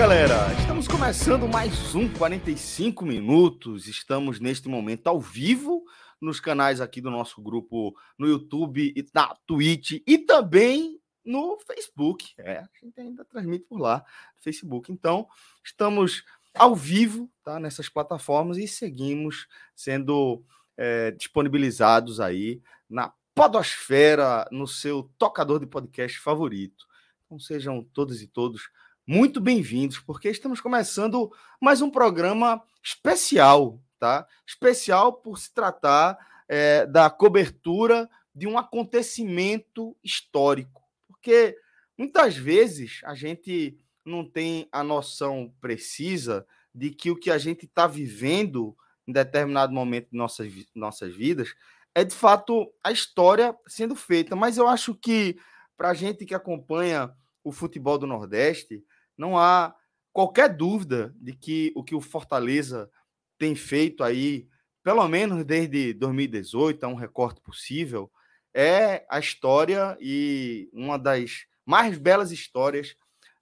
Galera! Estamos começando mais um 45 minutos. Estamos neste momento ao vivo nos canais aqui do nosso grupo no YouTube e na Twitch e também no Facebook. É, a gente ainda transmite por lá, Facebook. Então, estamos ao vivo tá, nessas plataformas e seguimos sendo é, disponibilizados aí na Podosfera, no seu tocador de podcast favorito. Então, sejam todos e todos muito bem-vindos, porque estamos começando mais um programa especial, tá? Especial por se tratar é, da cobertura de um acontecimento histórico, porque muitas vezes a gente não tem a noção precisa de que o que a gente está vivendo em determinado momento de nossas, nossas vidas é de fato a história sendo feita. Mas eu acho que para a gente que acompanha o futebol do Nordeste, não há qualquer dúvida de que o que o Fortaleza tem feito aí, pelo menos desde 2018, é um recorte possível, é a história e uma das mais belas histórias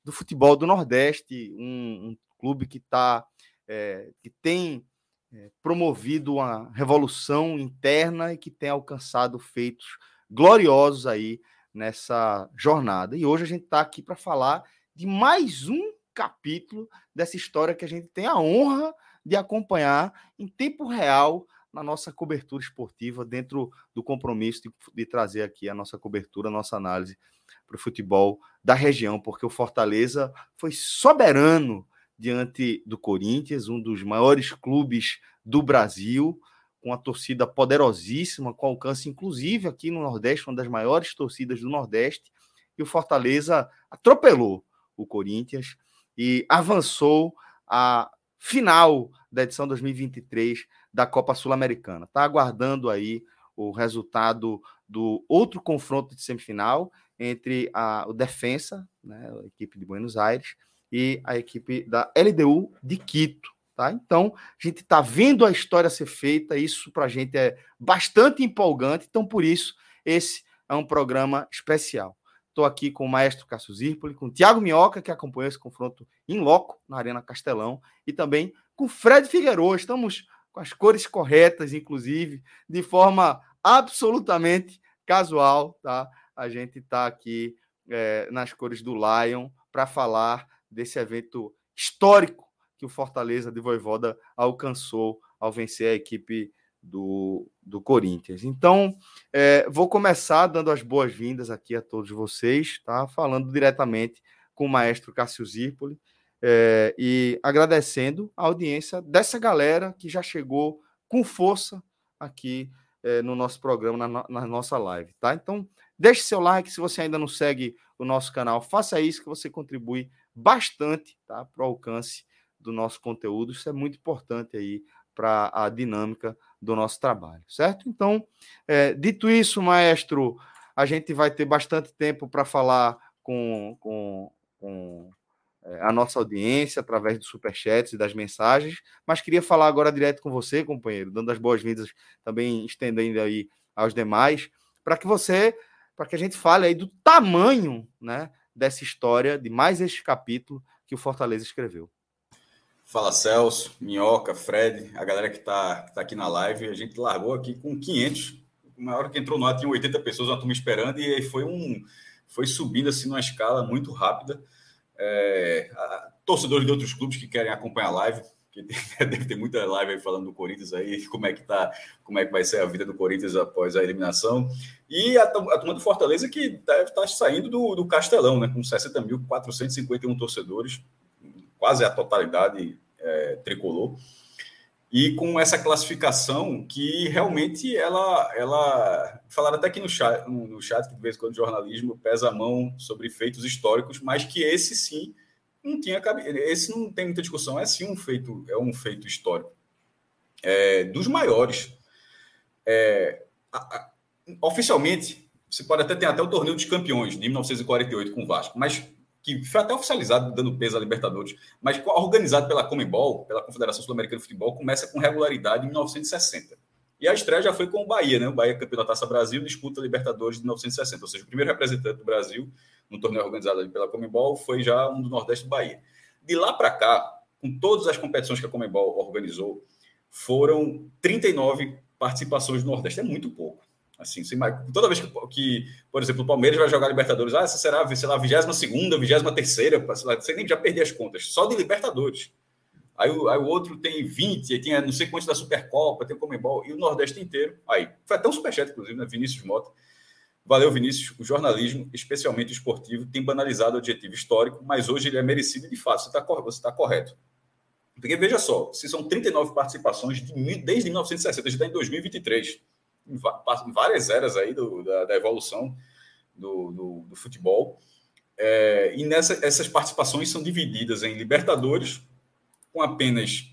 do futebol do Nordeste, um, um clube que tá, é, que tem é, promovido uma revolução interna e que tem alcançado feitos gloriosos aí nessa jornada. E hoje a gente está aqui para falar de mais um capítulo dessa história que a gente tem a honra de acompanhar em tempo real na nossa cobertura esportiva, dentro do compromisso de, de trazer aqui a nossa cobertura, a nossa análise para o futebol da região, porque o Fortaleza foi soberano diante do Corinthians, um dos maiores clubes do Brasil, com a torcida poderosíssima, com alcance inclusive aqui no Nordeste, uma das maiores torcidas do Nordeste, e o Fortaleza atropelou o Corinthians, e avançou à final da edição 2023 da Copa Sul-Americana. Está aguardando aí o resultado do outro confronto de semifinal entre a, o Defensa, né, a equipe de Buenos Aires, e a equipe da LDU de Quito. Tá? Então, a gente está vendo a história ser feita, isso para a gente é bastante empolgante, então, por isso, esse é um programa especial. Estou aqui com o maestro Cássio Zirpoli, com o Tiago Minhoca, que acompanhou esse confronto em loco na Arena Castelão, e também com Fred Figueiredo. Estamos com as cores corretas, inclusive, de forma absolutamente casual, tá? A gente está aqui é, nas cores do Lion para falar desse evento histórico que o Fortaleza de Voivoda alcançou ao vencer a equipe do, do Corinthians. Então, é, vou começar dando as boas-vindas aqui a todos vocês, tá? Falando diretamente com o maestro Cássio Zirpoli é, e agradecendo a audiência dessa galera que já chegou com força aqui é, no nosso programa, na, na, nossa live, tá? Então, deixe seu like, se você ainda não segue o nosso canal, faça isso que você contribui bastante, tá? Para o alcance do nosso conteúdo, isso é muito importante aí para a dinâmica do nosso trabalho, certo? Então, é, dito isso, maestro, a gente vai ter bastante tempo para falar com, com, com é, a nossa audiência através dos superchats e das mensagens, mas queria falar agora direto com você, companheiro, dando as boas-vindas, também estendendo aí aos demais, para que você, para que a gente fale aí do tamanho, né, dessa história, de mais este capítulo que o Fortaleza escreveu. Fala Celso, Minhoca, Fred, a galera que está tá aqui na live. A gente largou aqui com 500. Na hora que entrou no ar, tinha 80 pessoas, uma turma esperando, e foi um foi subindo assim numa escala muito rápida. É, a, torcedores de outros clubes que querem acompanhar a live, que deve ter muita live aí falando do Corinthians aí, como é que tá, como é que vai ser a vida do Corinthians após a eliminação. E a, a turma do Fortaleza que deve estar tá saindo do, do Castelão, né? Com 60.451 torcedores quase a totalidade é, tricolor. E com essa classificação que realmente ela. ela falaram até aqui no chat, no chat que de vez em quando o jornalismo pesa a mão sobre feitos históricos, mas que esse sim não tinha Esse não tem muita discussão, é sim um feito, é um feito histórico. É, dos maiores. É, a, a, oficialmente, você pode até ter até o torneio dos campeões de 1948 com o Vasco, mas que foi até oficializado dando peso à Libertadores, mas organizado pela Comembol, pela Confederação Sul-Americana de Futebol, começa com regularidade em 1960. E a estreia já foi com o Bahia, né? O Bahia campeão da Taça Brasil disputa a Libertadores de 1960, ou seja, o primeiro representante do Brasil no torneio organizado pela Comembol foi já um do Nordeste do Bahia. De lá para cá, com todas as competições que a Comembol organizou, foram 39 participações do Nordeste. É muito pouco. Assim, toda vez que, que, por exemplo, o Palmeiras vai jogar Libertadores, ah, essa será, sei lá, a 22 segunda, 23 terceira, você nem já perder as contas, só de Libertadores. Aí o, aí o outro tem 20, aí tem não sei quantos da Supercopa, tem o Comembol, e o Nordeste inteiro. Aí, foi até um superchat, inclusive, né? Vinícius Mota. Valeu, Vinícius. O jornalismo, especialmente esportivo, tem banalizado o adjetivo histórico, mas hoje ele é merecido e de fato, você está você tá correto. Porque veja só, se são 39 participações de, desde 1960, a gente está em 2023 em várias eras aí do, da, da evolução do, do, do futebol. É, e nessa, essas participações são divididas em Libertadores, com apenas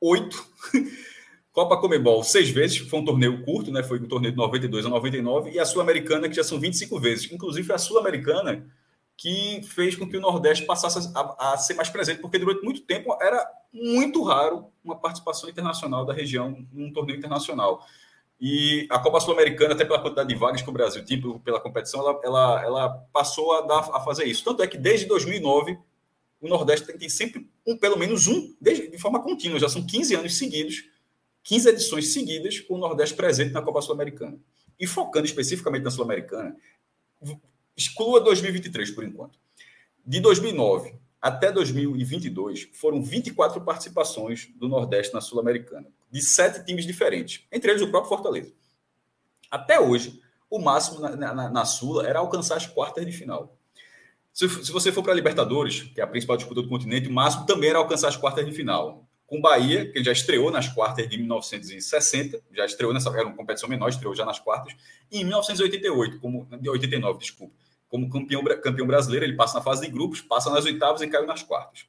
oito. Copa Comebol, seis vezes, foi um torneio curto, né? Foi um torneio de 92 a 99, e a Sul-Americana, que já são 25 vezes. Inclusive, a Sul-Americana que fez com que o Nordeste passasse a, a, ser mais presente, porque durante muito tempo era muito raro uma participação internacional da região num torneio internacional. E a Copa Sul-Americana, até pela quantidade de vagas que o Brasil tinha pela competição, ela, ela, ela passou a, dar, a fazer isso. Tanto é que desde 2009, o Nordeste tem, sempre um, pelo menos um, desde, de forma contínua, já são 15 anos seguidos, 15 edições seguidas com o Nordeste presente na Copa Sul-Americana. E focando especificamente na Sul-Americana, exclua 2023 por enquanto. De 2009 até 2022, foram 24 participações do Nordeste na Sul-Americana de sete times diferentes, entre eles o próprio Fortaleza. Até hoje, o máximo na, na, na Sula era alcançar as quartas de final. Se, se você for para a Libertadores, que é a principal disputa do continente, o máximo também era alcançar as quartas de final. Com Bahia, que ele já estreou nas quartas de 1960, já estreou nessa era uma competição menor, estreou já nas quartas, e em 1988, como de 89, desculpa, como campeão, campeão brasileiro, ele passa na fase de grupos, passa nas oitavas e caiu nas quartas.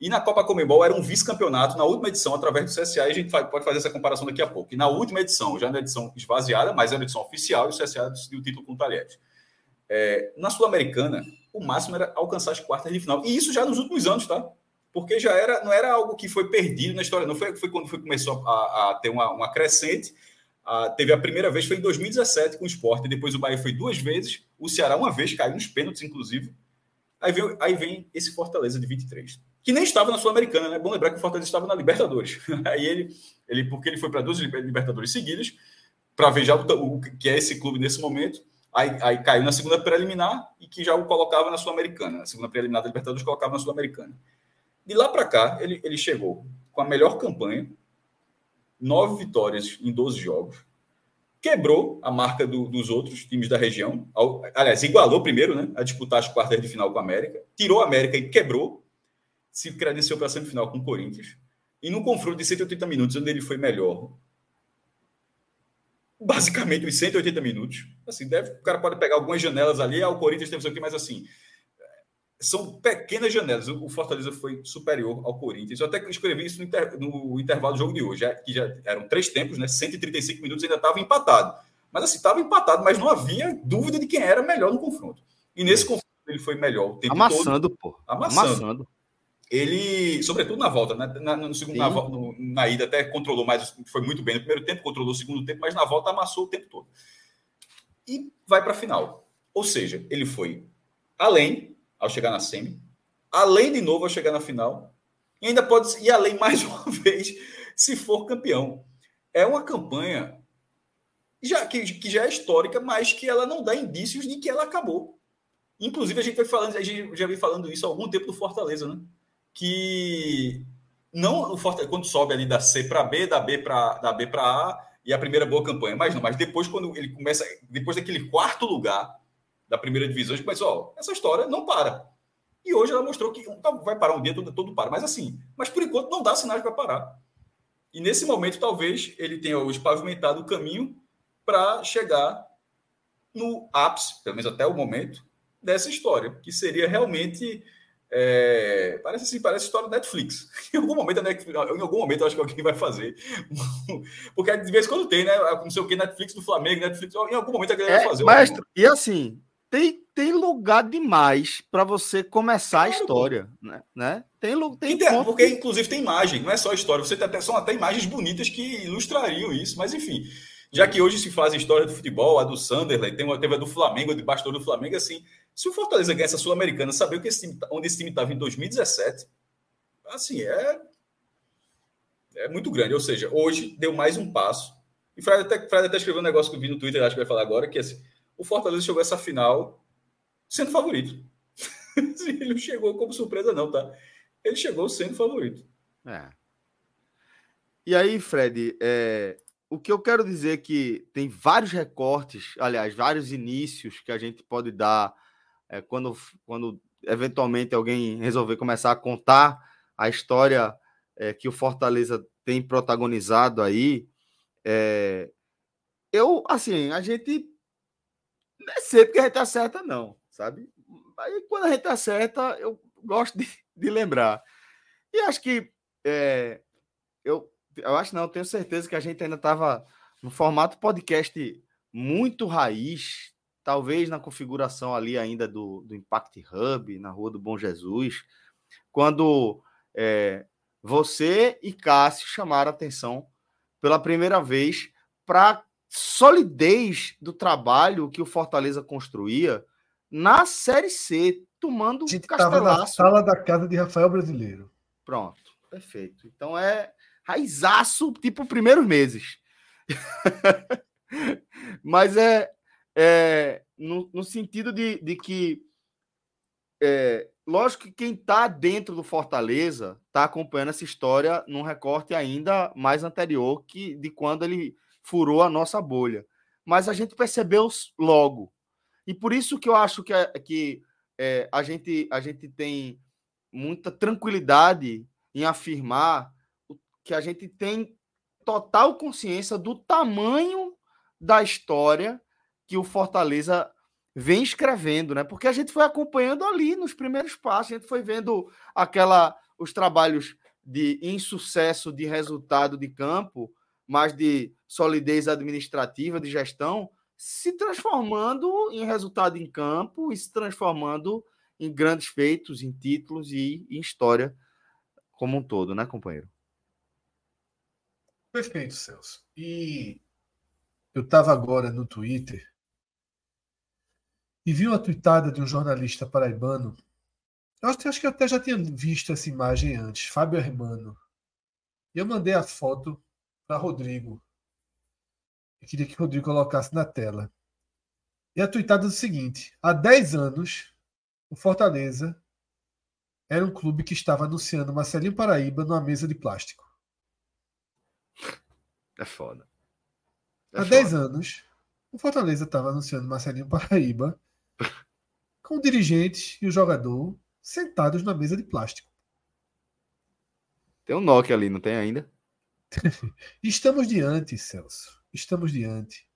E na Copa Comembol era um vice-campeonato na última edição, através do CSA, e a gente pode fazer essa comparação daqui a pouco. E na última edição, já na edição esvaziada, mas era uma edição oficial, e o CSA decidiu o título com o Talheres. É, na Sul-Americana, o máximo era alcançar as quartas de final. E isso já nos últimos anos, tá? Porque já era, não era algo que foi perdido na história, não foi, foi quando foi, começou a, a ter uma, uma crescente. A, teve a primeira vez, foi em 2017 com o esporte, depois o Bahia foi duas vezes, o Ceará uma vez, caiu nos pênaltis, inclusive. Aí vem, aí vem esse Fortaleza de 23 que nem estava na Sul-Americana, né? Bom lembrar que o Fortaleza estava na Libertadores. Aí ele, ele porque ele foi para duas Libertadores seguidas, para ver já o, o, que é esse clube nesse momento. Aí, aí caiu na segunda preliminar e que já o colocava na Sul-Americana. Na segunda preliminar da Libertadores colocava na Sul-Americana. De lá para cá, ele, ele chegou com a melhor campanha, nove vitórias em 12 jogos, quebrou a marca do, dos outros times da região. Aliás, igualou primeiro né, a disputar as quartas de final com a América, tirou a América e quebrou se credenciou para a semifinal com o Corinthians. E no confronto de 180 minutos, onde ele foi melhor, basicamente os 180 minutos, assim, deve, o cara pode pegar algumas janelas ali, ah, o Corinthians teve isso aqui, mas assim, são pequenas janelas. O Fortaleza foi superior ao Corinthians. Eu até escrevi isso no, inter, no intervalo do jogo de hoje, que já eram três tempos, né? 135 minutos ainda estava empatado. Mas assim, estava empatado, mas não havia dúvida de quem era melhor no confronto. E nesse é. confronto ele foi melhor o tempo Amassando, todo. pô. Amassando. Amassando ele, sobretudo na volta, né? na, no segundo, na, no, na, ida até controlou mais, foi muito bem no primeiro tempo, controlou o segundo tempo, mas na volta amassou o tempo todo. E vai para a final. Ou seja, ele foi além ao chegar na semi, além de novo ao chegar na final, e ainda pode ir além mais uma vez se for campeão. É uma campanha já, que, que já é histórica, mas que ela não dá indícios de que ela acabou. Inclusive, a gente vai falando, a gente já vem falando isso há algum tempo do Fortaleza, né? que não o Fortaleza, quando sobe ali da C para B, da B para da B para A e a primeira boa campanha, mas não, mas depois quando ele começa, depois daquele quarto lugar da primeira divisão, a gente ó, essa história não para. E hoje ela mostrou que então, vai parar um dia, todo, todo para. Mas assim, mas por enquanto não dá sinais para parar. E nesse momento, talvez ele tenha hoje pavimentado o caminho para chegar no ápice, pelo menos até o momento, dessa história, que seria realmente. É, parece assim, parece história da Netflix. Em algum momento, Netflix, em algum momento, eu acho que alguém vai fazer. Porque de vez em quando tem, né? Não sei o que, Netflix do Flamengo, Netflix. Em algum momento alguém é, vai fazer. Mestre, algum... e assim, tem, tem lugar demais para você começar claro, a história, né? né? Tem, tem, tem porque inclusive tem imagem, não é só história. Você tem até, são até imagens bonitas que ilustrariam isso, mas enfim. Já que hoje se faz história do futebol, a do Sunderland, tem uma, teve a do Flamengo, de bastidor do Flamengo, assim, se o Fortaleza ganhar essa Sul-Americana, saber que esse time, tá, onde esse time estava em 2017, assim, é é muito grande. Ou seja, hoje deu mais um passo. E Fred até, Fred até escreveu um negócio que eu vi no Twitter, acho que vai falar agora, que é assim, o Fortaleza chegou a essa final sendo favorito. Ele não chegou como surpresa, não, tá? Ele chegou sendo favorito. É. E aí, Fred, é, o que eu quero dizer é que tem vários recortes, aliás, vários inícios que a gente pode dar é, quando, quando eventualmente alguém resolver começar a contar a história é, que o Fortaleza tem protagonizado aí. É, eu, assim, a gente não é sempre que a gente acerta, não, sabe? Aí quando a gente acerta, eu gosto de, de lembrar. E acho que é, eu eu acho não, eu tenho certeza que a gente ainda estava no formato podcast muito raiz, talvez na configuração ali ainda do, do Impact Hub, na Rua do Bom Jesus, quando é, você e Cássio chamaram atenção pela primeira vez para solidez do trabalho que o Fortaleza construía na Série C, tomando estava na sala da casa de Rafael Brasileiro. Pronto, perfeito. Então é raizaço, tipo, primeiros meses. Mas é, é no, no sentido de, de que, é, lógico que quem está dentro do Fortaleza está acompanhando essa história num recorte ainda mais anterior que de quando ele furou a nossa bolha. Mas a gente percebeu logo. E por isso que eu acho que, é, que é, a, gente, a gente tem muita tranquilidade em afirmar que a gente tem total consciência do tamanho da história que o Fortaleza vem escrevendo, né? Porque a gente foi acompanhando ali nos primeiros passos, a gente foi vendo aquela os trabalhos de insucesso de resultado de campo, mas de solidez administrativa, de gestão, se transformando em resultado em campo e se transformando em grandes feitos, em títulos e em história como um todo, né, companheiro? Perfeito, Celso. E eu estava agora no Twitter e vi uma tweetada de um jornalista paraibano. Eu acho, acho que eu até já tinha visto essa imagem antes, Fábio Hermano. E eu mandei a foto para Rodrigo. Eu queria que o Rodrigo colocasse na tela. E a tweetada é o seguinte: há 10 anos, o Fortaleza era um clube que estava anunciando Marcelinho Paraíba numa mesa de plástico. É foda. É Há 10 anos, o Fortaleza estava anunciando Marcelinho Paraíba com o dirigente e o jogador sentados na mesa de plástico. Tem um Nokia ali, não tem ainda? Estamos diante, Celso. Estamos diante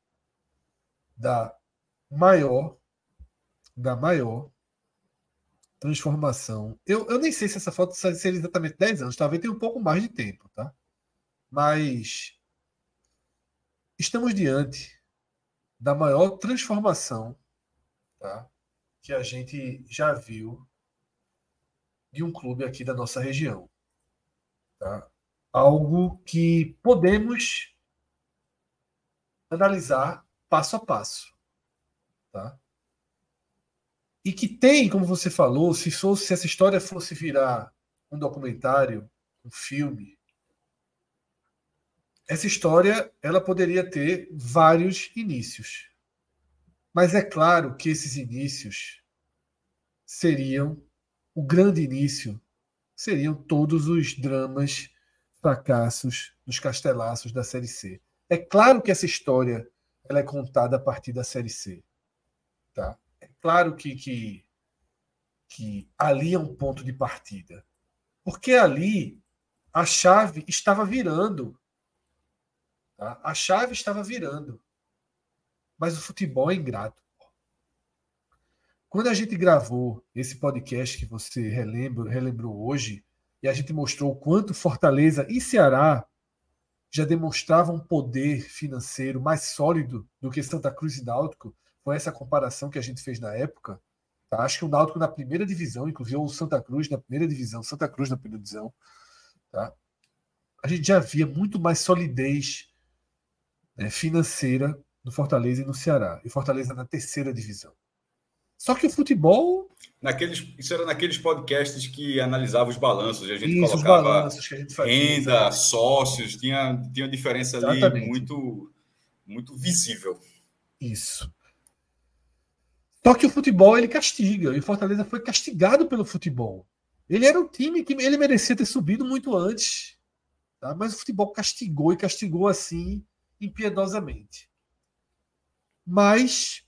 da maior, da maior transformação. Eu, eu nem sei se essa foto seria exatamente 10 anos, talvez tenha um pouco mais de tempo, tá? Mas estamos diante da maior transformação tá, que a gente já viu de um clube aqui da nossa região. Tá? Algo que podemos analisar passo a passo. Tá? E que tem, como você falou, se, fosse, se essa história fosse virar um documentário, um filme, essa história ela poderia ter vários inícios. Mas é claro que esses inícios seriam o grande início, seriam todos os dramas, fracassos dos castelaços da série C. É claro que essa história ela é contada a partir da série C, tá? É claro que, que que ali é um ponto de partida. Porque ali a chave estava virando. Tá? A chave estava virando. Mas o futebol é ingrato. Quando a gente gravou esse podcast que você relembrou hoje, e a gente mostrou o quanto Fortaleza e Ceará já demonstravam um poder financeiro mais sólido do que Santa Cruz e Náutico, foi essa comparação que a gente fez na época. Tá? Acho que o Náutico na primeira divisão, inclusive o Santa Cruz na primeira divisão, Santa Cruz na primeira divisão, tá? a gente já via muito mais solidez né, financeira no Fortaleza e no Ceará. E Fortaleza na terceira divisão. Só que o futebol. Naqueles, isso era naqueles podcasts que analisavam os balanços. A gente isso, colocava que a gente fazia, renda, exatamente. sócios, tinha, tinha uma diferença exatamente. ali muito, muito visível. Isso. Só que o futebol ele castiga. E o Fortaleza foi castigado pelo futebol. Ele era um time que ele merecia ter subido muito antes. Tá? Mas o futebol castigou e castigou assim impiedosamente. Mas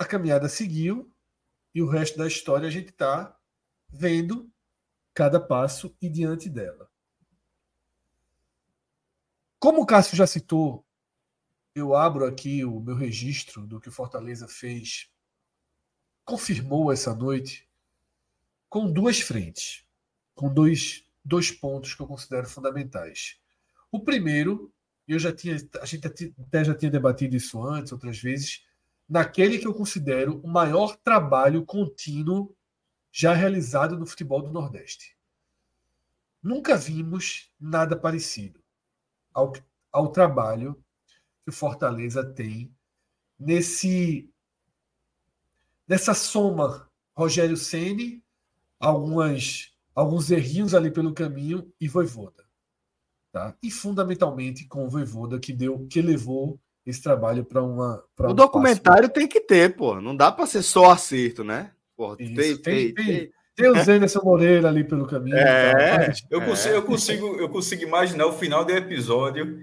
a caminhada seguiu e o resto da história a gente está vendo cada passo e diante dela. Como o Cássio já citou, eu abro aqui o meu registro do que o Fortaleza fez, confirmou essa noite, com duas frentes, com dois, dois pontos que eu considero fundamentais. O primeiro, eu já tinha, a gente até já tinha debatido isso antes, outras vezes, naquele que eu considero o maior trabalho contínuo já realizado no futebol do Nordeste. Nunca vimos nada parecido ao, ao trabalho que o Fortaleza tem nesse nessa soma Rogério Ceni, algumas alguns errinhos ali pelo caminho e Voivoda, tá? E fundamentalmente com o Voivoda que deu que levou esse trabalho para uma. Pra o um documentário passo. tem que ter, pô. Não dá para ser só acerto, né? Pô, tem, tem, tem, tem, tem o Zé Moreira ali pelo caminho. É, eu, consigo, eu, consigo, eu consigo imaginar o final do episódio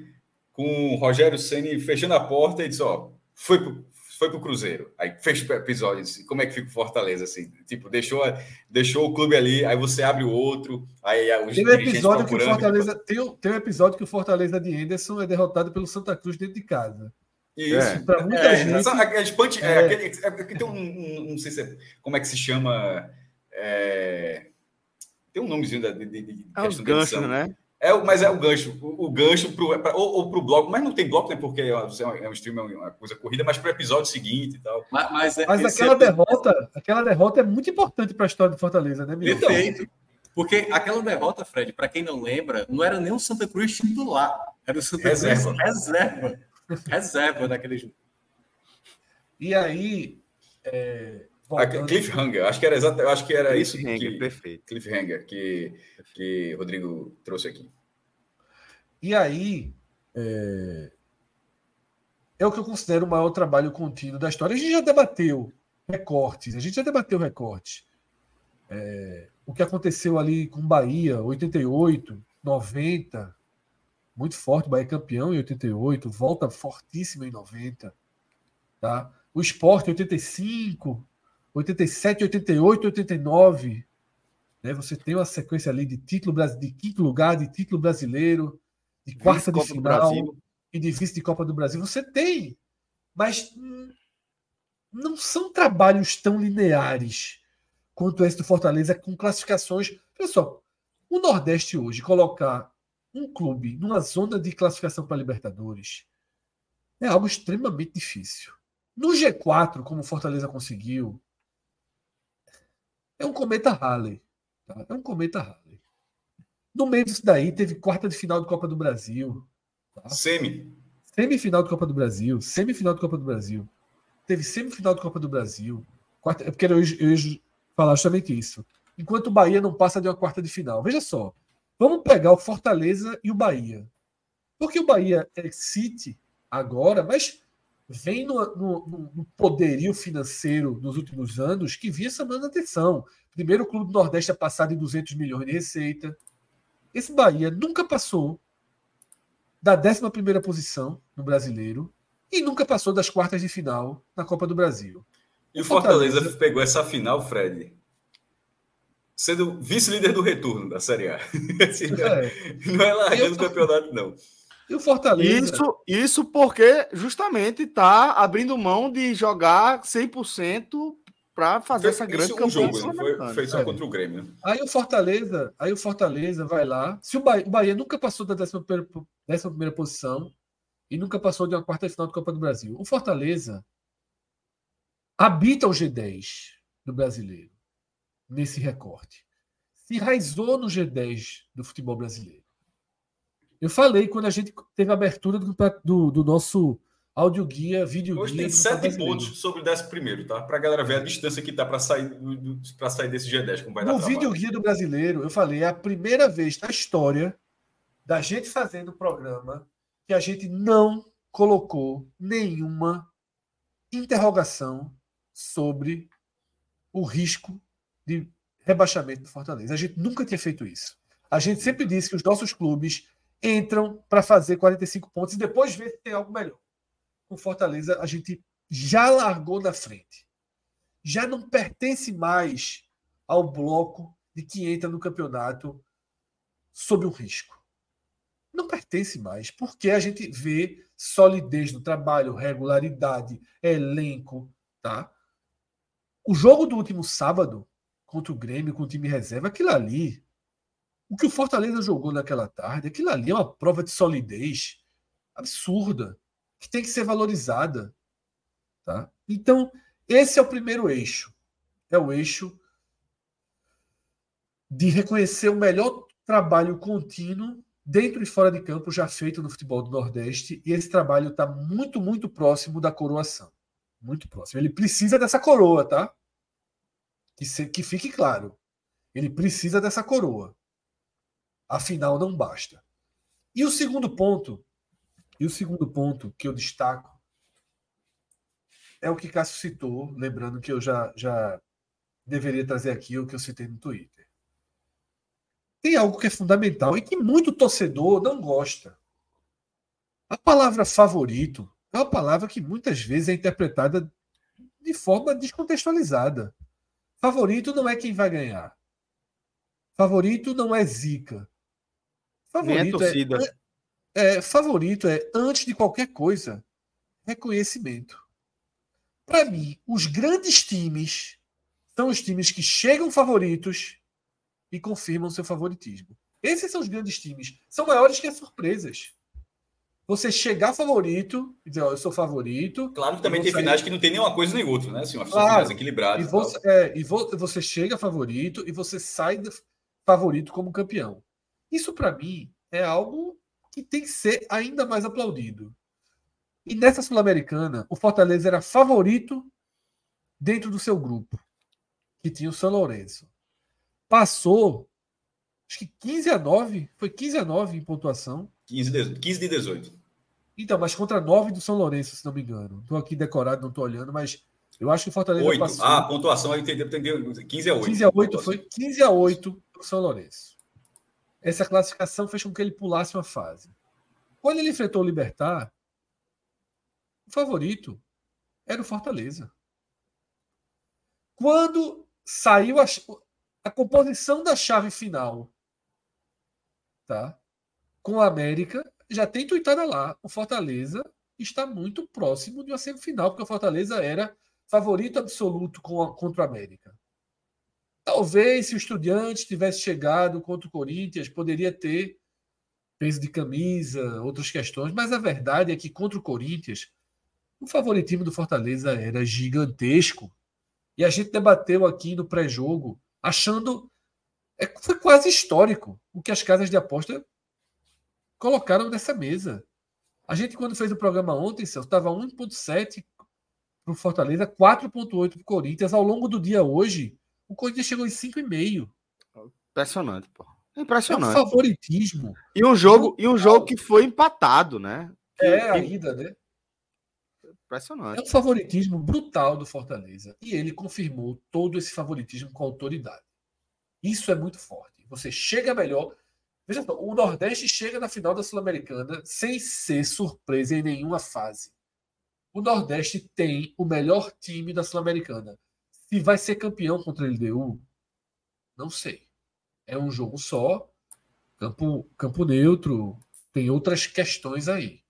com o Rogério Ceni fechando a porta e diz: Ó, foi pro, foi pro Cruzeiro. Aí fecha o episódio. Assim, como é que fica o Fortaleza? Assim, tipo, deixou, deixou o clube ali, aí você abre o outro. Aí os tem um episódio que o Fortaleza. Tem, tem um episódio que o Fortaleza de Anderson é derrotado pelo Santa Cruz dentro de casa. Isso, é. para muita é, gente. Aquele, punch, é, é. Aquele, é, tem um, um, não sei se é, como é que se chama. É, tem um nomezinho da, de, de, de é né? É, mas é o gancho, o, o gancho pro, é pra, ou, ou para o bloco, mas não tem bloco, né? Porque é, é um stream, é uma coisa corrida, mas para o episódio seguinte e tal. Mas, mas, mas aquela derrota, aquela derrota é muito importante para a história do Fortaleza, né, Perfeito. Porque aquela derrota, Fred, para quem não lembra, não era nem o Santa Cruz titular, era o Santa reserva. Cruz reserva reserva naquele jogo. E aí. É, voltando... Cliffhanger, acho que era exato, acho que era isso que perfeito. Cliffhanger que que Rodrigo trouxe aqui. E aí é... é o que eu considero o maior trabalho contínuo da história. A gente já debateu recortes, a gente já debateu recortes. É... o que aconteceu ali com Bahia, 88, 90, muito forte, Bahia campeão em 88, volta fortíssimo em 90. Tá? O esporte 85, 87, 88, 89. Né? Você tem uma sequência ali de título de quinto lugar, de título brasileiro, de quarta de final e de vice de Copa do Brasil. Você tem, mas não são trabalhos tão lineares quanto esse do Fortaleza com classificações. Pessoal, o Nordeste hoje colocar um clube numa zona de classificação para Libertadores é algo extremamente difícil. No G4, como o Fortaleza conseguiu, é um cometa Halley. Tá? É um cometa Halley. No meio disso daí, teve quarta de final de Copa do Brasil. Tá? Semi. Semifinal de Copa do Brasil. Semifinal de Copa do Brasil. Teve semifinal de Copa do Brasil. Quarta, é porque eu ia falar justamente isso. Enquanto o Bahia não passa de uma quarta de final. Veja só. Vamos pegar o Fortaleza e o Bahia. Porque o Bahia é City agora, mas vem no, no, no, poderio financeiro nos últimos anos que vinha chamando atenção. Primeiro o Clube do Nordeste a passar de 200 milhões de receita. Esse Bahia nunca passou da 11 posição no Brasileiro e nunca passou das quartas de final na Copa do Brasil. E o Fortaleza, Fortaleza pegou essa final, Fred, sendo vice-líder do retorno da Série A. É. Não é largando o campeonato, não. E o Fortaleza. Isso, isso porque justamente está abrindo mão de jogar 100% para fazer essa grande campanha. Um jogo, foi, foi só é. contra o Grêmio. Aí o Fortaleza, aí o Fortaleza vai lá. Se o Bahia, o Bahia nunca passou da 11 primeira posição e nunca passou de uma quarta final do Copa do Brasil. O Fortaleza habita o G10 do brasileiro nesse recorte. Se enraizou no G10 do futebol brasileiro. Eu falei quando a gente teve a abertura do, do, do nosso audioguia, vídeo Hoje tem sete pontos sobre o décimo primeiro, tá? Para a galera ver a distância que tá para sair, para sair desse G10, como vai No vídeo guia do brasileiro, eu falei, é a primeira vez na história da gente fazendo o programa que a gente não colocou nenhuma interrogação sobre o risco de rebaixamento do Fortaleza. A gente nunca tinha feito isso. A gente sempre disse que os nossos clubes entram para fazer 45 pontos e depois ver se tem algo melhor. Com Fortaleza, a gente já largou na frente. Já não pertence mais ao bloco de que entra no campeonato sob um risco. Não pertence mais, porque a gente vê solidez no trabalho, regularidade, elenco, tá? O jogo do último sábado contra o Grêmio, com o time reserva, aquilo ali o que o Fortaleza jogou naquela tarde, aquilo ali é uma prova de solidez absurda, que tem que ser valorizada. Tá? Então, esse é o primeiro eixo. É o eixo de reconhecer o melhor trabalho contínuo dentro e fora de campo já feito no futebol do Nordeste, e esse trabalho está muito, muito próximo da coroação. Muito próximo. Ele precisa dessa coroa, tá? Que, se, que fique claro. Ele precisa dessa coroa. Afinal, não basta. E o segundo ponto, e o segundo ponto que eu destaco é o que Cássio citou, lembrando que eu já, já deveria trazer aqui o que eu citei no Twitter. Tem algo que é fundamental e que muito torcedor não gosta. A palavra favorito é uma palavra que muitas vezes é interpretada de forma descontextualizada. Favorito não é quem vai ganhar. Favorito não é zica. Favorito é, é, favorito é, antes de qualquer coisa, reconhecimento. Para mim, os grandes times são os times que chegam favoritos e confirmam seu favoritismo. Esses são os grandes times. São maiores que as surpresas. Você chegar favorito e dizer, ó, eu sou favorito. Claro que também tem sair... finais que não tem nenhuma coisa nem outra, né? Assim, uma claro. mais equilibrada. E, você, é, e você chega favorito e você sai favorito como campeão. Isso, para mim, é algo que tem que ser ainda mais aplaudido. E nessa Sul-Americana, o Fortaleza era favorito dentro do seu grupo, que tinha o São Lourenço. Passou, acho que 15 a 9, foi 15 a 9 em pontuação. 15 de, 15 de 18. Então, mas contra 9 do São Lourenço, se não me engano. Estou aqui decorado, não estou olhando, mas eu acho que o Fortaleza 8. passou. Ah, a pontuação eu entendi, entendi 15 a 8. 15 a 8 foi 15 a 8 para o São Lourenço essa classificação fez com que ele pulasse uma fase. Quando ele enfrentou o Libertar, o favorito era o Fortaleza. Quando saiu a, a composição da chave final, tá? Com a América, já tem tuitada lá. O Fortaleza está muito próximo de uma semifinal, porque o Fortaleza era favorito absoluto contra o América. Talvez se o Estudiante tivesse chegado contra o Corinthians, poderia ter peso de camisa, outras questões, mas a verdade é que contra o Corinthians, o favoritismo do Fortaleza era gigantesco. E a gente debateu aqui no pré-jogo, achando. É, foi quase histórico o que as casas de aposta colocaram nessa mesa. A gente, quando fez o programa ontem, estava 1,7 para o Fortaleza, 4,8 para o Corinthians. Ao longo do dia hoje, o Corinthians chegou em 5,5. Impressionante, pô. Impressionante. É um favoritismo. E um jogo, e um jogo que foi empatado, né? É, ainda, né? Impressionante. É um favoritismo brutal do Fortaleza. E ele confirmou todo esse favoritismo com autoridade. Isso é muito forte. Você chega melhor. Veja só, o Nordeste chega na final da Sul-Americana sem ser surpresa em nenhuma fase. O Nordeste tem o melhor time da Sul-Americana. Se vai ser campeão contra a LDU, não sei. É um jogo só, campo, campo neutro, tem outras questões aí.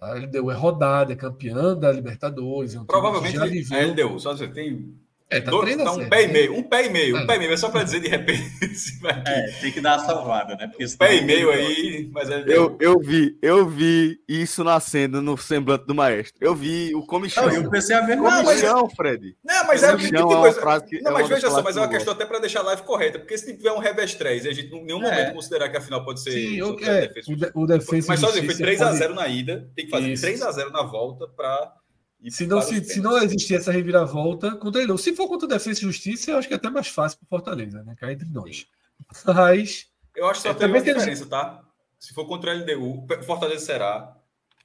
A LDU é rodada, é campeã da Libertadores. É um Provavelmente a LDU, só você tem é, tá, Dois, tá um pé e meio, um pé e meio, é. um pé e meio, é só para dizer de repente. é, tem que dar a salvada, né? Porque um pé e meio aí, mas é eu, eu vi, eu vi isso nascendo no semblante do maestro. Eu vi o comichão. eu pensei a ver comichão, mas... Fred. Não, mas é tipo de coisa. Que, não, mas veja só, mas é uma questão até para deixar a live correta, porque se tiver um revés 3 e a gente em nenhum é. momento considerar que a final pode ser. Sim, o, é, o, defesa. Mas só dizer, foi 3x0 na ida, tem que fazer 3x0 na volta para se não, se, se não existir essa reviravolta contra ele. Se for contra o Defesa e Justiça, eu acho que é até mais fácil para Fortaleza, né? Cair entre nós. Mas. Eu acho que só é, tem uma diferença, eles... tá? Se for contra o LDU, Fortaleza será,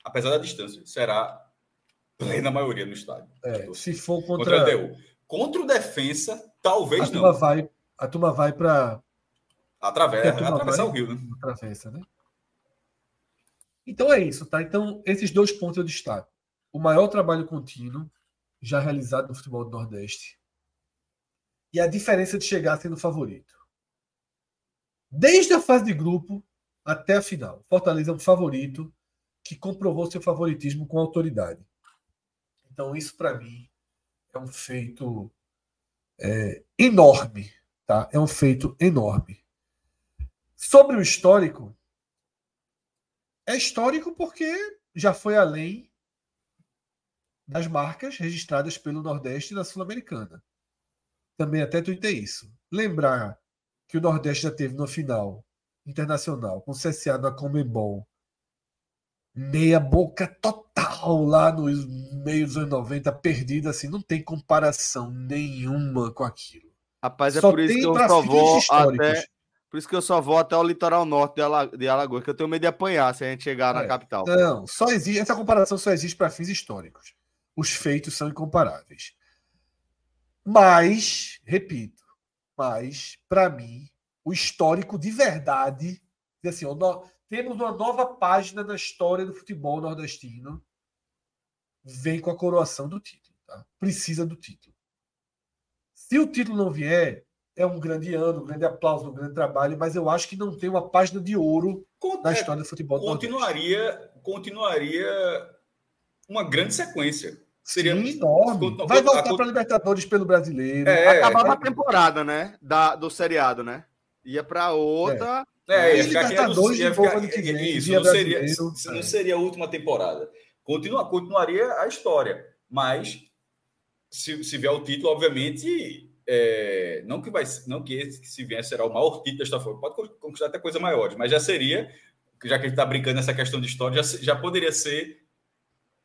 apesar da distância, será plena maioria no estádio. É, se for contra... contra o LDU. Contra o Defensa, talvez a não. Vai, a turma vai para. Atravessa, atravessar o Rio, né? Atravessa, né? Então é isso, tá? Então, esses dois pontos eu destaco o maior trabalho contínuo já realizado no futebol do Nordeste e a diferença de chegar sendo favorito. Desde a fase de grupo até a final. Fortaleza é um favorito que comprovou seu favoritismo com autoridade. Então, isso para mim é um feito é, enorme. Tá? É um feito enorme. Sobre o histórico, é histórico porque já foi além das marcas registradas pelo Nordeste na Sul-Americana. Também até tuitei isso. Lembrar que o Nordeste já teve no final internacional com o CSA na Comembol meia boca total lá nos meios dos anos 90, perdida assim, não tem comparação nenhuma com aquilo. Rapaz, é só por isso que eu só vou até por isso que eu só vou até o litoral norte de, de Alagoas, que eu tenho medo de apanhar se a gente chegar é. na capital. Não, só existe, essa comparação só existe para fins históricos os feitos são incomparáveis. Mas, repito, mas, para mim, o histórico de verdade, assim, no, temos uma nova página na história do futebol nordestino, vem com a coroação do título. Tá? Precisa do título. Se o título não vier, é um grande ano, um grande aplauso, um grande trabalho, mas eu acho que não tem uma página de ouro na história do futebol. Continuaria, continuaria uma grande sequência. Seria Sim, enorme. Vai voltar para a Libertadores pelo brasileiro. É, Acabava é, a temporada, né? Da, do seriado, né? Ia para outra. É, é ia ficar Libertadores ia ficar, ano que vem, isso, não seria, não é. seria a última temporada. Continua, continuaria a história. Mas se, se vier o título, obviamente. É, não que vai não que esse que se vier será o maior título desta forma, pode conquistar até coisa maior, mas já seria, já que ele está brincando nessa questão de história, já, já poderia ser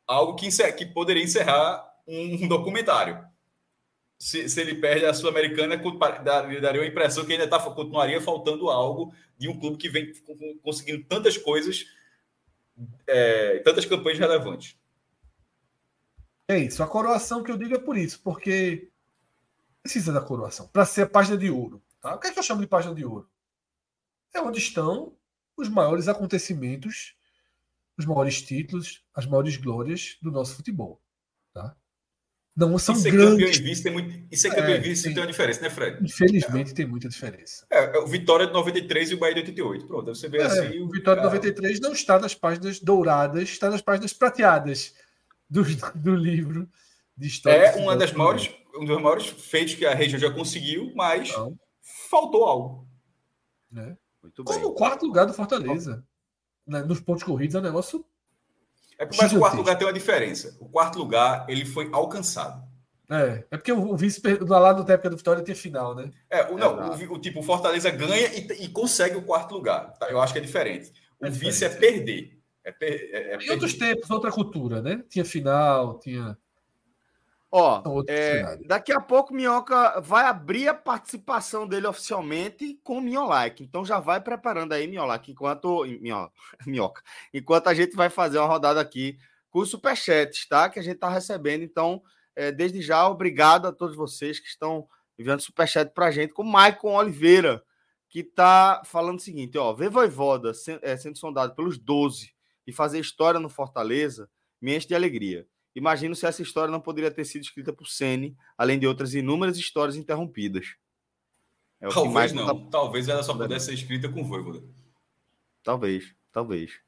algo que, que poderia encerrar um documentário. Se, se ele perde a Sul-Americana, daria a impressão que ainda tá, continuaria faltando algo de um clube que vem conseguindo tantas coisas, é, tantas campanhas relevantes. É isso. A coroação que eu digo é por isso, porque precisa da coroação para ser a página de ouro. Tá? O que é que eu chamo de página de ouro? É onde estão os maiores acontecimentos os maiores títulos, as maiores glórias do nosso futebol. Tá? Não são e grandes. Campeão vice tem muito... E ser campeão é, vice tem... tem uma diferença, né, Fred? Infelizmente é. tem muita diferença. É, é, o Vitória de 93 e o Bahia de 88. Pronto, você vê é, assim. O Vitória de 93 não está nas páginas douradas, está nas páginas prateadas do, do livro de história. É uma das maiores, um dos maiores feitos que a região já conseguiu, mas não. faltou algo. É. Muito bem. Como o quarto lugar do Fortaleza né, nos pontos corridos é um negócio. É porque, mas o quarto lugar tem uma diferença. O quarto lugar ele foi alcançado. É, é porque o, vice lá no época do Vitória tem final, né? É, o, não, o, o, tipo, o Fortaleza ganha e, e, consegue o quarto lugar. Tá? Eu acho que é diferente. O é vice é perder. É, per, é, é em outros tempos, outra cultura, né? Tinha final, tinha. Ó, é, daqui a pouco Minhoca vai abrir a participação dele oficialmente com o Minholike. Então já vai preparando aí, Minholike, enquanto. Minhoca, Minhoca. Enquanto a gente vai fazer uma rodada aqui com os superchats, tá? Que a gente está recebendo. Então, é, desde já, obrigado a todos vocês que estão enviando superchat para a gente, com o Maicon Oliveira, que está falando o seguinte: ó, ver Voivoda sendo, é, sendo sondado pelos 12 e fazer história no Fortaleza me enche de alegria Imagino se essa história não poderia ter sido escrita por Sene, além de outras inúmeras histórias interrompidas. É talvez não. Tá... Talvez ela só pudesse ser escrita com Voivoda. Talvez, talvez.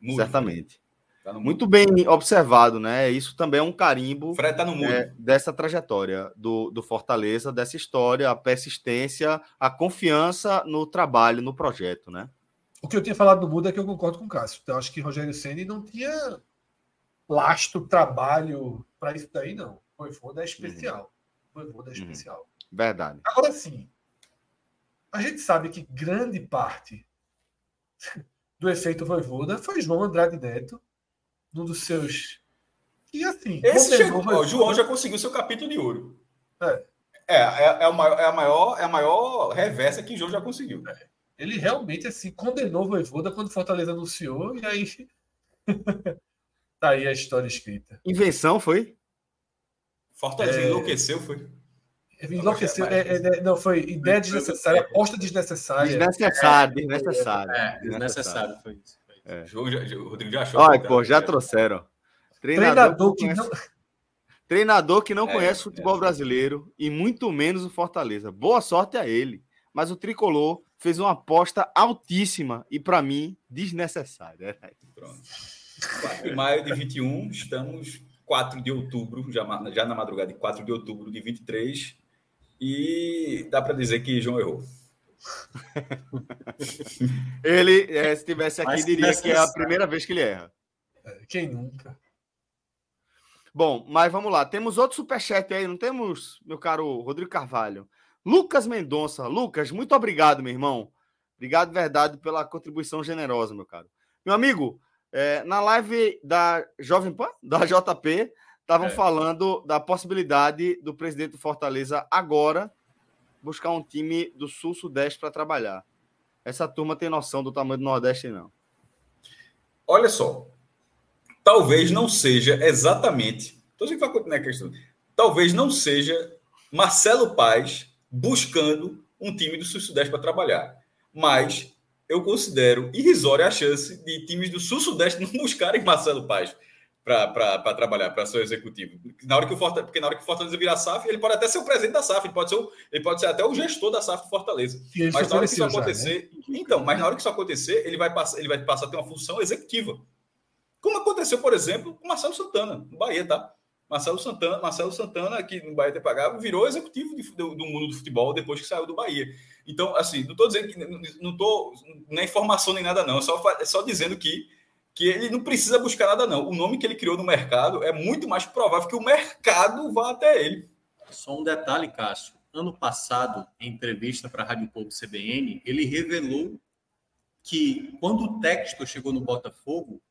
Muito Certamente. Tá Muito bem observado, né? Isso também é um carimbo Fred tá. É, dessa trajetória do, do Fortaleza, dessa história, a persistência, a confiança no trabalho, no projeto, né? O que eu tinha falado do mundo é que eu concordo com o Cássio. Eu acho que Rogério Senna não tinha lastro, trabalho para isso daí, não. Foi foda é especial. Foi foda é uhum. especial. Verdade. Agora sim, a gente sabe que grande parte do efeito Voivoda foi João Andrade Neto, um dos seus. E assim. Esse chegou, João já conseguiu seu capítulo de ouro. É. É, é, é, maior, é, a maior, é a maior reversa que o João já conseguiu. É. Ele realmente assim, condenou o Voivoda quando Fortaleza anunciou, e aí. tá aí a história escrita. Invenção foi? Fortaleza é... enlouqueceu, foi? Enlouqueceu. É, é, não, foi ideia desnecessária, aposta desnecessária. Desnecessário, desnecessário. É, desnecessário, foi isso. É. O Rodrigo já achou. Olha, pô, já trouxeram. Treinador, Treinador que, não. Treinador que não é, conhece o futebol é. brasileiro e muito menos o Fortaleza. Boa sorte a ele. Mas o tricolor fez uma aposta altíssima e, para mim, desnecessária. Pronto. 4 de maio de 21, estamos 4 de outubro, já, já na madrugada de 4 de outubro de 23, e dá para dizer que João errou. ele, é, se estivesse aqui, Mas diria que é a primeira vez que ele erra. É, quem nunca? Bom, mas vamos lá. Temos outro superchat aí, não temos, meu caro Rodrigo Carvalho? Lucas Mendonça. Lucas, muito obrigado, meu irmão. Obrigado, verdade, pela contribuição generosa, meu caro. Meu amigo, é, na live da Jovem Pan, da JP, estavam é. falando da possibilidade do presidente do Fortaleza agora buscar um time do Sul-Sudeste para trabalhar. Essa turma tem noção do tamanho do Nordeste, não? Olha só. Talvez não seja exatamente. Estou dizendo que vai continuar a questão. Talvez não seja Marcelo Paz buscando um time do Sul-Sudeste para trabalhar. Mas eu considero irrisória a chance de times do Sul-Sudeste não buscarem Marcelo Paz para trabalhar, para ser executivo. Na hora que o Fortaleza, porque na hora que o Fortaleza virar SAF, ele pode até ser o presidente da SAF, ele pode ser, o, ele pode ser até o gestor da SAF do Fortaleza. Mas na hora que isso acontecer, já, né? então, mas na hora que isso acontecer, ele vai passar, ele vai passar a ter uma função executiva. Como aconteceu, por exemplo, com Marcelo Santana, no Bahia, tá? Marcelo Santana, Marcelo Santana, que no Bahia ter pagado, virou executivo de, do, do, mundo do futebol depois que saiu do Bahia. Então, assim, não estou dizendo que não estou nem informação nem nada, não. Só, só dizendo que que ele não precisa buscar nada, não. O nome que ele criou no mercado é muito mais provável que o mercado vá até ele. Só um detalhe, Cássio. Ano passado, em entrevista para a Rádio Povo CBN, ele revelou que quando o Texto chegou no Botafogo,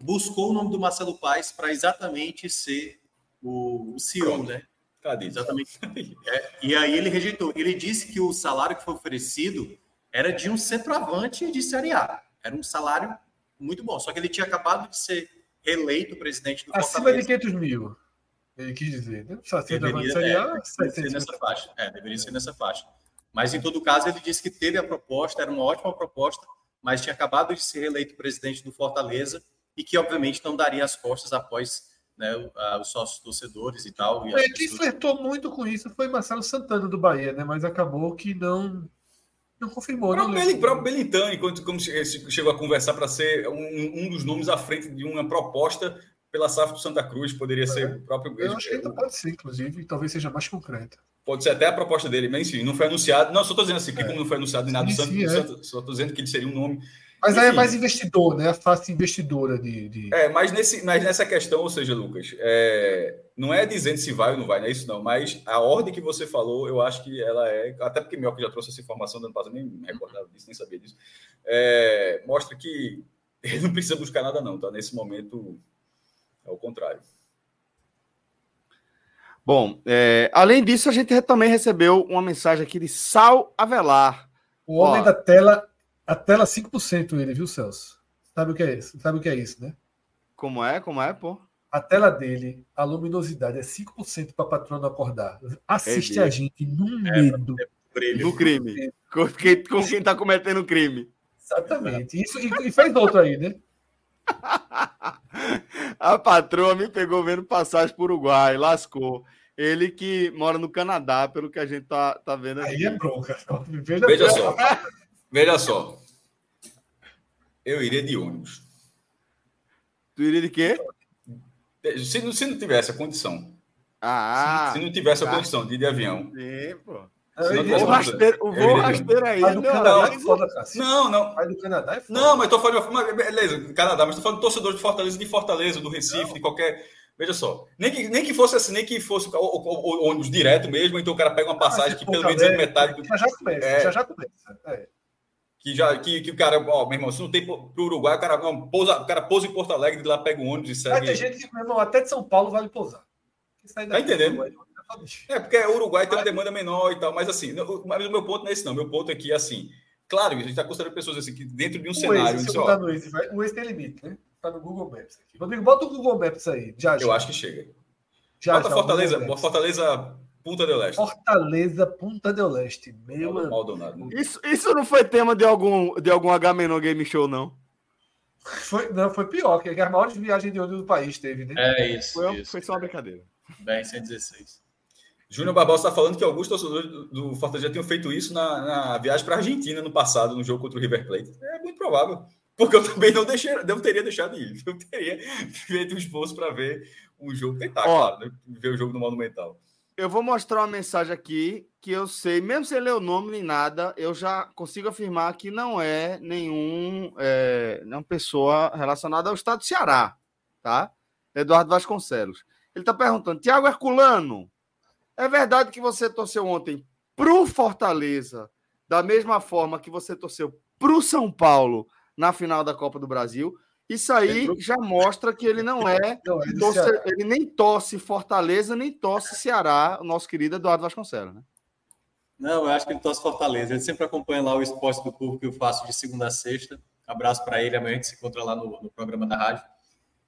buscou o nome do Marcelo Paes para exatamente ser o, o CEO, Pronto. né? Cadê? Exatamente. É, e aí ele rejeitou. Ele disse que o salário que foi oferecido era de um centroavante de Série A. Era um salário muito bom. Só que ele tinha acabado de ser reeleito presidente do Acima Fortaleza. de 500 mil, ele quis dizer. Né? Deveria, é, ser nessa faixa. É, deveria ser nessa faixa. Mas, em todo caso, ele disse que teve a proposta, era uma ótima proposta, mas tinha acabado de ser reeleito presidente do Fortaleza e que, obviamente, não daria as costas após né, os sócios torcedores e tal. E é, quem pessoas... flertou muito com isso foi Marcelo Santana do Bahia, né? Mas acabou que não não confirmou. O próprio, próprio Belintani, quando, como chegou a conversar para ser um, um, dos nomes à frente de uma proposta pela SAF do Santa Cruz, poderia é. ser o próprio. Eu acho que ainda pode ser, inclusive, talvez seja mais concreta. Pode ser até a proposta dele, mas enfim, não foi anunciado. Não, só estou dizendo assim, que é. como não foi anunciado nem nada do Santa, é. só estou dizendo que ele seria um nome mas Enfim, aí é mais investidor, né? A face investidora de, de, É, mas, nesse, mas nessa questão, ou seja, Lucas, é, não é dizendo se vai ou não vai, não é isso não. Mas a ordem que você falou, eu acho que ela é. Até porque Mioca já trouxe essa informação do ano passado, nem me recordava disso, nem sabia disso. É, mostra que ele não precisa buscar nada, não, tá? Nesse momento, é o contrário. Bom, é, além disso, a gente também recebeu uma mensagem aqui de Sal Avelar. O homem Ó, da tela a tela 5% ele, viu, Celso? Sabe o que é isso? Sabe o que é isso, né? Como é? Como é, pô? A tela dele, a luminosidade é 5% para patrão acordar. Assiste é a gente no é, medo. É, no crime. Com quem, com quem tá cometendo crime. Exatamente. Isso, e, e fez outro aí, né? A patroa me pegou vendo passagem para o Uruguai, lascou. Ele que mora no Canadá, pelo que a gente tá, tá vendo aqui. Aí é bronca. Veja, veja só. Veja só. Eu iria de ônibus. Tu iria de quê? Se não, se não tivesse a condição. Ah, se, se não tivesse a condição de ir de avião. Sim, pô. O rasteiro, o voo rasteiro aí. Não, Canadá é foda, Não, não. Vai do Canadá é foda. Não, mas tô falando. Mas, beleza, Canadá, mas tô falando de torcedor de Fortaleza, de Fortaleza, do Recife, não. de qualquer. Veja só, nem que, nem que fosse assim, nem que fosse o, ônibus direto mesmo, então o cara pega uma passagem ah, que pelo menos é metade. Já já começa, é, já já começa. É. Que, já, que, que o cara, ó, meu irmão, se não tem pro Uruguai, o cara, não, pousa, o cara pousa em Porto Alegre, de lá pega o ônibus e segue. Vai ter gente que, meu irmão, até de São Paulo vale pousar. Tá entendendo? É, porque o Uruguai tem uma demanda menor e tal, mas assim, mas o meu ponto não é esse, não. Meu ponto é que, assim, claro, a gente está considerando pessoas assim, que dentro de um o cenário. Waze, ó, no Waze, vai, o tem limite, né? Tá no Google Maps aqui. Rodrigo, bota o Google Maps aí. Já, já. Eu acho que chega. Já, bota já, Fortaleza, Fortaleza Punta del Leste. Fortaleza, Punta del Leste. Meu Maldonado. Isso, isso não foi tema de algum, de algum H-Menor Game Show, não? Foi, não, foi pior, que as maiores viagens de ônibus do país teve, né? É isso. Foi, isso. foi só uma brincadeira. Bem, 116. Júnior Barbosa está falando que alguns torcedores do, Fortaleza já tinham feito isso na, na viagem para a Argentina no passado, no jogo contra o River Plate. É muito provável. Porque eu também não, deixei, não teria deixado de ir. Eu teria feito um esforço para ver um jogo, tentar, Ó, claro, né? ver o jogo no Monumental. Eu vou mostrar uma mensagem aqui que eu sei, mesmo sem ler o nome nem nada, eu já consigo afirmar que não é nenhum é, nenhuma pessoa relacionada ao estado do Ceará, tá? Eduardo Vasconcelos. Ele está perguntando, Tiago Herculano, é verdade que você torceu ontem pro Fortaleza, da mesma forma que você torceu pro São Paulo na final da Copa do Brasil? Isso aí já mostra que ele não é. Não, ele, torce, ele, nem torce Fortaleza, nem torce Ceará, o nosso querido Eduardo Vasconcelos, né? Não, eu acho que ele torce Fortaleza. Ele sempre acompanha lá o esporte do povo que eu faço de segunda a sexta. Abraço para ele. Amanhã a gente se encontra lá no, no programa da rádio.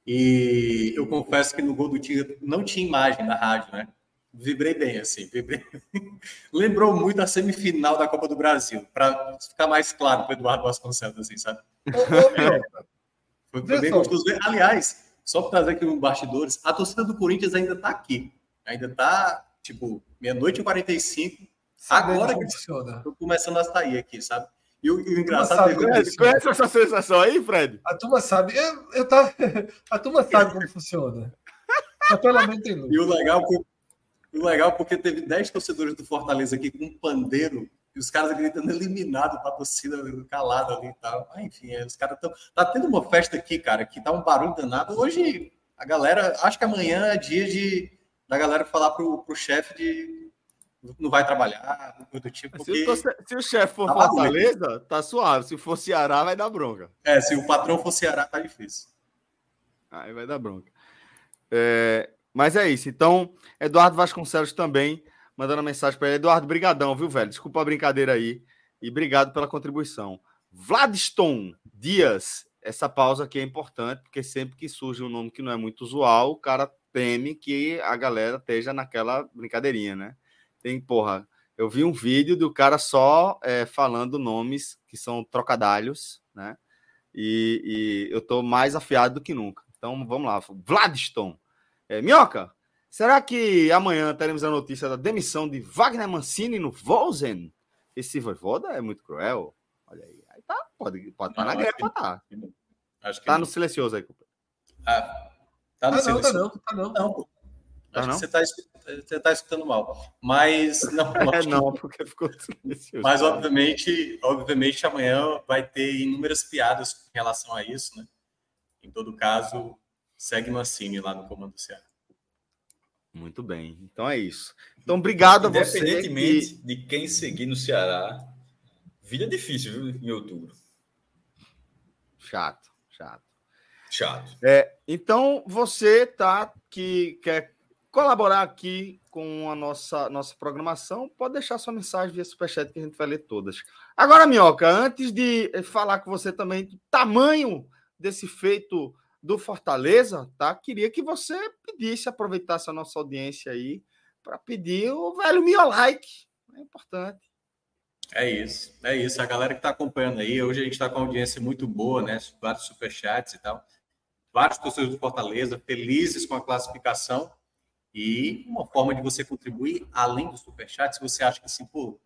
E eu confesso que no gol do Tigre não tinha imagem na rádio, né? Vibrei bem, assim, vibrei. Lembrou muito a semifinal da Copa do Brasil, para ficar mais claro para Eduardo Vasconcelos, assim, sabe? Foi, foi bem gostoso ver. Aliás, só para trazer aqui um bastidores, a torcida do Corinthians ainda está aqui. Ainda está, tipo, meia-noite e 45. Agora que funciona. Tô começando a sair aqui, sabe? E o, e o engraçado é conhece, conhece essa sensação aí, Fred? A turma sabe. Eu, eu tava, a turma sabe como funciona. Pelo menos tem luz. E o legal, o legal porque teve 10 torcedores do Fortaleza aqui com um pandeiro e os caras gritando eliminado para a torcida calada ali e tal. Ah, enfim, é, os caras estão. Tá tendo uma festa aqui, cara, que tá um barulho danado. Hoje, a galera. Acho que amanhã é dia de da galera falar pro, pro chefe de não vai trabalhar, do tipo. Porque... Se, o, se o chefe for tá Fortaleza, tá suave. Se for Ceará, vai dar bronca. É, se o patrão for Ceará, tá difícil. Aí vai dar bronca. É, mas é isso. Então, Eduardo Vasconcelos também mandando mensagem para ele. Eduardo, brigadão, viu, velho? Desculpa a brincadeira aí. E obrigado pela contribuição. Vladiston Dias. Essa pausa aqui é importante, porque sempre que surge um nome que não é muito usual, o cara teme que a galera esteja naquela brincadeirinha, né? Tem, porra, eu vi um vídeo do cara só é, falando nomes que são trocadalhos, né? E, e, eu tô mais afiado do que nunca. Então vamos lá, Vladiston. É, Minhoca, será que amanhã teremos a notícia da demissão de Wagner Mancini no Vozen? Esse voivoda é muito cruel. Olha aí. Aí tá, pode, pode estar tá na guerra, tá. Acho que tá no silencioso aí, Ah, tá no ah, silencioso. Não, tá não, tá não. não. Tá Acho não? que você está você tá escutando mal. Mas não, é, não porque ficou silencioso. Mas obviamente, obviamente amanhã vai ter inúmeras piadas com relação a isso, né? Em todo caso, segue Mancini lá no comando do Ceará. Muito bem. Então é isso. Então, obrigado a você. Independentemente que... de quem seguir no Ceará, vida difícil, viu, em outubro. Chato, chato. Chato. É, então, você tá que quer colaborar aqui com a nossa, nossa programação, pode deixar sua mensagem via Superchat que a gente vai ler todas. Agora, Minhoca, antes de falar com você também do tamanho desse feito do Fortaleza, tá? Queria que você pedisse, aproveitasse a nossa audiência aí para pedir o velho Mio like. É importante. É isso, é isso. A galera que está acompanhando aí, hoje a gente está com uma audiência muito boa, né? Vários superchats e tal. vários torcedores do Fortaleza felizes com a classificação e uma forma de você contribuir, além do superchat, se você acha que assim, pô,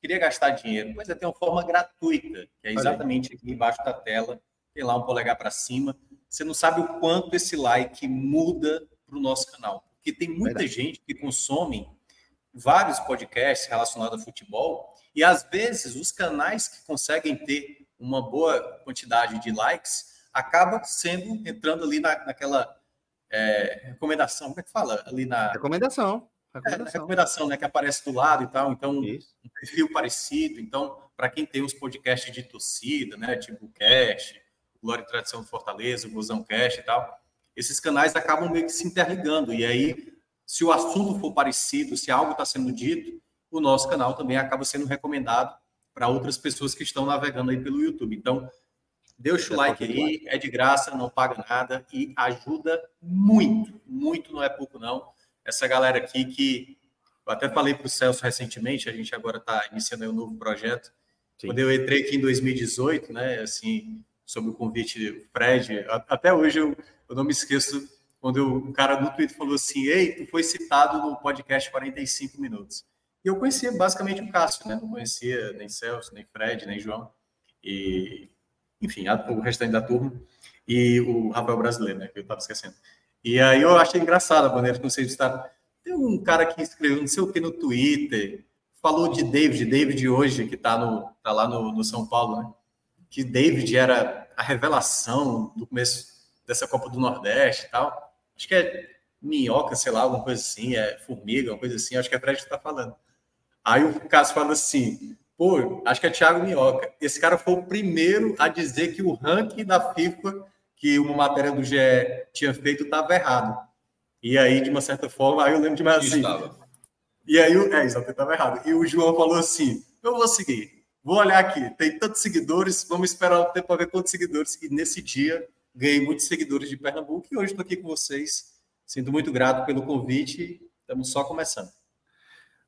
queria gastar dinheiro, mas é tem uma forma gratuita, que é exatamente aqui embaixo da tela, tem lá um polegar para cima. Você não sabe o quanto esse like muda para o nosso canal, porque tem muita Verdade. gente que consome vários podcasts relacionados a futebol e às vezes os canais que conseguem ter uma boa quantidade de likes acaba sendo entrando ali na, naquela é, recomendação, como é que fala? Ali na recomendação. Recomendação. É, recomendação, né? Que aparece do lado e tal. Então, Isso. um perfil parecido. Então, para quem tem os podcasts de torcida, né? Tipo o Cast, Glória e Tradição do Fortaleza, o Busão Cast e tal, esses canais acabam meio que se interligando. E aí, se o assunto for parecido, se algo está sendo dito, o nosso canal também acaba sendo recomendado para outras pessoas que estão navegando aí pelo YouTube. Então, Deixa o like aí, é de graça, não paga nada e ajuda muito, muito, não é pouco não. Essa galera aqui que eu até falei para o Celso recentemente, a gente agora está iniciando um novo projeto. Sim. Quando eu entrei aqui em 2018, né, assim, sob o convite do Fred, até hoje eu, eu não me esqueço quando eu, um cara no Twitter falou assim: Ei, tu foi citado no podcast 45 minutos. E eu conhecia basicamente o Cássio, né? Não conhecia nem Celso, nem Fred, nem João. E enfim, a, o restante da turma, e o Rafael Brasileiro, né, que eu estava esquecendo. E aí eu achei engraçado a maneira que vocês estavam. Tem um cara que escreveu não sei o que no Twitter, falou de David, David hoje, que está tá lá no, no São Paulo, né? Que David era a revelação do começo dessa Copa do Nordeste e tal. Acho que é minhoca, sei lá, alguma coisa assim, é formiga, alguma coisa assim, acho que é Fred que está falando. Aí o Cássio fala assim: Pô, acho que é Thiago Minhoca. Esse cara foi o primeiro a dizer que o ranking da FIFA, que uma matéria do GE tinha feito, estava errado. E aí, de uma certa forma, aí eu lembro de mais assim. Estava. E aí, é, exato, estava errado. E o João falou assim: eu vou seguir, vou olhar aqui, tem tantos seguidores, vamos esperar o tempo para ver quantos seguidores. E nesse dia, ganhei muitos seguidores de Pernambuco e hoje estou aqui com vocês. Sinto muito grato pelo convite, estamos só começando.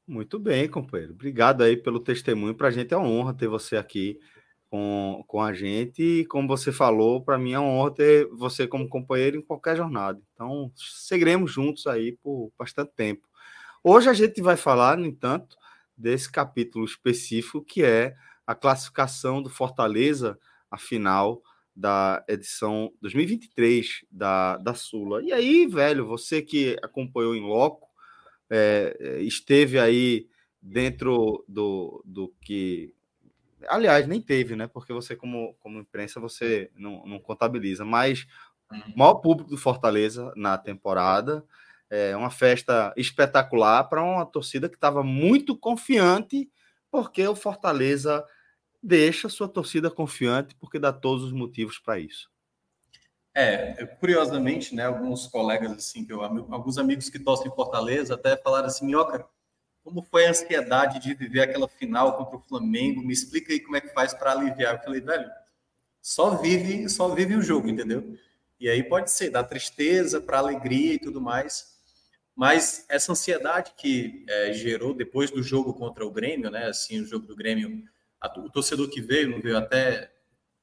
Muito bem, companheiro. Obrigado aí pelo testemunho. Para a gente é uma honra ter você aqui com, com a gente. E como você falou, para mim é uma honra ter você como companheiro em qualquer jornada. Então, seguiremos juntos aí por bastante tempo. Hoje a gente vai falar, no entanto, desse capítulo específico que é a classificação do Fortaleza, a final da edição 2023 da, da Sula. E aí, velho, você que acompanhou em loco, é, esteve aí dentro do, do que. Aliás, nem teve, né? Porque você, como, como imprensa, você não, não contabiliza, mas o uhum. maior público do Fortaleza na temporada. É uma festa espetacular para uma torcida que estava muito confiante, porque o Fortaleza deixa sua torcida confiante, porque dá todos os motivos para isso. É, curiosamente, né, alguns colegas, assim, que eu, alguns amigos que torcem em Fortaleza até falaram assim, Minhoca, como foi a ansiedade de viver aquela final contra o Flamengo? Me explica aí como é que faz para aliviar. Eu falei, velho, só vive, só vive o jogo, entendeu? E aí pode ser da tristeza para alegria e tudo mais. Mas essa ansiedade que é, gerou depois do jogo contra o Grêmio, né? Assim, o jogo do Grêmio, a, o torcedor que veio, não veio até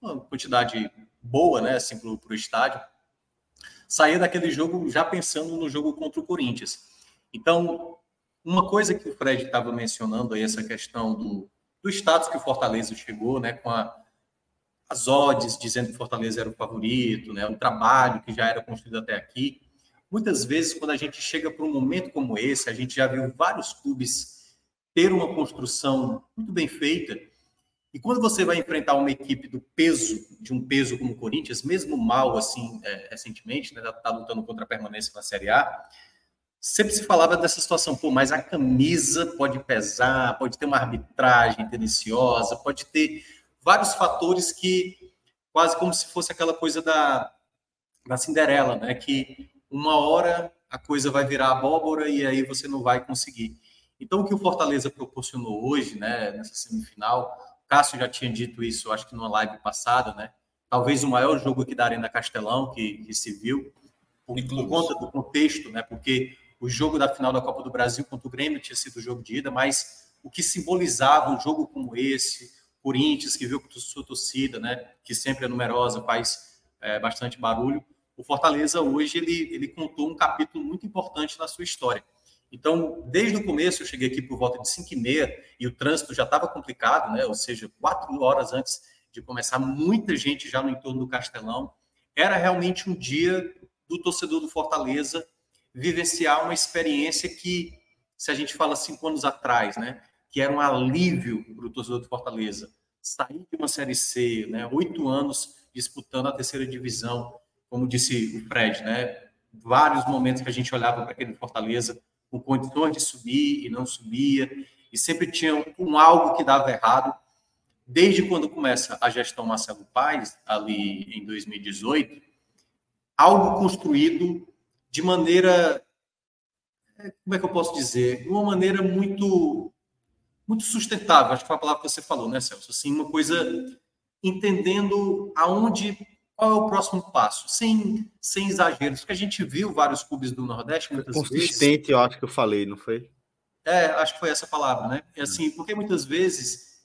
uma quantidade boa, né, assim, para o estádio, saía daquele jogo já pensando no jogo contra o Corinthians. Então, uma coisa que o Fred estava mencionando aí, essa questão do, do status que o Fortaleza chegou, né, com a, as odds dizendo que o Fortaleza era o favorito, né, um trabalho que já era construído até aqui. Muitas vezes, quando a gente chega para um momento como esse, a gente já viu vários clubes ter uma construção muito bem feita, e quando você vai enfrentar uma equipe do peso, de um peso como o Corinthians, mesmo mal assim, é, recentemente, né, tá lutando contra a permanência na Série A, sempre se falava dessa situação, pô, mas a camisa pode pesar, pode ter uma arbitragem deliciosa, pode ter vários fatores que quase como se fosse aquela coisa da, da Cinderela, né, que uma hora a coisa vai virar abóbora e aí você não vai conseguir. Então, o que o Fortaleza proporcionou hoje, né, nessa semifinal, Cássio já tinha dito isso, acho que numa live passada, né? Talvez o maior jogo aqui da Arena Castelão que, que se viu, por, por, conta do contexto, né? Porque o jogo da final da Copa do Brasil contra o Grêmio tinha sido o jogo de ida, mas o que simbolizava um jogo como esse, Corinthians, que viu com sua torcida, né? Que sempre é numerosa, faz é, bastante barulho. O Fortaleza hoje ele, ele contou um capítulo muito importante na sua história. Então, desde o começo, eu cheguei aqui por volta de 5 e meia e o trânsito já estava complicado, né? ou seja, quatro horas antes de começar, muita gente já no entorno do Castelão. Era realmente um dia do torcedor do Fortaleza vivenciar uma experiência que, se a gente fala cinco anos atrás, né? que era um alívio para o torcedor do Fortaleza, sair de uma Série C, né? oito anos disputando a terceira divisão, como disse o Fred, né? vários momentos que a gente olhava para aquele Fortaleza com condições de subir e não subia, e sempre tinha um algo que dava errado. Desde quando começa a gestão Marcelo Paes, ali em 2018, algo construído de maneira, é, como é que eu posso dizer, de uma maneira muito, muito sustentável. Acho que foi a palavra que você falou, né, Celso? Assim, uma coisa entendendo aonde qual é o próximo passo, sem, sem exageros, porque a gente viu vários clubes do Nordeste muitas Consistente, vezes, eu acho que eu falei, não foi? É, acho que foi essa palavra, né? É assim, porque muitas vezes,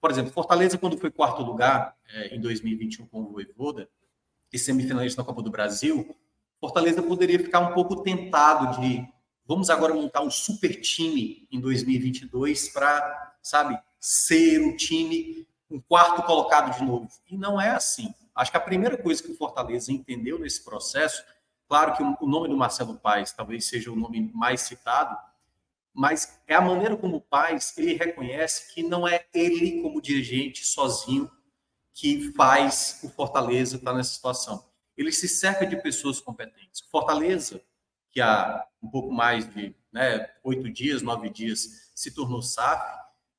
por exemplo, Fortaleza, quando foi quarto lugar é, em 2021 com o Voivoda, e semifinalista na Copa do Brasil, Fortaleza poderia ficar um pouco tentado de vamos agora montar um super time em 2022 para, sabe, ser o time um quarto colocado de novo. E não é assim. Acho que a primeira coisa que o Fortaleza entendeu nesse processo, claro que o nome do Marcelo Paes talvez seja o nome mais citado, mas é a maneira como o Paes ele reconhece que não é ele como dirigente sozinho que faz o Fortaleza estar nessa situação. Ele se cerca de pessoas competentes. Fortaleza, que há um pouco mais de né, oito dias, nove dias, se tornou SAF,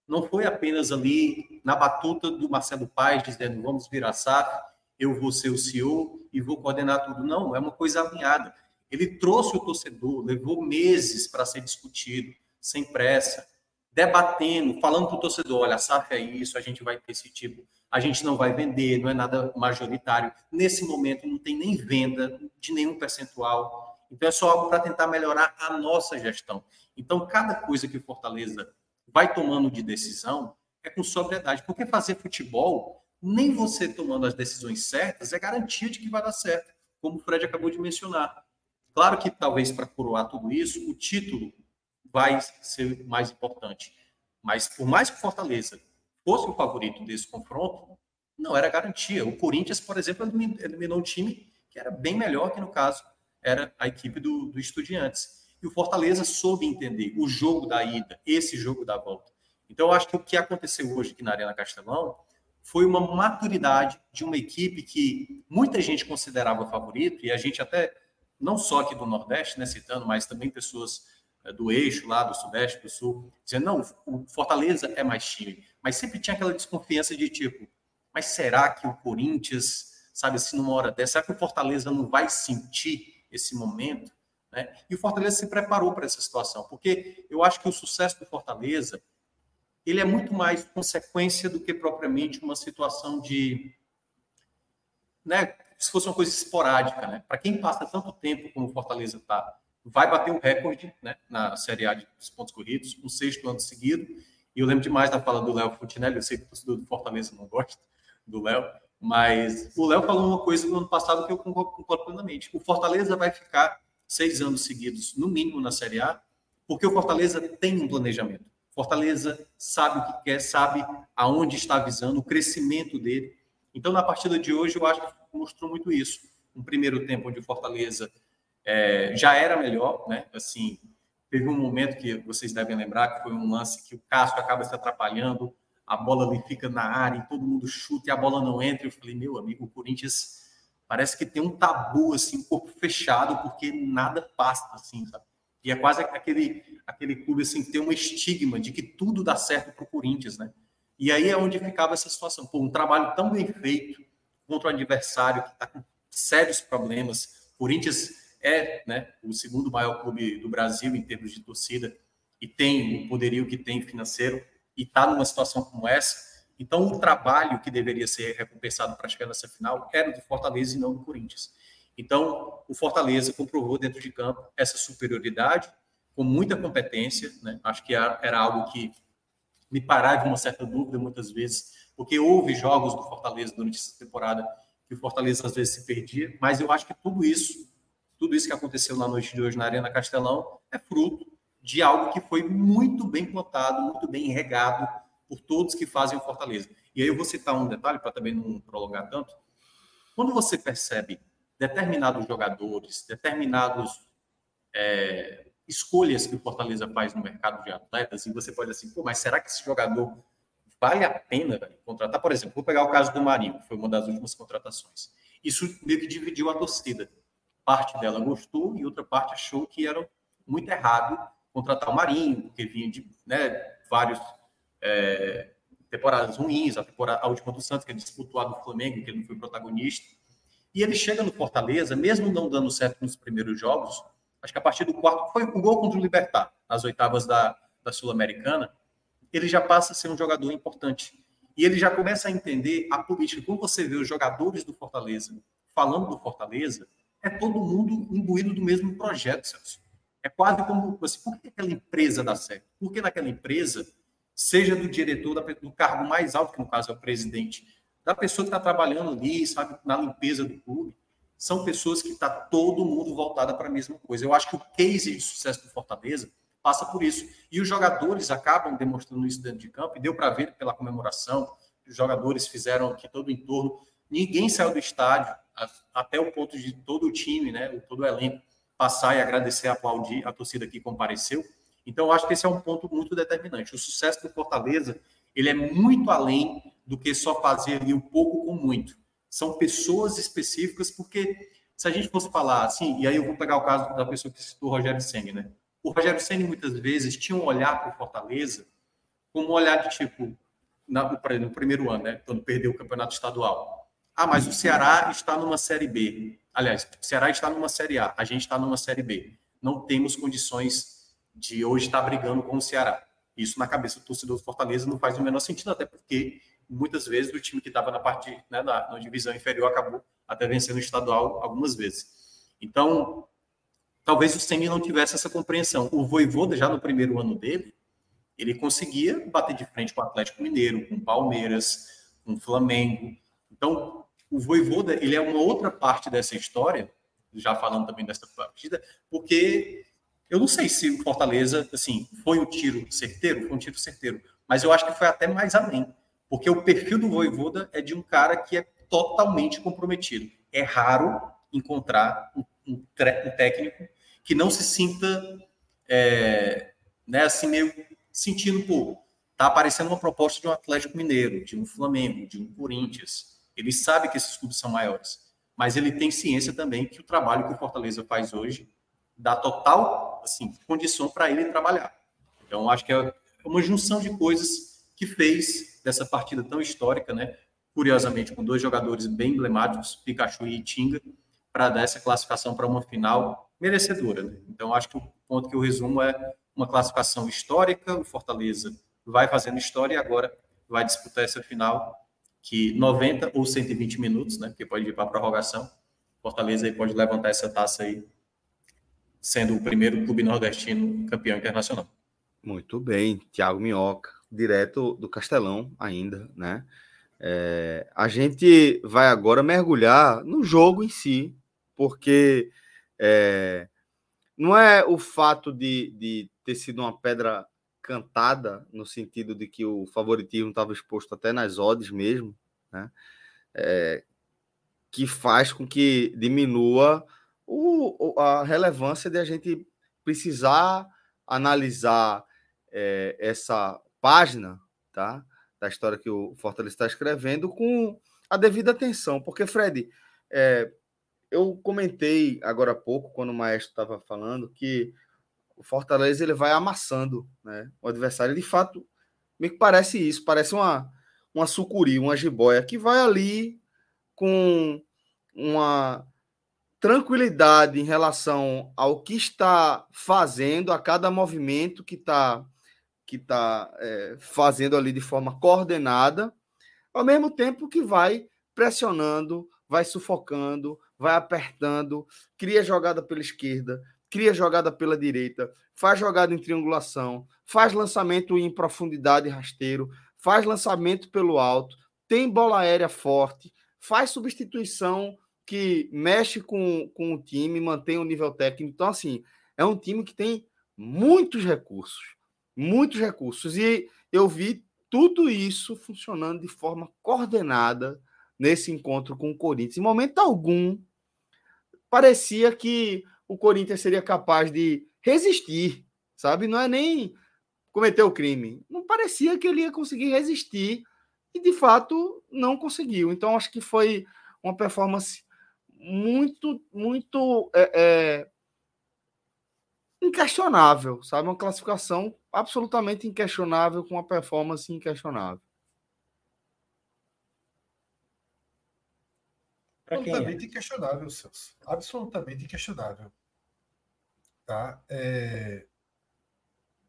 não foi apenas ali na batuta do Marcelo Paes dizendo vamos virar SAF, eu vou ser o CEO e vou coordenar tudo. Não, é uma coisa alinhada. Ele trouxe o torcedor, levou meses para ser discutido, sem pressa, debatendo, falando para o torcedor: olha, SAF é isso, a gente vai ter esse tipo, a gente não vai vender, não é nada majoritário. Nesse momento, não tem nem venda de nenhum percentual. Então, é só algo para tentar melhorar a nossa gestão. Então, cada coisa que Fortaleza vai tomando de decisão é com sobriedade, porque fazer futebol nem você tomando as decisões certas é garantia de que vai dar certo, como o Fred acabou de mencionar. Claro que talvez para coroar tudo isso, o título vai ser mais importante. Mas por mais que o Fortaleza fosse o favorito desse confronto, não era garantia. O Corinthians, por exemplo, eliminou um time que era bem melhor que no caso era a equipe do, do Estudiantes. E o Fortaleza soube entender o jogo da ida, esse jogo da volta. Então, eu acho que o que aconteceu hoje aqui na Arena Castelão foi uma maturidade de uma equipe que muita gente considerava favorito, e a gente até, não só aqui do Nordeste, né, citando, mas também pessoas eh, do eixo lá, do Sudeste, do Sul, dizendo, não, o Fortaleza é mais time. Mas sempre tinha aquela desconfiança de tipo, mas será que o Corinthians, sabe, assim, numa hora dessa, será que o Fortaleza não vai sentir esse momento? Né? E o Fortaleza se preparou para essa situação, porque eu acho que o sucesso do Fortaleza ele é muito mais consequência do que propriamente uma situação de, né, se fosse uma coisa esporádica, né? Para quem passa tanto tempo como o Fortaleza está, vai bater um recorde, né, na Série A de pontos corridos, um sexto ano seguido. E eu lembro demais da fala do Léo Fontinelli, eu sei que o torcedor do Fortaleza não gosta do Léo, mas o Léo falou uma coisa no ano passado que eu concordo plenamente. O Fortaleza vai ficar seis anos seguidos, no mínimo, na Série A, porque o Fortaleza tem um planejamento. Fortaleza sabe o que quer, sabe aonde está visando, o crescimento dele. Então, na partida de hoje, eu acho que mostrou muito isso. Um primeiro tempo onde o Fortaleza é, já era melhor, né? Assim, teve um momento que vocês devem lembrar que foi um lance que o Cássio acaba se atrapalhando, a bola ali fica na área e todo mundo chuta e a bola não entra. Eu falei, meu amigo, o Corinthians parece que tem um tabu, assim, corpo fechado, porque nada passa, assim, sabe? E é quase aquele, aquele clube assim, que tem um estigma de que tudo dá certo para o Corinthians, né? E aí é onde ficava essa situação. Pô, um trabalho tão bem feito contra o adversário que está com sérios problemas. Corinthians é né, o segundo maior clube do Brasil em termos de torcida e tem o poderio que tem financeiro e está numa situação como essa. Então, o trabalho que deveria ser recompensado para chegar nessa final era do Fortaleza e não do Corinthians. Então, o Fortaleza comprovou dentro de campo essa superioridade com muita competência. Né? Acho que era algo que me parava uma certa dúvida muitas vezes, porque houve jogos do Fortaleza durante essa temporada que o Fortaleza às vezes se perdia, mas eu acho que tudo isso, tudo isso que aconteceu na noite de hoje na Arena Castelão é fruto de algo que foi muito bem plantado, muito bem regado por todos que fazem o Fortaleza. E aí eu vou citar um detalhe para também não prolongar tanto. Quando você percebe determinados jogadores, determinados é, escolhas que o Fortaleza faz no mercado de atletas, e você pode assim, pô, mas será que esse jogador vale a pena véio, contratar? Por exemplo, vou pegar o caso do Marinho, que foi uma das últimas contratações. Isso meio que dividiu a torcida. Parte dela gostou e outra parte achou que era muito errado contratar o Marinho, porque vinha de né, vários é, temporadas ruins, a, temporada, a última do Santos, que ele disputou a do Flamengo, que ele não foi protagonista. E ele chega no Fortaleza, mesmo não dando certo nos primeiros jogos, acho que a partir do quarto, foi o gol contra o Libertar, nas oitavas da, da Sul-Americana, ele já passa a ser um jogador importante. E ele já começa a entender a política. Quando você vê os jogadores do Fortaleza falando do Fortaleza, é todo mundo imbuído do mesmo projeto, Celso. É quase como assim, por que aquela empresa dá certo? Porque naquela empresa, seja do diretor, do cargo mais alto, que no caso é o presidente, da pessoa que está trabalhando ali, sabe, na limpeza do clube, são pessoas que está todo mundo voltada para a mesma coisa. Eu acho que o case de sucesso do Fortaleza passa por isso. E os jogadores acabam demonstrando isso dentro de campo, e deu para ver pela comemoração, os jogadores fizeram aqui todo o entorno. Ninguém saiu do estádio, até o ponto de todo o time, né, todo o elenco, passar e agradecer, aplaudir a torcida que compareceu. Então, eu acho que esse é um ponto muito determinante. O sucesso do Fortaleza, ele é muito além do que só fazer ali o pouco com muito. São pessoas específicas, porque se a gente fosse falar assim, e aí eu vou pegar o caso da pessoa que citou o Rogério Senni, né? O Rogério Senni muitas vezes tinha um olhar para o Fortaleza como um olhar de tipo, na, no primeiro ano, né? Quando perdeu o campeonato estadual. Ah, mas o Ceará está numa Série B. Aliás, o Ceará está numa Série A, a gente está numa Série B. Não temos condições de hoje estar brigando com o Ceará. Isso na cabeça do torcedor do Fortaleza não faz o menor sentido, até porque muitas vezes o time que estava na parte né, na, na, divisão inferior acabou até vencendo o estadual algumas vezes. Então, talvez o Semi não tivesse essa compreensão. O Voivoda, já no primeiro ano dele, ele conseguia bater de frente com o Atlético Mineiro, com o Palmeiras, com o Flamengo. Então, o Voivoda, ele é uma outra parte dessa história, já falando também dessa partida, porque eu não sei se o Fortaleza, assim, foi um tiro certeiro, foi um tiro certeiro, mas eu acho que foi até mais além, porque o perfil do Voivoda é de um cara que é totalmente comprometido. É raro encontrar um, um, um técnico que não se sinta, é, né, assim, meio sentindo, pô, tá aparecendo uma proposta de um Atlético Mineiro, de um Flamengo, de um Corinthians. Ele sabe que esses clubes são maiores, mas ele tem ciência também que o trabalho que o Fortaleza faz hoje dá total assim, condição para ele trabalhar. Então, acho que é uma junção de coisas que fez dessa partida tão histórica, né? Curiosamente, com dois jogadores bem emblemáticos, Pikachu e Tinga, para dar essa classificação para uma final merecedora. Né? Então, acho que o ponto que eu resumo é uma classificação histórica. O Fortaleza vai fazendo história e agora vai disputar essa final que 90 ou 120 minutos, né? Porque pode ir para a prorrogação. Fortaleza aí pode levantar essa taça aí sendo o primeiro clube nordestino campeão internacional. Muito bem, Thiago Minhoca, direto do Castelão ainda, né? É, a gente vai agora mergulhar no jogo em si, porque é, não é o fato de, de ter sido uma pedra cantada, no sentido de que o favoritismo estava exposto até nas odds mesmo, né? É, que faz com que diminua o, a relevância de a gente precisar analisar é, essa página tá, da história que o Fortaleza está escrevendo com a devida atenção, porque, Fred, é, eu comentei agora há pouco, quando o Maestro estava falando, que o Fortaleza ele vai amassando né, o adversário. De fato, me parece isso, parece uma, uma sucuri, uma jiboia, que vai ali com uma tranquilidade em relação ao que está fazendo, a cada movimento que está que tá, é, fazendo ali de forma coordenada, ao mesmo tempo que vai pressionando, vai sufocando, vai apertando, cria jogada pela esquerda, cria jogada pela direita, faz jogada em triangulação, faz lançamento em profundidade rasteiro, faz lançamento pelo alto, tem bola aérea forte, faz substituição que mexe com, com o time, mantém o nível técnico. Então, assim, é um time que tem muitos recursos, muitos recursos. E eu vi tudo isso funcionando de forma coordenada nesse encontro com o Corinthians. Em momento algum, parecia que o Corinthians seria capaz de resistir, sabe? Não é nem cometer o crime. Não parecia que ele ia conseguir resistir e, de fato, não conseguiu. Então, acho que foi uma performance muito, muito é, é, inquestionável, sabe? Uma classificação absolutamente inquestionável com uma performance inquestionável. Absolutamente inquestionável, Celso. Absolutamente inquestionável. Tá? É...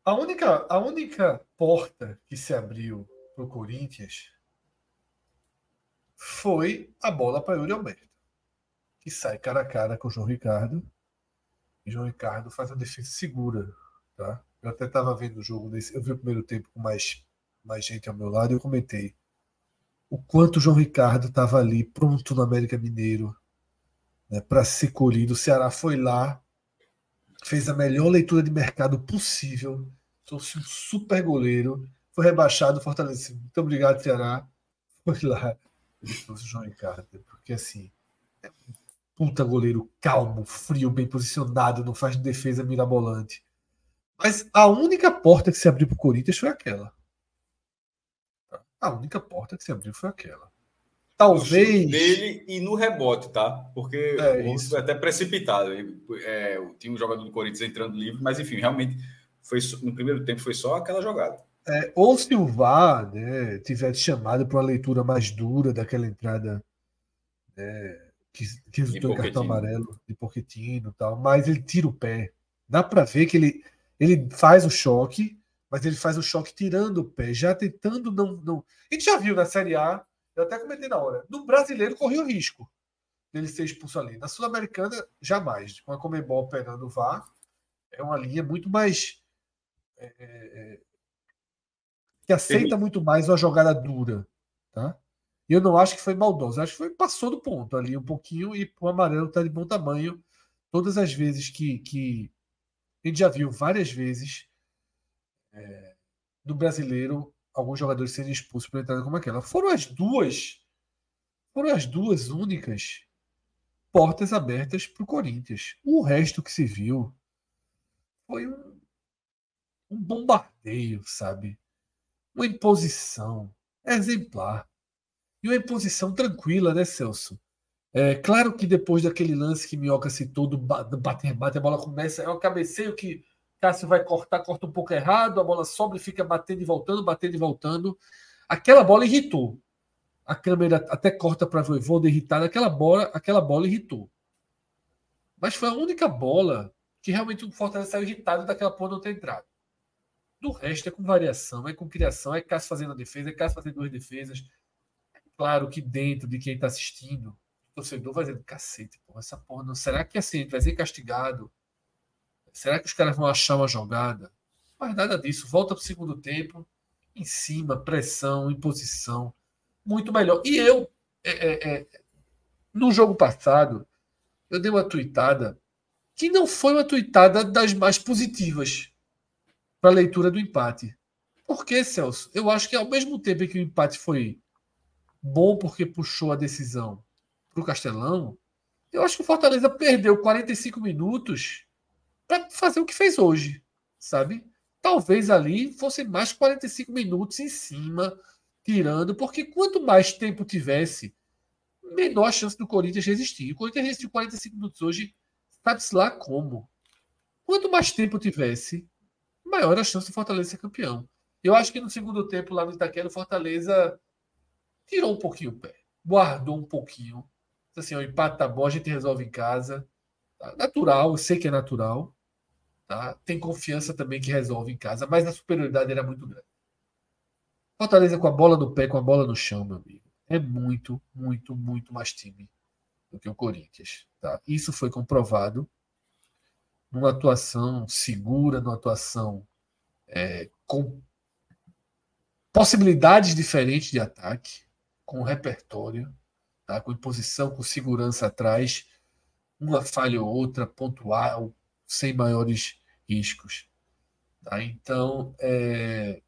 A, única, a única porta que se abriu para o Corinthians foi a bola para Yuri Alberto, que sai cara a cara com o João Ricardo. João Ricardo faz uma defesa segura. Tá? Eu até estava vendo o jogo. Eu vi o primeiro tempo com mais, mais gente ao meu lado e eu comentei o quanto o João Ricardo estava ali pronto no América Mineiro né, para ser colhido. O Ceará foi lá, fez a melhor leitura de mercado possível, trouxe um super goleiro, foi rebaixado, Fortaleza. Muito obrigado, Ceará. Foi lá trouxe o João Ricardo, porque assim, é puta goleiro calmo, frio, bem posicionado, não faz defesa mirabolante. Mas a única porta que se abriu para o Corinthians foi aquela. A única porta que se abriu foi aquela. Talvez. dele e no rebote, tá? Porque é, o foi até precipitado. É, tinha um jogador do Corinthians entrando livre, mas enfim, realmente foi no primeiro tempo foi só aquela jogada. É, ou se o VAR né, tivesse chamado para uma leitura mais dura daquela entrada né, que, que resultou em cartão amarelo de Pochettino e tal, mas ele tira o pé. Dá para ver que ele, ele faz o choque, mas ele faz o choque tirando o pé, já tentando não, não. A gente já viu na Série A, eu até comentei na hora, no brasileiro correu risco dele ser expulso ali. Na Sul-Americana, jamais. Com a Comebol pegando o VAR, é uma linha muito mais. É, é, é que aceita muito mais uma jogada dura. Tá? Eu não acho que foi maldoso, acho que foi passou do ponto ali um pouquinho e o amarelo está de bom tamanho. Todas as vezes que, que a gente já viu várias vezes é, do brasileiro alguns jogadores serem expulsos por entrada como aquela. Foram as duas, foram as duas únicas portas abertas para o Corinthians. O resto que se viu foi um, um bombardeio, sabe? Uma imposição exemplar. E uma imposição tranquila, né, Celso? É, claro que depois daquele lance que Minhoca citou do bater-bate, a bola começa, é um cabeceio que Cássio vai cortar, corta um pouco errado, a bola sobe e fica batendo e voltando, batendo e voltando. Aquela bola irritou. A câmera até corta para Voivoda irritado. Aquela bola, aquela bola irritou. Mas foi a única bola que realmente o Fortaleza saiu irritado daquela porra não ter entrado. Do resto é com variação, é com criação, é Cássio fazendo a defesa, é Cássio fazendo duas defesas. Claro que dentro de quem está assistindo, o torcedor vai dizendo, cacete, porra, essa porra não. Será que assim, a gente vai ser castigado? Será que os caras vão achar uma jogada? Mas nada disso. Volta para o segundo tempo, em cima, pressão, imposição. Muito melhor. E eu, é, é, é, no jogo passado, eu dei uma tuitada que não foi uma tuitada das mais positivas para a leitura do empate. Por que, Celso? Eu acho que ao mesmo tempo que o empate foi bom porque puxou a decisão para o Castelão, eu acho que o Fortaleza perdeu 45 minutos para fazer o que fez hoje, sabe? Talvez ali fosse mais 45 minutos em cima, tirando, porque quanto mais tempo tivesse, menor chance do Corinthians resistir. O Corinthians resistiu 45 minutos hoje, sabe-se lá como. Quanto mais tempo tivesse, maior a chance do Fortaleza ser campeão. Eu acho que no segundo tempo, lá no Itaquera, o Fortaleza tirou um pouquinho o pé, guardou um pouquinho. Assim, o empate tá bom, a gente resolve em casa. Tá? Natural, eu sei que é natural. Tá? Tem confiança também que resolve em casa, mas a superioridade era muito grande. Fortaleza com a bola no pé, com a bola no chão, meu amigo. É muito, muito, muito mais time do que o Corinthians. Tá? Isso foi comprovado numa atuação segura, numa atuação é, com possibilidades diferentes de ataque, com repertório. tá? com imposição, com segurança atrás, uma falha ou outra, pontual, sem maiores riscos. Tá? Então, é...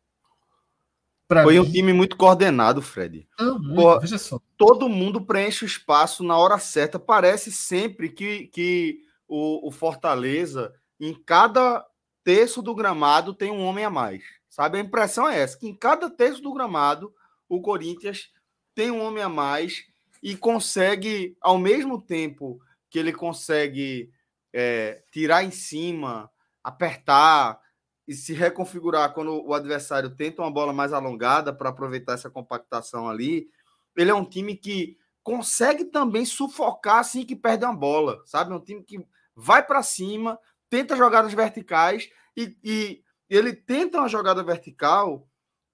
Foi mim... um time muito coordenado, Fred. Não, muito, veja só. Todo mundo preenche o espaço na hora certa. Parece sempre que, que o, o Fortaleza, em cada terço do gramado, tem um homem a mais. Sabe? A impressão é essa: que em cada terço do gramado, o Corinthians tem um homem a mais e consegue, ao mesmo tempo que ele consegue é, tirar em cima, apertar e se reconfigurar quando o adversário tenta uma bola mais alongada para aproveitar essa compactação ali, ele é um time que consegue também sufocar assim que perde uma bola, sabe? É um time que vai para cima, tenta jogadas verticais e, e ele tenta uma jogada vertical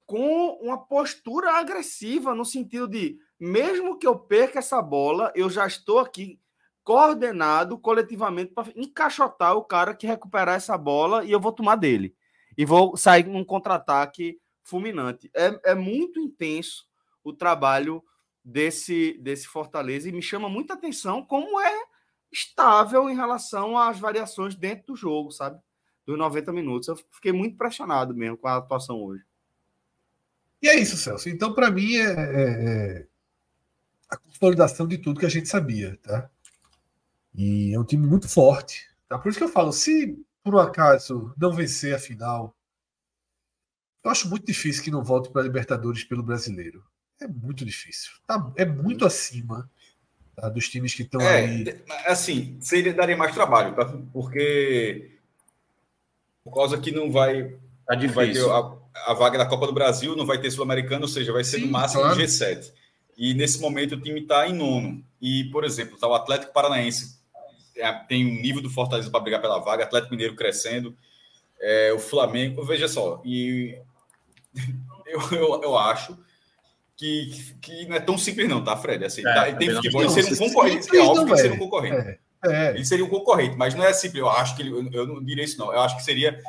com uma postura agressiva, no sentido de, mesmo que eu perca essa bola, eu já estou aqui coordenado coletivamente para encaixotar o cara que recuperar essa bola e eu vou tomar dele. E vou sair num contra-ataque fulminante. É, é muito intenso o trabalho desse, desse Fortaleza e me chama muita atenção como é estável em relação às variações dentro do jogo, sabe? Dos 90 minutos. Eu fiquei muito impressionado mesmo com a atuação hoje. E é isso, Celso. Então, para mim, é, é, é, a consolidação de tudo que a gente sabia, tá? E é um time muito forte. Tá? Por isso que eu falo, se por um acaso não vencer a final, eu acho muito difícil que não volte para a Libertadores pelo brasileiro. É muito difícil. Tá, é muito acima tá? dos times que estão é, aí. Assim, seria, daria mais trabalho, tá? porque por causa que não vai. Tá difícil. Vai ter a, a, vaga da Copa do Brasil, não vai ter Sul-Americano, ou seja, vai ser Sim, no máximo claro. G7. E nesse momento o time está em nono. E, por exemplo, tá o Atlético Paranaense é, tem um nível do Fortaleza para brigar pela vaga, Atlético Mineiro crescendo, é, o Flamengo, veja só, e eu, eu, eu acho que, que não é tão simples não, tá, Fred? Assim, é, tá, tem futebol, ele seria um concorrente, é óbvio que ele seria um concorrente. É, é. Ele seria um concorrente, mas não é simples, eu acho que ele, eu, eu não diria isso não, eu acho que seria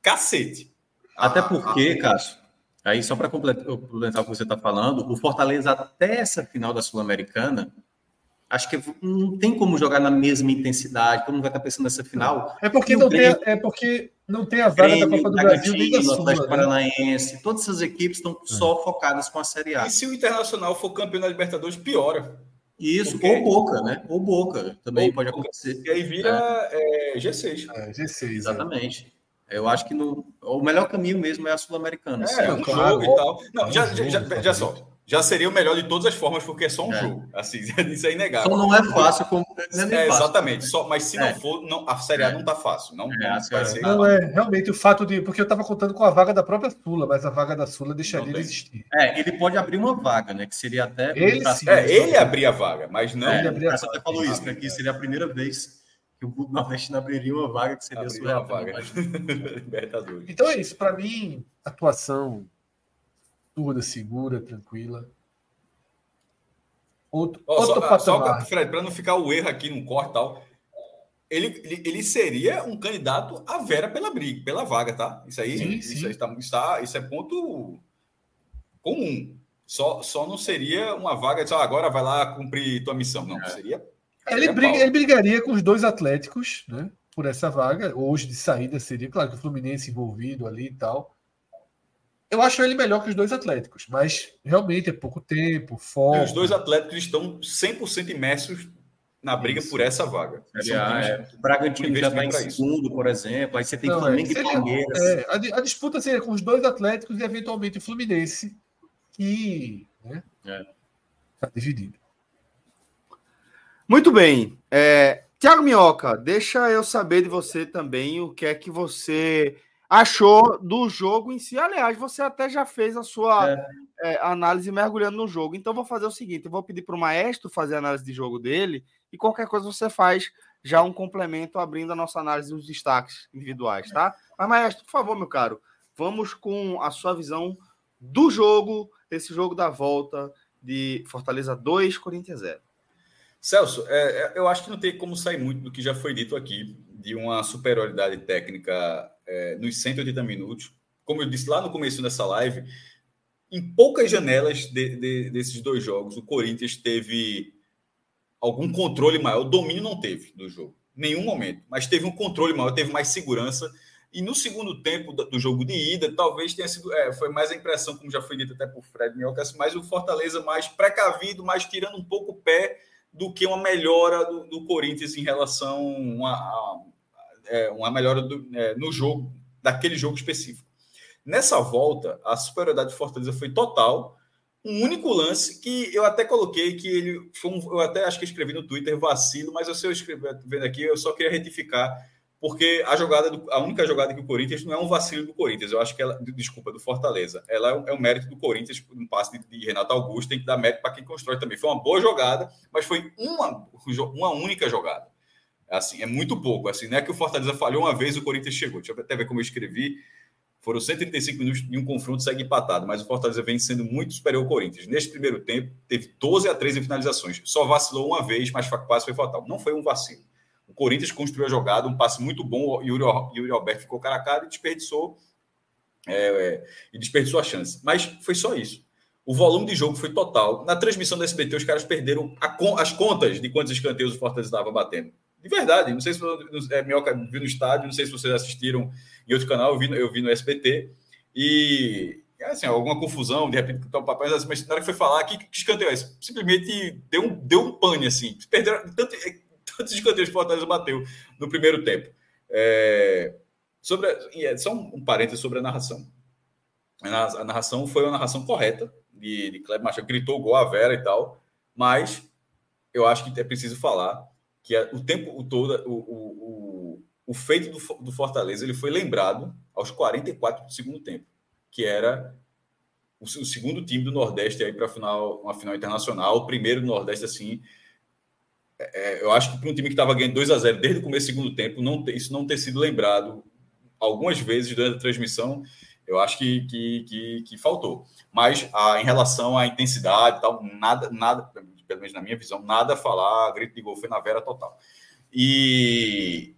cacete. Até porque, Cássio, aí só para complementar o que você está falando, o Fortaleza até essa final da Sul-Americana, Acho que não tem como jogar na mesma intensidade, todo mundo vai estar pensando nessa final. É porque, não, Grêmio, tem, é porque não tem a vaga Grêmio, da Copa do Brasil nem da Sul, né? Paranaense, todas essas equipes estão é. só focadas com a Série A. E se o Internacional for campeão da Libertadores, piora. Isso, porque... ou Boca, né? Ou Boca também ou pode acontecer. E aí vira é. É, G6. É, G6. Exatamente. Eu acho que no, o melhor caminho mesmo é a Sul-Americana. É, um claro, jogo e tal. Não, já, já, já, já só já seria o melhor de todas as formas, porque é só um é. jogo. Assim, isso é inegável. Só não é fácil como. É, é exatamente. Só, mas se é. não for, não, a Série A não está fácil. Não, não vai ser. Não, é realmente o fato de. Porque eu estava contando com a vaga da própria Sula, mas a vaga da Sula deixaria de existir. É, ele pode abrir uma vaga, né? Que seria até. Ele, sim, é, ele abrir a vaga, mas não. É, ele você até falou isso, né? Que seria a primeira vez que o Nordeste abriria uma vaga que seria sua vaga. Libertadores. Então é isso. Para mim, atuação toda segura, tranquila Outro, oh, outro só, só Fred, para não ficar o erro aqui no corte tal, ele, ele, ele, seria um candidato à Vera pela briga, pela vaga, tá? Isso aí, sim, isso, sim. Aí está, está, isso é ponto comum. Só, só não seria uma vaga de ah, agora vai lá cumprir tua missão. Não, é. seria. Ele, briga, ele brigaria com os dois atléticos, né? Por essa vaga. Hoje de saída seria, claro, que o Fluminense envolvido ali e tal. Eu acho ele melhor que os dois Atléticos, mas realmente é pouco tempo, foco. Os dois Atléticos estão 100% imersos na briga Isso. por essa vaga. é. O Bragantino já está em segundo, por exemplo. Aí você tem Não, Flamengo é, e Palmeiras. É, a, a, disputa seria com os dois Atléticos e eventualmente o Fluminense, que está né, é. dividido. Muito bem. É, Tiago Minhoca, deixa eu saber de você também o que é que você achou do jogo em si. Aliás, você até já fez a sua é. É, análise mergulhando no jogo. Então, vou fazer o seguinte: eu vou pedir para o maestro fazer a análise de jogo dele e qualquer coisa você faz já um complemento abrindo a nossa análise dos destaques individuais, tá? Mas, maestro, por favor, meu caro, vamos com a sua visão do jogo, esse jogo da volta de Fortaleza 2, Corinthians 0. Celso, é, é, eu acho que não tem como sair muito do que já foi dito aqui, de uma superioridade técnica é, nos 180 minutos. Como eu disse lá no começo dessa live, em poucas janelas de, de, desses dois jogos, o Corinthians teve algum controle maior. O domínio não teve do jogo, nenhum momento, mas teve um controle maior, teve mais segurança. E no segundo tempo do jogo de ida, talvez tenha sido. É, foi mais a impressão, como já foi dito até por Fred Minhocas, mais o Fortaleza mais precavido, mais tirando um pouco o pé do que uma melhora do, do Corinthians em relação a, a, é, uma melhora do, é, no jogo, daquele jogo específico. Nessa volta, a superioridade de Fortaleza foi total. Um único lance que eu até coloquei que ele foi um, eu até acho que escrevi no Twitter vacilo, mas eu sei eu escrevi vendo aqui, eu só queria retificar porque a jogada do, a única jogada que o Corinthians não é um vacilo do Corinthians, eu acho que ela, desculpa, do Fortaleza. Ela é o, é o mérito do Corinthians, um passe de, de, Renato Augusto, tem que dar mérito para quem constrói também. Foi uma boa jogada, mas foi uma, uma única jogada. Assim, é muito pouco, assim, não é que o Fortaleza falhou uma vez, o Corinthians chegou. Deixa eu até ver como eu escrevi. Foram 135 minutos de um confronto segue empatado, mas o Fortaleza vem sendo muito superior ao Corinthians. Neste primeiro tempo, teve 12 a 13 finalizações. Só vacilou uma vez, mas quase foi fatal. Não foi um vacilo. O Corinthians construiu a jogada, um passe muito bom. O Yuri, Yuri Alberto ficou cara a cara e desperdiçou, é, é, e desperdiçou a chance. Mas foi só isso. O volume de jogo foi total. Na transmissão da SBT, os caras perderam a, as contas de quantos escanteios o Fortaleza estava batendo. De verdade. Não sei se é, Minhoca viu no estádio, não sei se vocês assistiram em outro canal, eu vi, eu vi no SBT. E assim, alguma confusão, de repente, o papai, mas na hora que foi falar, que, que escanteio é esse? Simplesmente deu um, deu um pane, assim. Perderam tanto, tantos escanteios o Fortaleza bateu no primeiro tempo. É, sobre a, só um, parênteses sobre a narração. A, a, narração foi uma narração correta de, de Kleber Machado, gritou gol a Vera e tal, mas eu acho que é preciso falar que a, o tempo todo, o, o, o, o feito do, do, Fortaleza, ele foi lembrado aos 44 do segundo tempo, que era o, o segundo time do Nordeste aí para final, uma final internacional, o primeiro do Nordeste assim, é, eu acho que para um time que estava ganhando 2 a 0 desde o começo do segundo tempo, não ter, isso não ter sido lembrado algumas vezes durante a transmissão, eu acho que, que, que, que faltou. Mas a, em relação à intensidade tal, nada, nada, pelo menos na minha visão, nada a falar, grito de gol foi na vera total. E,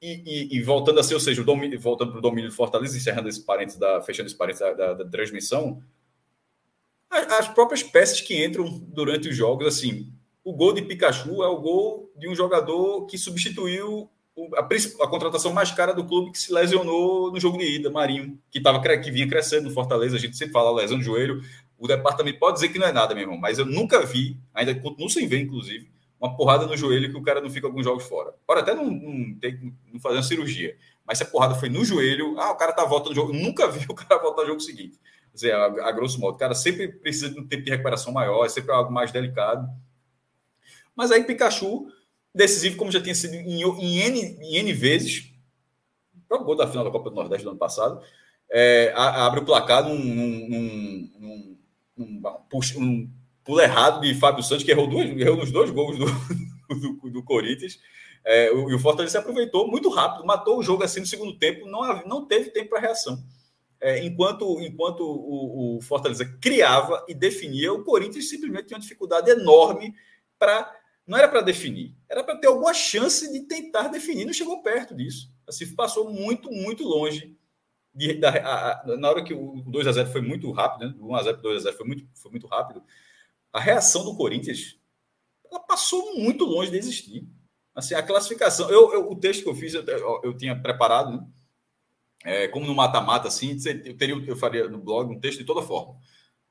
e, e, e voltando a ser, ou seja, o domínio, voltando para o domínio do Fortaleza, encerrando esse parênteses, da, fechando esse parênteses da, da, da transmissão, as próprias peças que entram durante os jogos, assim, o gol de Pikachu é o gol de um jogador que substituiu a, a, contratação mais cara do clube que se lesionou no jogo de ida, Marinho, que, tava, que vinha crescendo no Fortaleza. A gente sempre fala lesão de joelho. O departamento pode dizer que não é nada, meu irmão, mas eu nunca vi, ainda continuo sem ver, inclusive, uma porrada no joelho que o cara não fica alguns jogos fora. Pode até não, não, ter, não fazer uma cirurgia, mas se a porrada foi no joelho, ah, o cara tá voltando no jogo. Eu nunca vi o cara voltar no jogo seguinte. Quer dizer, a, a grosso modo, o cara sempre precisa de um tempo de recuperação maior, é sempre algo mais delicado. Mas aí Pikachu, decisivo como já tinha sido em, em, N, em N vezes, o gol da final da Copa do Nordeste do ano passado, é, abre o placar num, num, num, num, um pulo errado de Fábio Santos, que errou, duas, errou nos dois gols do, do, do Corinthians. É, e o Fortaleza aproveitou muito rápido, matou o jogo assim no segundo tempo, não, não teve tempo para reação. É, enquanto enquanto o, o, Fortaleza criava e definia, o Corinthians simplesmente tinha uma dificuldade enorme para não era para definir, era para ter alguma chance de tentar definir. Não chegou perto disso. Assim, passou muito, muito longe. De, da, a, a, na hora que o 2 a 0 foi muito rápido, né? 1 a 0 2 a 0 foi muito, foi muito rápido. A reação do Corinthians ela passou muito longe de existir. Assim, a classificação, eu, eu o texto que eu fiz, eu, eu tinha preparado, né? é, como no mata-mata, assim, eu, teria, eu faria no blog um texto de toda forma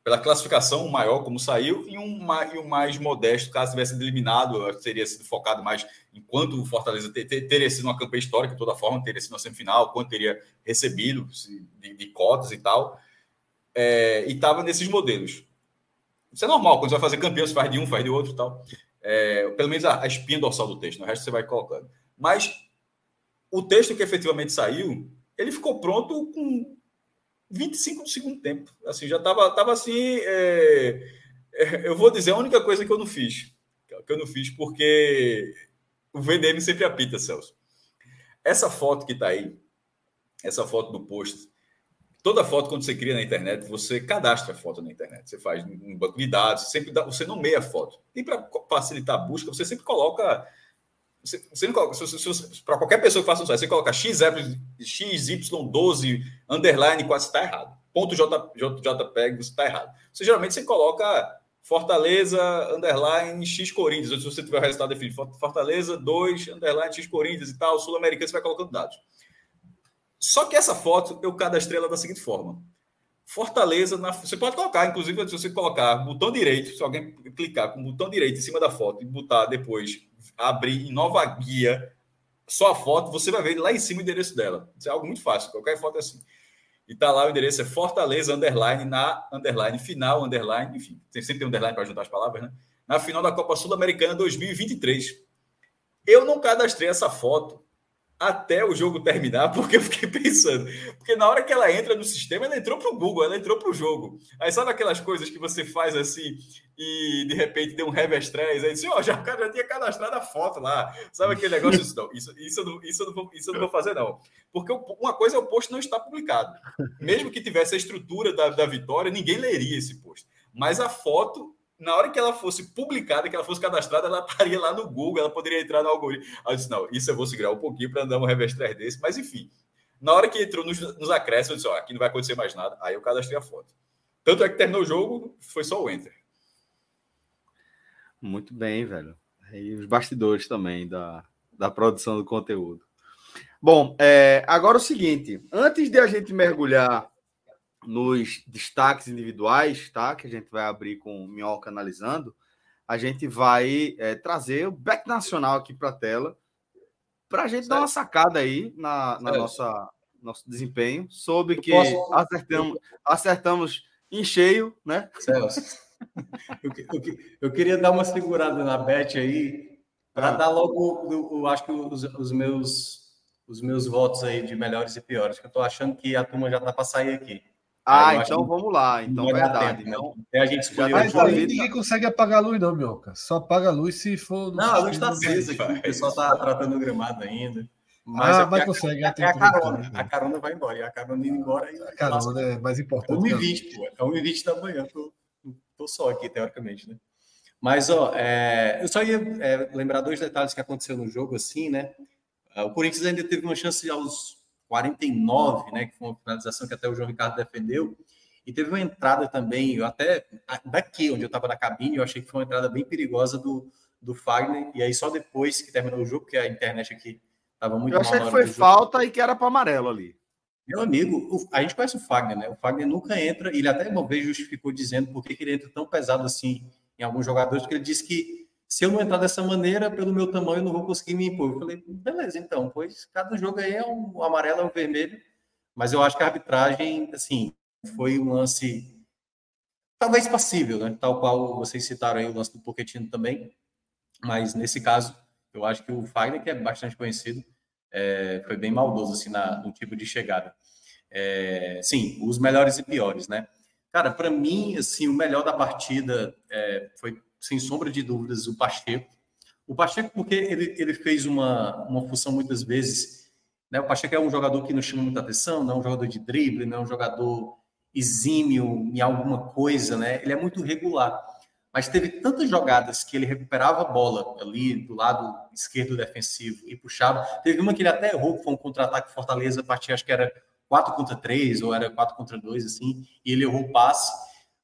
pela classificação maior como saiu e um, e um mais modesto caso tivesse eliminado teria sido focado mais enquanto o Fortaleza ter, ter, teria sido uma campanha histórica de toda forma teria sido uma semifinal quanto teria recebido de, de cotas e tal. É, e estava nesses modelos. Isso é normal quando você vai fazer campeão você faz de um faz de outro e tal. É, pelo menos a, a espinha dorsal do texto no resto você vai colocando. Mas o texto que efetivamente saiu ele ficou pronto com 25 do segundo tempo. Assim, já estava tava assim. É, é, eu vou dizer a única coisa que eu não fiz. Que eu não fiz porque o VDM sempre apita, Celso. Essa foto que está aí, essa foto do post, toda foto quando você cria na internet, você cadastra a foto na internet. Você faz um banco de dados, sempre dá, você nomeia a foto. E para facilitar a busca, você sempre coloca você, você não coloca, para qualquer pessoa que faça um site, você coloca XY12 underline quase está errado. ponto JPEG, você está errado. Você geralmente você coloca Fortaleza, underline, X Corinthians. Se você tiver o resultado definido, Fortaleza 2, underline, X Corinthians e tal, Sul-Americano, você vai colocando dados. Só que essa foto eu cadastrei ela da seguinte forma. Fortaleza, na, você pode colocar, inclusive, se você colocar botão direito, se alguém clicar com o botão direito em cima da foto e botar depois, abrir em nova guia, só a foto, você vai ver lá em cima o endereço dela. Isso é algo muito fácil, qualquer foto é assim. E tá lá o endereço é Fortaleza, underline, na underline, final, underline, enfim, sempre tem underline para juntar as palavras, né? Na final da Copa Sul-Americana 2023. Eu não cadastrei essa foto até o jogo terminar, porque eu fiquei pensando. Porque na hora que ela entra no sistema, ela entrou para o Google, ela entrou para o jogo. Aí sabe aquelas coisas que você faz assim e de repente tem um revestrez, aí diz, ó, oh, já, o cara já tinha cadastrado a foto lá. Sabe aquele negócio? Isso, não, isso, isso, eu não, isso, eu não vou, isso eu não vou fazer, não. Porque uma coisa é o post não estar publicado. Mesmo que tivesse a estrutura da, da vitória, ninguém leria esse post. Mas a foto na hora que ela fosse publicada, que ela fosse cadastrada, ela estaria lá no Google, ela poderia entrar no algoritmo. Aí eu disse, não, isso eu vou segurar um pouquinho para dar um revés desse, mas enfim. Na hora que entrou nos, nos acréscimos, eu disse, ó, aqui não vai acontecer mais nada. Aí eu cadastrei a foto. Tanto é que terminou o jogo, foi só o Enter. Muito bem, velho. E os bastidores também da, da produção do conteúdo. Bom, é, agora o seguinte: antes de a gente mergulhar nos destaques individuais, tá? Que a gente vai abrir com o Minhoca analisando, a gente vai é, trazer o back nacional aqui para a tela, para a gente certo. dar uma sacada aí na, na nossa nosso desempenho, sobre que posso... acertamos, acertamos em cheio, né? Celso, eu, eu, eu, queria dar uma segurada na bet aí, para ah. dar logo, eu, eu acho que os, os, meus os meus votos aí de melhores e piores, que eu estou achando que a turma já está para sair aqui. Ah, então vamos lá. Então, verdade. Tempo, né? então, a gente escolheu. Mas aí ninguém consegue apagar a luz, não, Mioca. Só apaga a luz se for. Não, a luz está acesa aqui. O pessoal está tratando o gramado ainda. Mas, ah, é mas consegue. A, é a, carona. Né? a carona vai embora. E a carona indo embora. A carona é mais importante. É 1h20, pô. É 1h20 da manhã. Tô, tô só aqui, teoricamente, né? Mas, ó, é, eu só ia é, lembrar dois detalhes que aconteceu no jogo, assim, né? O Corinthians ainda teve uma chance aos 49, né? Que foi uma finalização que até o João Ricardo defendeu. E teve uma entrada também, eu até daqui onde eu estava na cabine, eu achei que foi uma entrada bem perigosa do, do Fagner. E aí só depois que terminou o jogo, porque a internet aqui estava muito Eu achei que foi falta e que era para amarelo ali. Meu amigo, a gente conhece o Fagner, né? O Fagner nunca entra, ele até uma vez justificou dizendo por que ele entra tão pesado assim em alguns jogadores, porque ele disse que se eu não entrar dessa maneira, pelo meu tamanho, eu não vou conseguir me impor. Eu falei, beleza, então, pois cada jogo aí é um amarelo, é um vermelho, mas eu acho que a arbitragem, assim, foi um lance talvez passível, né? Tal qual vocês citaram aí o lance do Pochettino também, mas nesse caso eu acho que o Fagner, que é bastante conhecido, é, foi bem maldoso assim na, no tipo de chegada. É, sim, os melhores e piores, né? Cara, para mim, assim, o melhor da partida é, foi, sem sombra de dúvidas, o Pacheco. O Pacheco, porque ele, ele fez uma, uma função muitas vezes. Né? O Pacheco é um jogador que não chama muita atenção, não é um jogador de drible, não é um jogador exímio em alguma coisa, né? Ele é muito regular. Mas teve tantas jogadas que ele recuperava a bola ali do lado esquerdo defensivo e puxava. Teve uma que ele até errou, que foi um contra-ataque Fortaleza, partia, acho que era 4 contra 3 ou era 4 contra 2, assim, e ele errou o passe,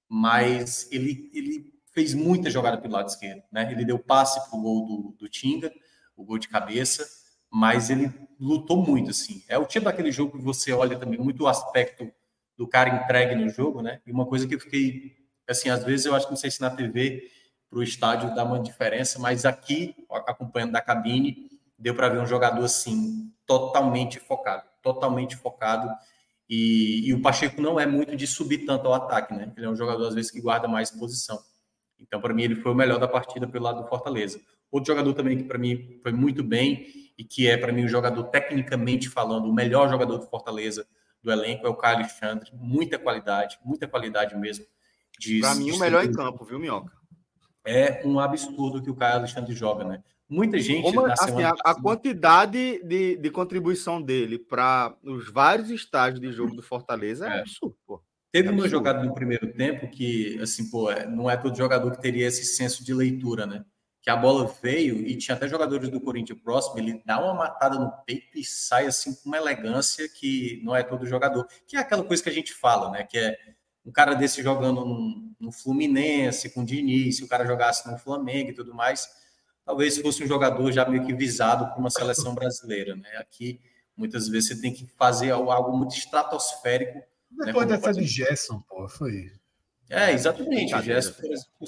mas ele, ele fez muita jogada pelo lado esquerdo, né? Ele deu passe para o gol do, do Tinga, o gol de cabeça, mas ele lutou muito, assim. É o tipo daquele jogo que você olha também muito o aspecto do cara entregue no jogo, né? E uma coisa que eu fiquei, assim, às vezes eu acho que não sei se na TV para o estádio dá uma diferença, mas aqui, acompanhando da cabine, deu para ver um jogador assim, totalmente focado, totalmente focado. E, e, o Pacheco não é muito de subir tanto ao ataque, né? Ele é um jogador, às vezes, que guarda mais posição. Então, para mim, ele foi o melhor da partida pelo lado do Fortaleza. Outro jogador também que, para mim, foi muito bem e que é, para mim, o jogador, tecnicamente falando, o melhor jogador do Fortaleza do elenco é o Caio Alexandre, muita qualidade, muita qualidade mesmo. Para mim, o melhor em campo, viu, Minhoca? É um absurdo que o Caio Alexandre joga, né? Muita gente. Como, assim, a, a, quantidade de, de contribuição dele para os vários estágios de jogo do Fortaleza é, é absurdo, pô. Teve uma jogada no primeiro tempo que, assim, pô, é, não é todo jogador que teria esse senso de leitura, né? que a bola veio e tinha até jogadores do Corinthians próximo, ele dá uma matada no peito e sai assim com uma elegância que não é todo jogador. Que é aquela coisa que a gente fala, né? Que é um cara desse jogando no, no Fluminense, com o Diniz, se o cara jogasse no Flamengo e tudo mais, talvez fosse um jogador já meio que visado por uma seleção brasileira, né? Aqui, muitas vezes, você tem que fazer algo muito estratosférico. Depois né? dessa de Gerson, pô, foi é, exatamente. O Gerson,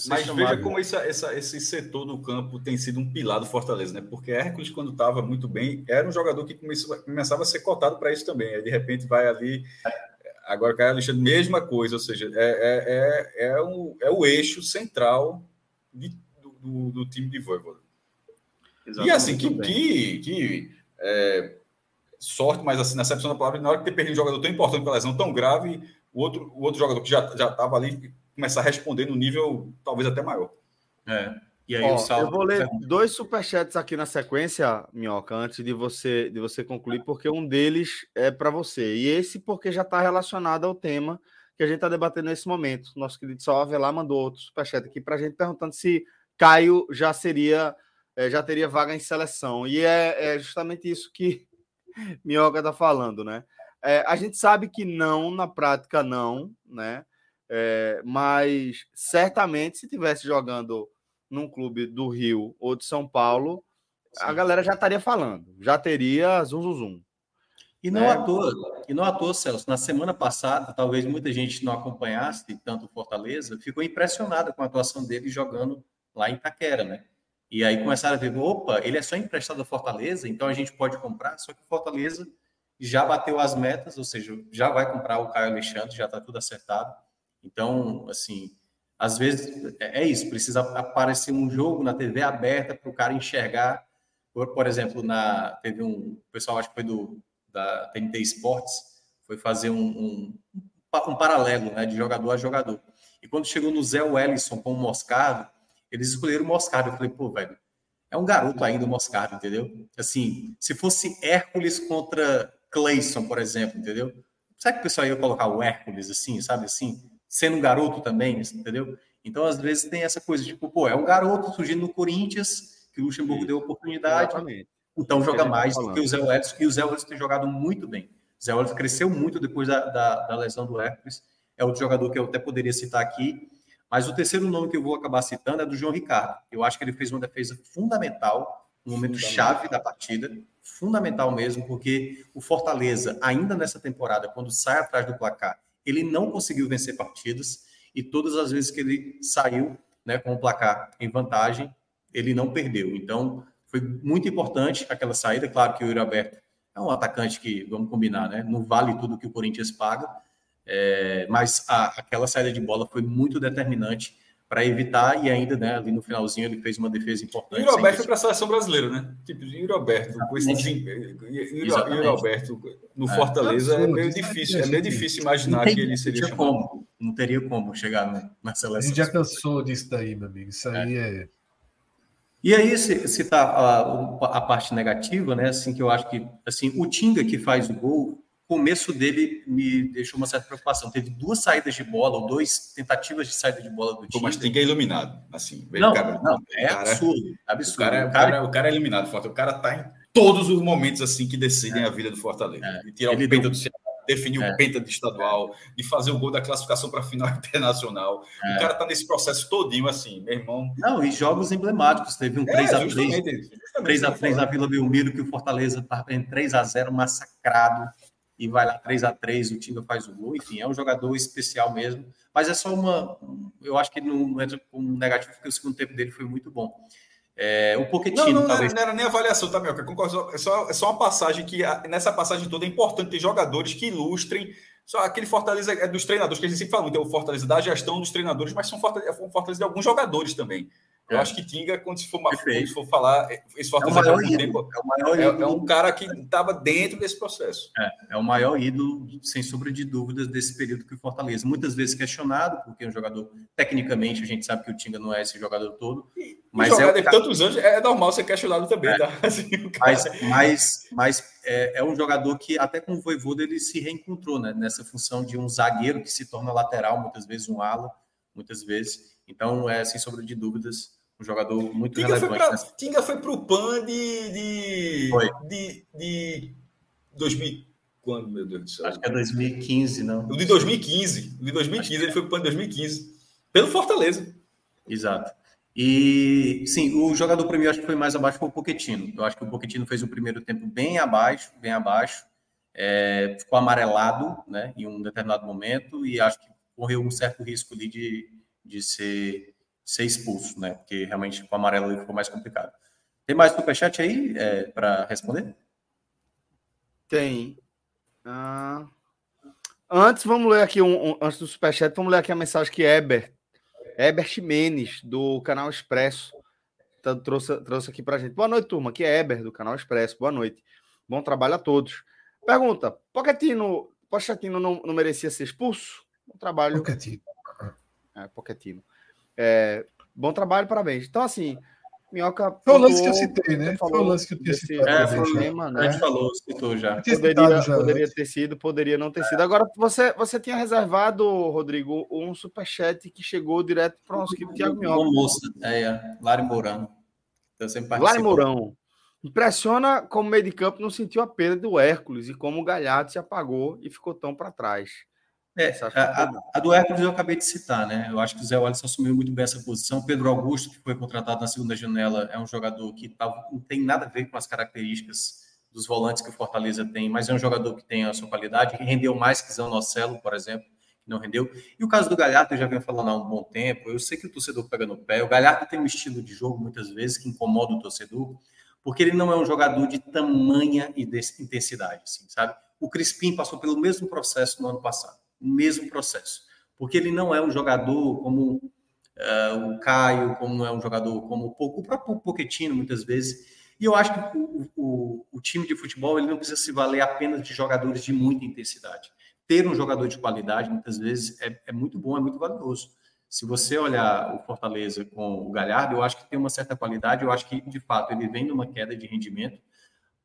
Mas chamado... veja como essa, essa, esse setor do campo tem sido um pilar do Fortaleza, né? Porque Hércules, quando estava muito bem, era um jogador que começou, começava a ser cotado para isso também. Aí, de repente, vai ali. Agora, Caio Alexandre, mesma coisa, ou seja, é, é, é, é, um, é o eixo central de, do, do, time de Voivoda. E assim, que, que, que é, sorte, mas assim, na acepção da palavra, na hora que ter perdido um jogador tão importante pela lesão tão grave o outro, o outro jogador que já estava ali começar a responder no nível talvez até maior. É. E aí Ó, o Salvo... Eu vou ler dois superchats aqui na sequência, Minhoca, antes de você, de você concluir, porque um deles é para você. E esse porque já está relacionado ao tema que a gente está debatendo nesse momento. Nosso querido Salvo Avelar mandou outro superchat aqui para a gente perguntando se Caio já seria, é, já teria vaga em seleção. E é, é justamente isso que Minhoca está falando, né? É, a gente sabe que não, na prática não, né? É, mas certamente se tivesse jogando num clube do Rio ou de São Paulo, Sim. a galera já estaria falando, já teria zum, zum, zum. E não é. à toa, e não à toa, Celso, na semana passada, talvez muita gente não acompanhasse tanto Fortaleza, ficou impressionada com a atuação dele jogando lá em Itaquera, né? E aí começaram a ver, opa, ele é só emprestado ao Fortaleza, então a gente pode comprar, só que o Fortaleza já bateu as metas, ou seja, já vai comprar o Caio Alexandre, já está tudo acertado. Então, assim, às vezes é, é isso, precisa aparecer um jogo na TV aberta para o cara enxergar. Por, por, exemplo, na teve um pessoal acho que foi do da TNT Esportes, foi fazer um, um, um paralelo né, de jogador a jogador. E quando chegou no Zé Wellison com o Moscardo, eles escolheram o Moscardo. Eu falei, pô, velho, é um garoto ainda o Moscardo, entendeu? Assim, se fosse Hércules contra Clayson, por exemplo, entendeu? Será que o pessoal ia colocar o Hércules assim, sabe assim? Sendo um garoto também, entendeu? Então, às vezes, tem essa coisa, tipo, pô, é um garoto surgindo no Corinthians, que o Luxemburgo deu oportunidade, Exatamente. então joga mais do que o Zé Welles, e o Zé Welles tem jogado muito bem. O Zé Welles cresceu muito depois da, da, da lesão do Hércules, é outro jogador que eu até poderia citar aqui, mas o terceiro nome que eu vou acabar citando é do João Ricardo. Eu acho que ele fez uma defesa fundamental, um momento chave da partida fundamental mesmo, porque o Fortaleza, ainda nessa temporada, quando sai atrás do placar, ele não conseguiu vencer partidas e todas as vezes que ele saiu né, com o placar em vantagem, ele não perdeu. Então, foi muito importante aquela saída. Claro que o Yuri Alberto é um atacante que, vamos combinar, né, não vale tudo que o Corinthians paga, é, mas a, aquela saída de bola foi muito determinante para evitar, e ainda, né, ali no finalzinho, ele fez uma defesa importante. E o Roberto foi para a seleção brasileira, né? Tipo, e o Roberto, com esse e o Roberto no é. Fortaleza é, é meio difícil, é meio difícil imaginar tem, que ele seria não como, não teria como chegar na, na seleção. A gente já cansou disso daí, meu amigo. Isso aí é. é... E aí, citar tá a, a parte negativa, né? Assim, que eu acho que assim, o Tinga que faz o gol, começo dele me deixou uma certa preocupação. Teve duas saídas de bola, ou duas tentativas de saída de bola do time. Mas tem que é iluminado, assim. Não, cara, não, é cara, absurdo, absurdo. O cara, o, cara, o cara é eliminado, o cara tá em todos os momentos assim que decidem é. a vida do Fortaleza. É. De tirar Ele o penta do Ceará, definir é. o penta de estadual, de fazer o gol da classificação para a final internacional. É. O cara tá nesse processo todinho assim, meu irmão. Não, e jogos emblemáticos. Teve um 3x3 3x3 na Vila Belmiro, que o Fortaleza tá em 3x0 massacrado e vai lá 3 a 3 o Tinga faz o gol, enfim, é um jogador especial mesmo, mas é só uma, eu acho que ele não entra como negativo, porque o segundo tempo dele foi muito bom. É, o Pochettino, não, não, talvez... não, era nem avaliação, tá, Melca? Concordo, é só, é só uma passagem que, nessa passagem toda, é importante ter jogadores que ilustrem só aquele Fortaleza é dos treinadores, que a gente sempre fala muito, é o Fortaleza da gestão dos treinadores, mas são Fortaleza, é Fortaleza de alguns jogadores também. Eu é. acho que Tinga, quando se for, quando se for falar, esse Fortaleza é, o tempo, é, o maior é, é um cara que estava dentro desse processo. É, é o maior ídolo, sem sombra de dúvidas, desse período que o Fortaleza. Muitas vezes questionado, porque é um jogador, tecnicamente, a gente sabe que o Tinga não é esse jogador todo. Mas é de tantos anos, é normal ser questionado também, é. tá? Assim, mas mas, mas é, é, um jogador que, até com o Voivoda, ele se reencontrou né, nessa função de um zagueiro que se torna lateral, muitas vezes um ala, muitas vezes. Então, é, sem sombra de dúvidas, Um jogador muito Tinga relevante. Foi pra, nessa... Tinga foi pro PAN de. de, foi. de, de 2000. Quando, meu Deus do céu? Acho que é 2015, não. O de 2015. O de 2015, ele foi pro PAN de 2015. Pelo Fortaleza. Exato. E sim, o jogador para mim acho que foi mais abaixo foi o Poquetino. Eu acho que o Poquetino fez o primeiro tempo bem abaixo, bem abaixo. É, ficou amarelado, né, em um determinado momento e acho que correu um certo risco ali de, de ser, ser expulso, né, porque realmente com o amarelo ficou mais complicado. Tem mais superchat aí é, para responder? Tem. Ah, antes, vamos ler aqui um, um, antes do superchat, vamos ler aqui a mensagem que Eber Herbert Menes, do canal Expresso, tá, trouxe, trouxe aqui para gente. Boa noite, turma. Aqui é Eber, do canal Expresso. Boa noite. Bom trabalho a todos. Pergunta: Pochettino, Pochettino não, não merecia ser expulso? Bom trabalho. Pochettino. É, Pochettino. É, bom trabalho, parabéns. Então, assim, Minhoca. Foi o lance que eu citei, né? Foi o lance que eu tinha citado. É, foi, tema, né? A gente falou, citou já. Poderia, já poderia ter sido, poderia não ter sido. Agora, você, você tinha reservado, Rodrigo, um superchat que chegou direto para o nosso querido Thiago Minhoca. Uma moça, é, é, Lari Mourão. Eu sempre Lari Mourão. Impressiona como o meio de campo não sentiu a perda do Hércules e como o Galhardo se apagou e ficou tão para trás. É, a, a, a, do Hércules eu acabei de citar, né? Eu acho que o Zé Wallace assumiu muito bem essa posição. Pedro Augusto, que foi contratado na segunda janela, é um jogador que tá, não tem nada a ver com as características dos volantes que o Fortaleza tem, mas é um jogador que tem a sua qualidade, que rendeu mais que Zé Nocelo, por exemplo, que não rendeu. E o caso do Galhardo, eu já venho falando há um bom tempo, eu sei que o torcedor pega no pé. O Galhardo tem um estilo de jogo, muitas vezes, que incomoda o torcedor, porque ele não é um jogador de tamanha e de intensidade, assim, sabe? O Crispim passou pelo mesmo processo no ano passado o mesmo processo. Porque ele não é um jogador como uh, o Caio, como não é um jogador como o próprio Pochettino, muitas vezes. E eu acho que o, o, o, time de futebol ele não precisa se valer apenas de jogadores de muita intensidade. Ter um jogador de qualidade, muitas vezes, é, é muito bom, é muito valioso. Se você olhar o Fortaleza com o Galhardo, eu acho que tem uma certa qualidade, eu acho que, de fato, ele vem numa queda de rendimento,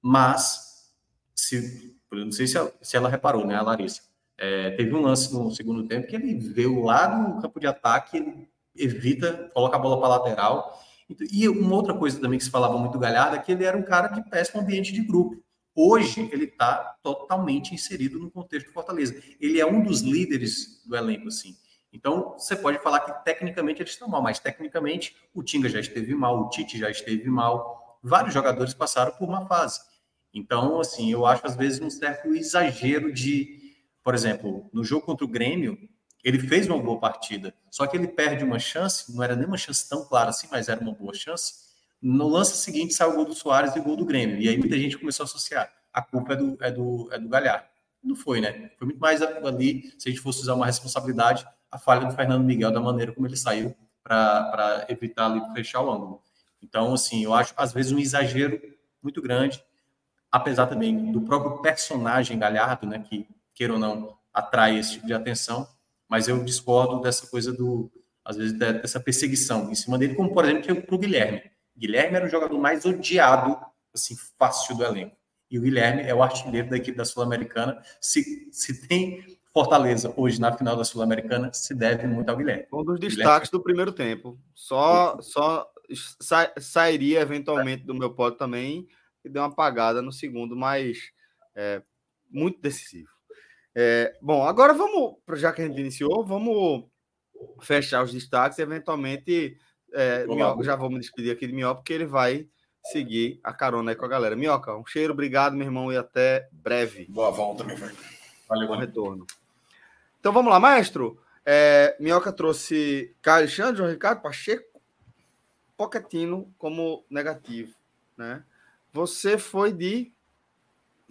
mas, se, não sei se ela, se ela reparou, né, a Larissa, é, teve um lance no segundo tempo que ele veio lá do campo de ataque, ele evita, coloca a bola para lateral. E uma outra coisa também que se falava muito galhada é que ele era um cara de péssimo ambiente de grupo. Hoje ele está totalmente inserido no contexto do Fortaleza. Ele é um dos líderes do elenco, assim. Então você pode falar que tecnicamente eles estão mal, mas tecnicamente o Tinga já esteve mal, o Tite já esteve mal. Vários jogadores passaram por uma fase. Então, assim, eu acho às vezes um certo exagero de por exemplo, no jogo contra o Grêmio, ele fez uma boa partida, só que ele perde uma chance, não era nem uma chance tão clara assim, mas era uma boa chance. No lance seguinte saiu o gol do Soares e o gol do Grêmio, e aí muita gente começou a associar. A culpa é do, é do, é do Galhardo. Não foi, né? Foi muito mais ali, se a gente fosse usar uma responsabilidade, a falha do Fernando Miguel, da maneira como ele saiu para evitar ali fechar o ângulo. Então, assim, eu acho às vezes um exagero muito grande, apesar também do próprio personagem Galhardo, né, que queira ou não, atrai esse tipo de atenção, mas eu discordo dessa coisa do, às vezes, dessa perseguição em cima dele, como, por exemplo, para o Guilherme. Guilherme era o jogador mais odiado, assim, fácil do elenco. E o Guilherme é o artilheiro da equipe da Sul-Americana. Se, se tem Fortaleza hoje na final da Sul-Americana, se deve muito ao Guilherme. Um dos destaques Guilherme. do primeiro tempo. Só, só sa, sairia eventualmente do meu pódio também e deu uma apagada no segundo, mas é, muito decisivo. É, bom, agora vamos, já que a gente iniciou, vamos fechar os destaques e eventualmente é, Minhoca, já vou me despedir aqui de Minhoca, porque ele vai seguir a carona aí com a galera. Minhoca, um cheiro, obrigado, meu irmão, e até breve. Boa volta, meu velho. Valeu, bom retorno. Então vamos lá, maestro. É, Minhoca trouxe Caio Alexandre, João Ricardo, Pacheco, Poquetino como negativo, né? Você foi de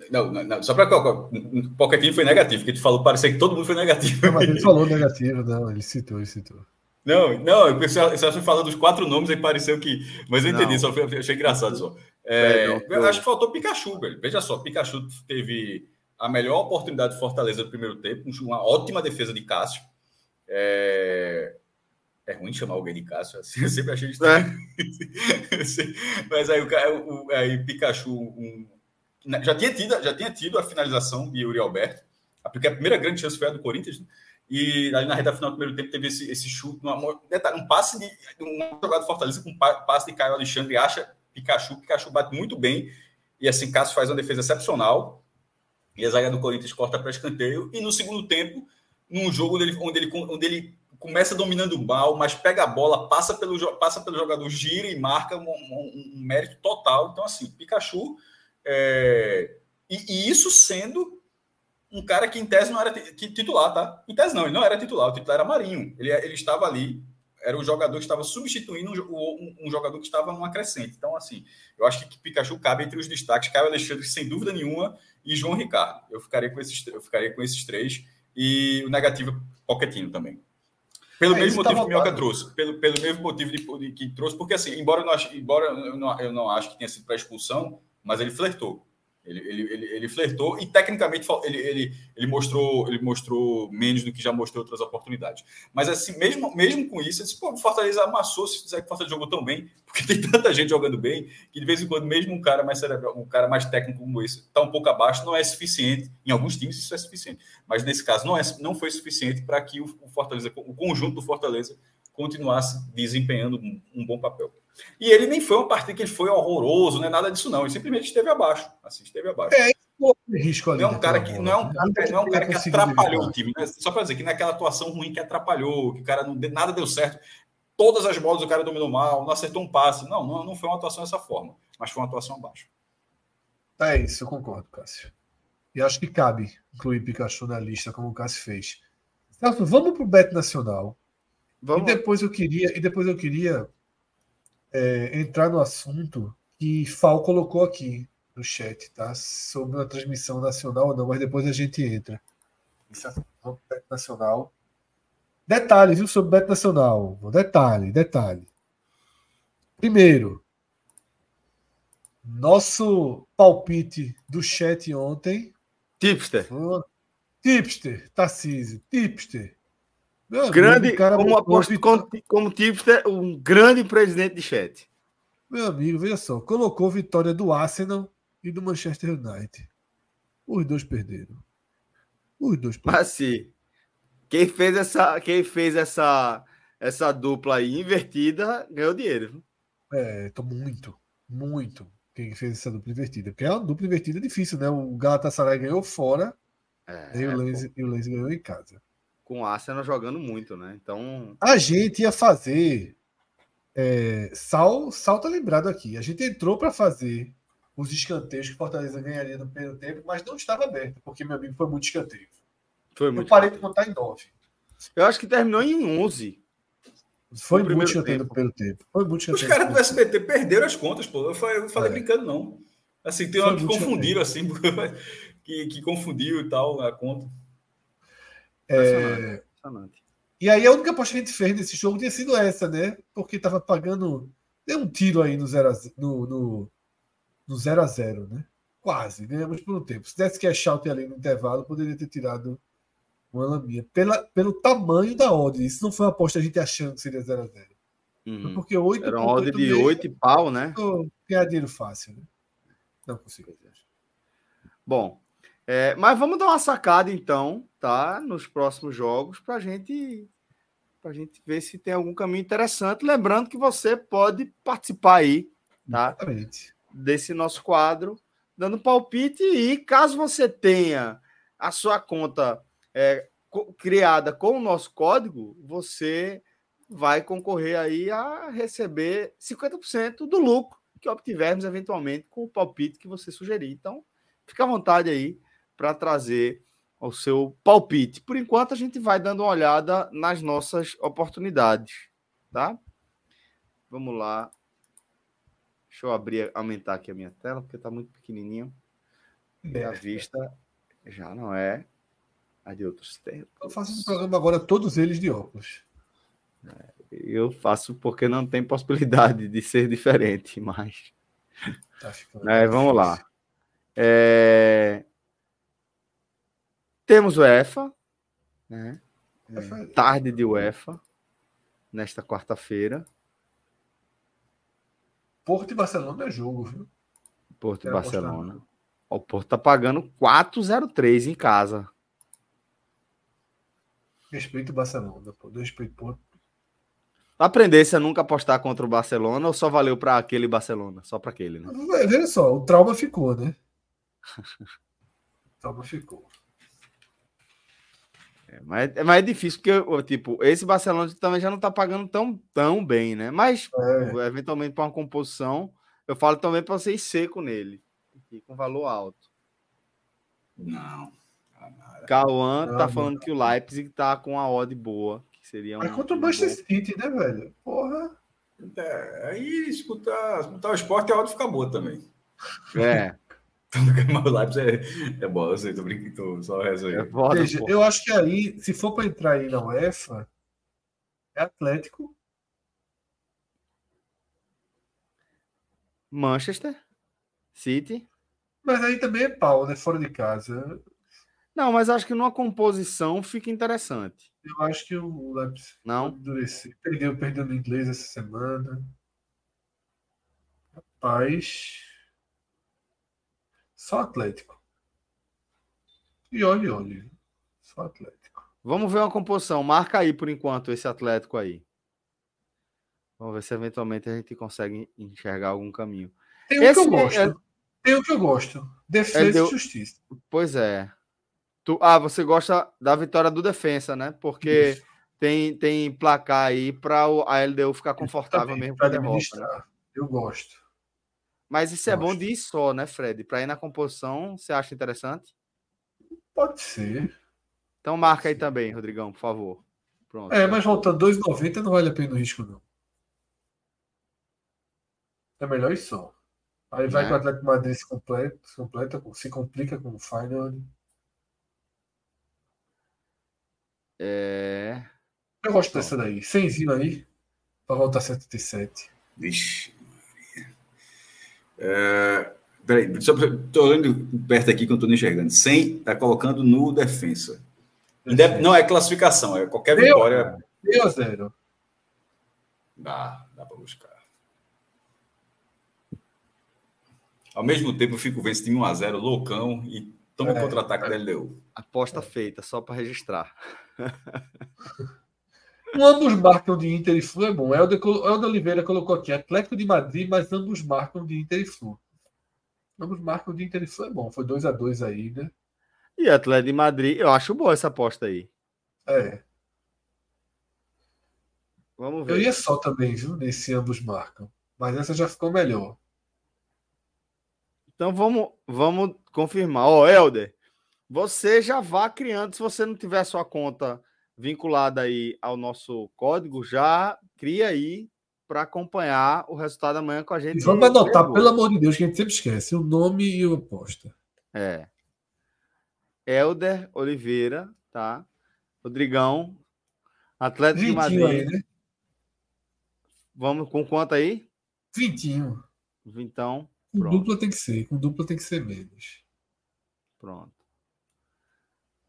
não, não, só para o Pochettino foi negativo, porque tu falou, parecia que todo mundo foi negativo. Não, mas ele falou negativo, não, ele citou, ele citou. Não, não, eu pensei, você falando dos quatro nomes aí pareceu que. Mas eu entendi, não. só foi, achei engraçado só. É, é, eu acho que faltou Pikachu, velho. Veja só, Pikachu teve a melhor oportunidade de Fortaleza no primeiro tempo, uma ótima defesa de Cássio. É, é ruim chamar alguém de Cássio, assim, eu sempre achei estranho. É. Mas aí o, o aí, Pikachu, um já tinha tido, já tinha tido a finalização de Yuri Alberto, porque a primeira grande chance foi a do Corinthians, né? E ali na reta final do primeiro tempo teve esse, esse chute, um, detalhe, um passe de um jogado Fortaleza com um passe de Caio Alexandre acha Pikachu, Pikachu bate muito bem. E assim, Cássio faz uma defesa excepcional. E a zaga do Corinthians corta para escanteio. E no segundo tempo, num jogo onde ele, onde ele, onde ele começa dominando mal, mas pega a bola, passa pelo, passa pelo jogador, gira e marca um, um, um mérito total. Então, assim, Pikachu. É... E, e, isso sendo um cara que em tese não era titular, tá? Em tese não, ele não era titular, o titular era Marinho. Ele, ele estava ali, era o jogador que estava substituindo um, um, jogador que estava numa crescente. Então, assim, eu acho que Pikachu cabe entre os destaques, Caio Alexandre, sem dúvida nenhuma, e João Ricardo. Eu ficaria com esses, eu ficaria com esses três. E o negativo, Poquetino também. Pelo é, mesmo motivo que o Minhoca trouxe. Pelo, pelo mesmo motivo de, de, que trouxe, porque assim, embora eu não, acho, embora eu não, eu não acho que tenha sido para expulsão, mas ele flertou. Ele, ele, ele, ele flertou e tecnicamente ele, ele, ele, mostrou, ele mostrou menos do que já mostrou outras oportunidades. Mas assim, mesmo, mesmo com isso, disse, o Fortaleza amassou se dizer que o Fortaleza jogou tão bem, porque tem tanta gente jogando bem, que de vez em quando, mesmo um cara mais cerebral, um cara mais técnico como esse, está um pouco abaixo, não é suficiente. Em alguns times isso é suficiente. Mas nesse caso não, é, não foi suficiente para que o, Fortaleza, o conjunto do Fortaleza, continuasse desempenhando um bom papel. E ele nem foi uma partida que ele foi horroroso, não é nada disso, não. Ele simplesmente esteve abaixo. Assim, esteve abaixo. É, risco ali. Não é um cara que, não é um, não é um cara que atrapalhou o time. Né? Só para dizer que não é aquela atuação ruim que atrapalhou, que o cara não nada deu certo. Todas as bolas o cara dominou mal, não acertou um passe. Não, não, não foi uma atuação dessa forma, mas foi uma atuação abaixo. É isso, eu concordo, Cássio. E acho que cabe incluir Pikachu na lista, como o Cássio fez. vamos para o Bet Nacional. Vamos. E depois eu queria, e depois eu queria é, entrar no assunto que Fal colocou aqui no chat, tá? Sobre a transmissão nacional ou não, mas depois a gente entra. Isso é Beto Nacional. Detalhe, viu, sobre Beto Nacional. Detalhe, detalhe. Primeiro, nosso palpite do chat ontem. Tipster. Tipster, Tarcísio, tipster. Meu grande, amigo, cara como, aposto, como, como tipster, um grande presidente de chat. Meu amigo, veja só, colocou vitória do Arsenal e do Manchester United. Os dois perderam. Os dois perderam. Mas sim, quem fez essa, quem fez essa, essa dupla aí invertida ganhou dinheiro. É, tô muito, muito. Quem fez essa dupla invertida? Porque é uma dupla invertida difícil, né? O Galatasaray ganhou fora é, e, o Lens, e o Lens ganhou em casa com o Arsenal jogando muito, né? Então. A gente ia fazer. É, Sal, Sal tá lembrado aqui. A gente entrou para fazer os escanteios que Fortaleza ganharia no primeiro tempo, mas não estava aberto, porque meu amigo foi muito escanteio. Foi muito. Eu parei de contar em 9. Eu acho que terminou em 11. Foi muito escanteio no primeiro tempo. Foi muito Os caras do SBT perderam as contas, pô. Eu falei, eu falei é. brincando, não. Assim, tem uma que confundiram, assim, que, que confundiu e tal a conta. É... E aí a única aposta que a gente fez nesse jogo tinha sido essa, né? Porque tava pagando. Deu um tiro aí no 0 x no, no, no 0 a 0 né? Quase, ganhamos por um tempo. Se desse que achar o ali no intervalo, poderia ter tirado uma laminha. Pela, pelo tamanho da odd. Isso não foi uma aposta a gente achando que seria 0 x 0 uhum. Porque 8 Era uma odd de 8 e pau, né? Ganhar dinheiro fácil, né? Não consigo. Bom, é, mas vamos dar uma sacada então, tá? Nos próximos jogos para gente para gente ver se tem algum caminho interessante. Lembrando que você pode participar aí, tá? Exatamente. Desse nosso quadro, dando palpite e caso você tenha a sua conta é, criada com o nosso código, você vai concorrer aí a receber 50% do lucro que obtivermos eventualmente com o palpite que você sugerir. Então, fica à vontade aí para trazer o seu palpite. Por enquanto, a gente vai dando uma olhada nas nossas oportunidades, tá? Vamos lá. Deixa eu abrir, aumentar aqui a minha tela, porque está muito pequenininho. E a vista já não é a de outros tempos. Eu faço um programa agora, todos eles de óculos. É, eu faço porque não tem possibilidade de ser diferente, mas. Tá é, vamos lá. É... Temos o EFA, né? É, tarde de UEFA, nesta quarta-feira. Porto e Barcelona é jogo, viu? Porto e Barcelona. O Porto tá pagando 4,03 em casa. Respeito o Barcelona, pô. Respeito, pô. Aprendesse a nunca apostar contra o Barcelona ou só valeu para aquele Barcelona? Só para aquele, né? Veja só, o trauma ficou, né? o trauma ficou. É, mas, é, mas é difícil, porque, tipo, esse Barcelona também já não tá pagando tão, tão bem, né? Mas, é. eventualmente, para uma composição, eu falo também para ir seco nele. E com valor alto. Não. Cauã tá falando que o Leipzig tá com a odd boa. Que seria Mas contra o Manchester City, né, velho? Porra. É, aí escutar, escutar o esporte a odd fica boa também. É. o Leipzig é, é bom, eu sei, tô brincando, tô só rezo aí. É Veja, eu acho que aí, se for para entrar aí na UEFA, é Atlético. Manchester City. Mas aí também é pau, né? Fora de casa. Não, mas acho que numa composição fica interessante. Eu acho que o Leipzig não endurecer. Perdeu, perdeu no inglês essa semana. Rapaz. Só Atlético. E olhe, olhe. Só Atlético. Vamos ver uma composição. Marca aí por enquanto esse Atlético aí. Vamos ver se eventualmente a gente consegue enxergar algum caminho. Tem um esse que eu gosto. É... Tem um que eu gosto. Defesa deu... e justiça. Pois é. Tu... Ah, você gosta da vitória do defesa, né? Porque tem, tem placar aí para a LDU ficar confortável mesmo com a derrota. Né? Eu gosto. Mas isso é bom de ir só, né, Fred? Para ir na composição, você acha interessante? Pode ser. Então marca aí também, Rodrigão, por favor. Pronto. É, mas voltando 2,90 não vale a pena o risco, não. É melhor ir só. Aí vai é. com o Atlético Madrid se completa, se, completa, se complica com o Final. É. Eu gosto dessa daí. 100 aí, para voltar 77. Vixe. É, peraí, só estou olhando perto aqui que eu estou enxergando. 100 está colocando no defensa. Não é classificação, é qualquer Deu, vitória. Deu zero. Dá, dá para buscar. Ao mesmo tempo, eu fico vendo se tem 1x0 loucão e toma é, contra-ataque é. da LDU. Aposta é. feita, só para registrar. ambos marcam de Inter e Flu é bom. Helder, Helder Oliveira colocou aqui Atlético de Madrid, mas ambos marcam de Inter e Flu. Ambos marcam de Inter e Flu é bom. Foi 2 a 2 aí, né? E Atlético de Madrid, eu acho boa essa aposta aí. É. Vamos ver. Eu ia só também, viu? Nesse ambos marcam. Mas essa já ficou melhor. Então vamos, vamos confirmar. Ó, oh, Helder, você já vá criando, se você não tiver sua conta vinculada aí ao nosso código, já cria aí para acompanhar o resultado amanhã com a gente. E vamos anotar, pelo amor de Deus, que a gente sempre esquece, o nome e o aposta. É. Helder Oliveira, tá? Rodrigão, Atlético de Madrid. Aí, né? Vamos com quanto aí? Vintinho. Vintão. Com dupla tem que ser, com dupla tem que ser menos. Pronto.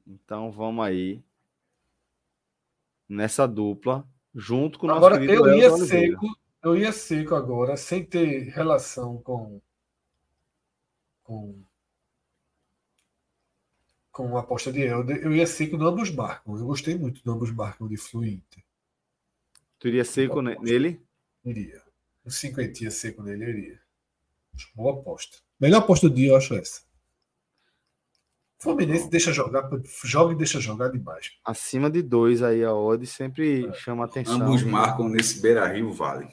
Então vamos aí nessa dupla, junto com o nosso agora, eu ia seco, eu ia seco agora, sem ter relação com com com a aposta de Helder, eu ia seco no ambos marcam. Eu gostei muito do ambos marcam de Fluinter. Tu iria seco nele? Iria. Um cinquentinha seco nele, eu iria. Boa aposta. Melhor aposta do dia, eu acho essa. Fluminense deixa jogar, joga e deixa jogar demais. Acima de dois aí a odd sempre é. chama atenção. Ambos marcam nesse Beira Rio, vale.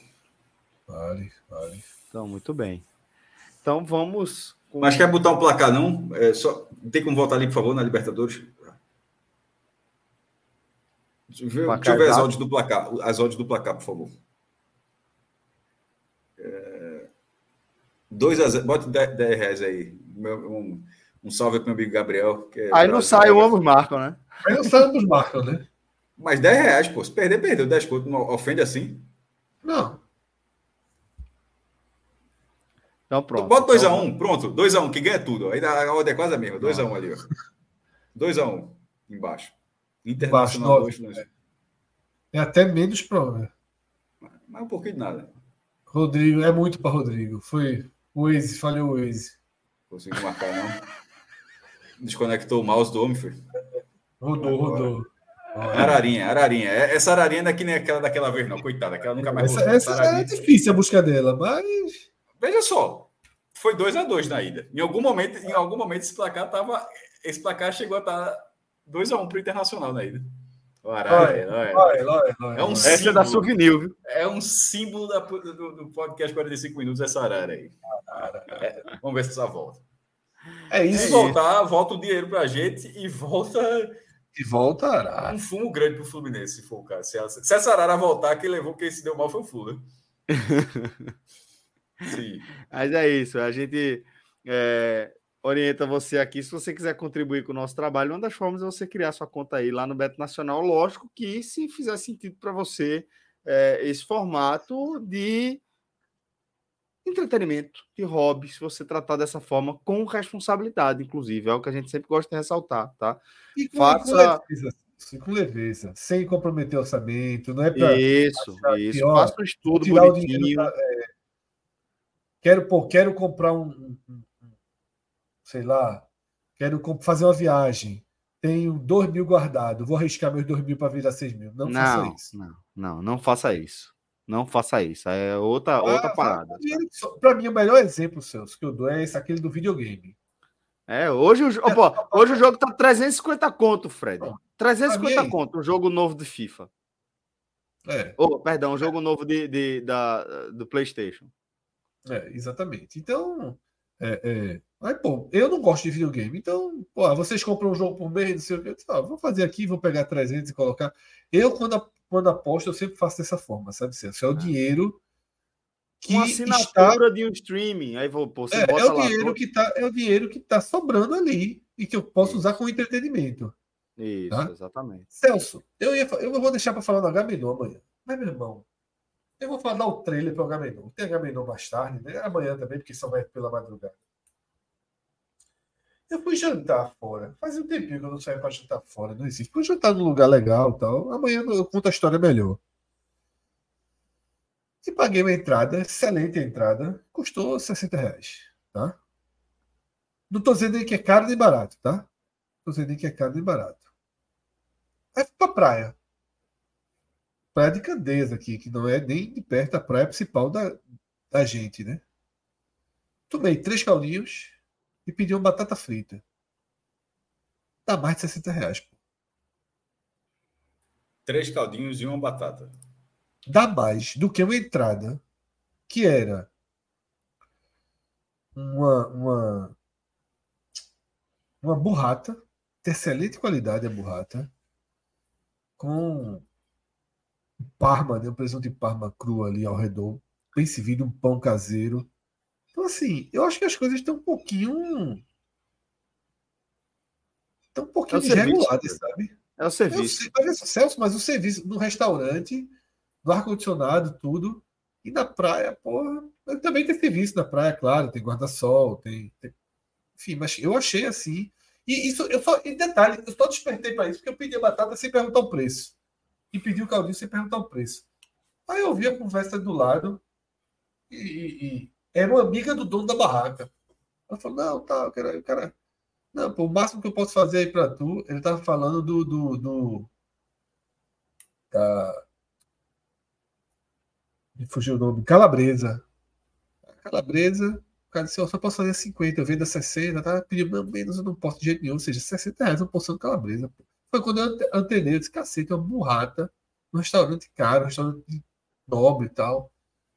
Vale, vale. Então, muito bem. Então vamos. Com... Mas quer botar um placar, não? É só... Tem como voltar ali, por favor, na Libertadores? Deixa eu ver, deixa eu ver as odds do placar. As odds do placar, por favor. 2 é... a 0. Bota 10 reais aí. Um, um salve para o meu amigo Gabriel. É Aí não sai o ambos marcam, né? Aí não sai o ambos marcam, né? Mas 10 reais, pô. Se perder, perdeu 10 conto. Não ofende assim? Não. Então pronto. Bota 2x1, então... um, pronto. 2x1, um, que ganha tudo. Aí a ordem é quase a mesma. 2x1 um ali, ó. 2x1 um, embaixo. Internacional 2 é. é até menos prova. Mas um pouquinho de nada. Rodrigo, é muito para Rodrigo. Foi o Waze, falhou o Waze. Conseguiu marcar, não? Desconectou o mouse do homem, foi? Rodou, rodou. Ararinha, Ararinha. É, essa Ararinha não é que nem aquela daquela vez, não. Coitada, aquela nunca mais Essa, essa é difícil a busca dela, mas. Veja só, foi 2 a 2 na ida. Em algum momento, em algum momento esse placar tava, esse placar chegou a estar tá 2 a 1 um para o Internacional na ida. Ararinha, olha, olha, olha, é um essa símbolo, é da Souvenir, viu? É um símbolo da, do, do, podcast 45 minutos essa arara aí. É, vamos ver se essa volta. É isso. Se voltar, volta o dinheiro para a gente e volta e volta Arara. Um fumo grande pro Fluminense, se for o caso. Se, se essa Arara voltar, quem levou, quem se deu mal foi o Flu, né? Sim. Mas é isso. A gente é, orienta você aqui. Se você quiser contribuir com o nosso trabalho, uma das formas é você criar sua conta aí lá no Beto Nacional. Lógico que se fizer sentido para você é, esse formato de entretenimento, de hobby, se você tratar dessa forma com responsabilidade, inclusive, é o que a gente sempre gosta de ressaltar, tá? E com, Faça... com, leveza, com leveza, sem comprometer o orçamento, não é para Isso, isso. Que, ó, Faça um estudo bonitinho. Pra, é, quero, pô, quero comprar um, um, sei lá, quero fazer uma viagem, tenho dois mil guardado, vou arriscar meus dois mil para virar seis mil. Não, não faça isso. Não, não, não faça isso. Não faça isso. É outra, ah, outra parada. Para mim, o melhor exemplo, Celso, que eu dou é esse aquele do videogame. É, hoje, o, é, pô, hoje o jogo tá 350 conto, Fred. 350 conto, um jogo novo de FIFA. É. Oh, perdão, um jogo novo de, de, da, do PlayStation. É, exatamente. Então, é, é... Aí, pô, eu não gosto de videogame. Então, pô, vocês compram um jogo por mês, não sei o que. Ah, vou fazer aqui, vou pegar 300 e colocar. Eu, quando, quando aposto, eu sempre faço dessa forma, sabe? Isso é o dinheiro que uma assinatura está... de um streaming. Aí vou, pô, você é, bota é o lá, dinheiro que tá, é o dinheiro que está sobrando ali e que eu posso Isso. usar com entretenimento. Isso, tá? exatamente. Celso, eu, ia, eu vou deixar para falar no H-Menu amanhã. Mas, meu irmão, eu vou falar o trailer para o H-Menu. Tem H-Menu mais tarde, né? Amanhã também, porque só vai pela madrugada. Eu fui jantar fora. Faz um tempinho que eu não saio para jantar fora. Não existe. Fui jantar num lugar legal tal. Amanhã eu conto a história melhor. E paguei uma entrada, excelente entrada. Custou 60 reais. Tá? Não estou dizendo que é caro nem barato, tá? Estou dizendo que é caro nem barato. Aí fui pra praia. Praia de Candeias aqui, que não é nem de perto a praia principal da, da gente, né? Tomei três caldinhos e pedi uma batata frita. Dá mais de 60 reais, pô. Três caldinhos e uma batata. Dá mais do que uma entrada que era uma, uma, uma burrata, de excelente qualidade a burrata, com parma, né, um presunto de parma cru ali ao redor, bem servido, um pão caseiro. Então, assim, eu acho que as coisas estão um pouquinho. Estão um pouquinho é desreguladas, sabe? É o serviço. Sei, mas, Celso, mas o serviço no restaurante, no ar-condicionado, tudo. E na praia, porra, também tem serviço na praia, claro, tem guarda-sol, tem, tem, Enfim, mas eu achei assim. E isso, eu só. Em detalhe, eu só despertei para isso, porque eu pedi a batata sem perguntar o preço. E pedi o caldinho sem perguntar o preço. Aí eu vi a conversa do lado e, e, era uma amiga do dono da barraca. Ela falou: Não, tá, quero. Eu quero... Não, pô, o máximo que eu posso fazer aí para tu. Ele tava falando do. do, do da... Me fugiu o nome. Calabresa. Calabresa. O cara disse: Eu só posso fazer 50, eu vendo a 60. Tá pedindo menos, eu não posso de jeito nenhum. Ou seja, 60 reais uma porção de calabresa. Pô. Foi quando eu antenei, eu disse: Cacete, uma burrata. Um restaurante caro, um restaurante nobre e tal.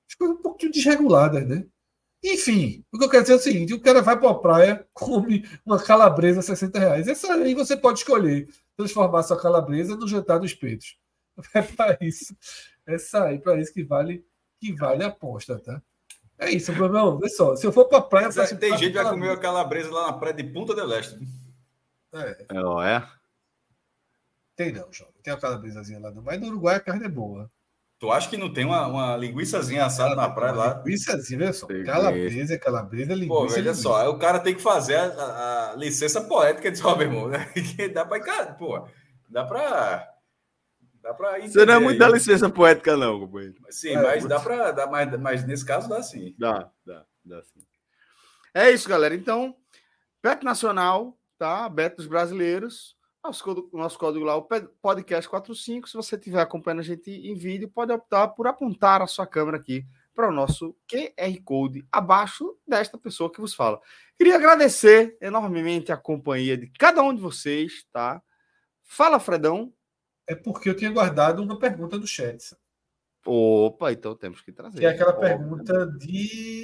As coisas um pouquinho desreguladas, né? Enfim, o que eu quero dizer é o seguinte: o cara vai para a praia, come uma calabresa a 60 reais. Essa aí você pode escolher transformar sua calabresa no jantar dos peitos. É para isso. É sair para isso que vale, que vale a aposta, tá? É isso, meu Vê só, se eu for para a praia. Mas, tem gente que vai comer a calabresa lá na praia de Punta del Este. É. É, é? Tem não, João. Tem uma calabresazinha lá, não. Mas no Uruguai a carne é boa. Tu acha que não tem uma, uma linguiçazinha assada na praia lá? Linguiçazinha, olha só. Calabresa, calabresa, linguiça. Pô, veja só, aí o cara tem que fazer a, a licença poética de meu irmão, né? dá pra encarar, pô, dá pra. Dá pra Você não é muito da licença poética, não, companheiro. Sim, é, mas dá pra. Dá, mas, mas nesse caso dá sim. Dá, dá, dá sim. É isso, galera. Então, Beto Nacional, tá? Beto dos Brasileiros. Nosso, nosso código lá, o podcast45. Se você estiver acompanhando a gente em vídeo, pode optar por apontar a sua câmera aqui para o nosso QR Code abaixo desta pessoa que vos fala. Queria agradecer enormemente a companhia de cada um de vocês, tá? Fala, Fredão. É porque eu tinha guardado uma pergunta do chat. Opa, então temos que trazer. Que é aquela pergunta de.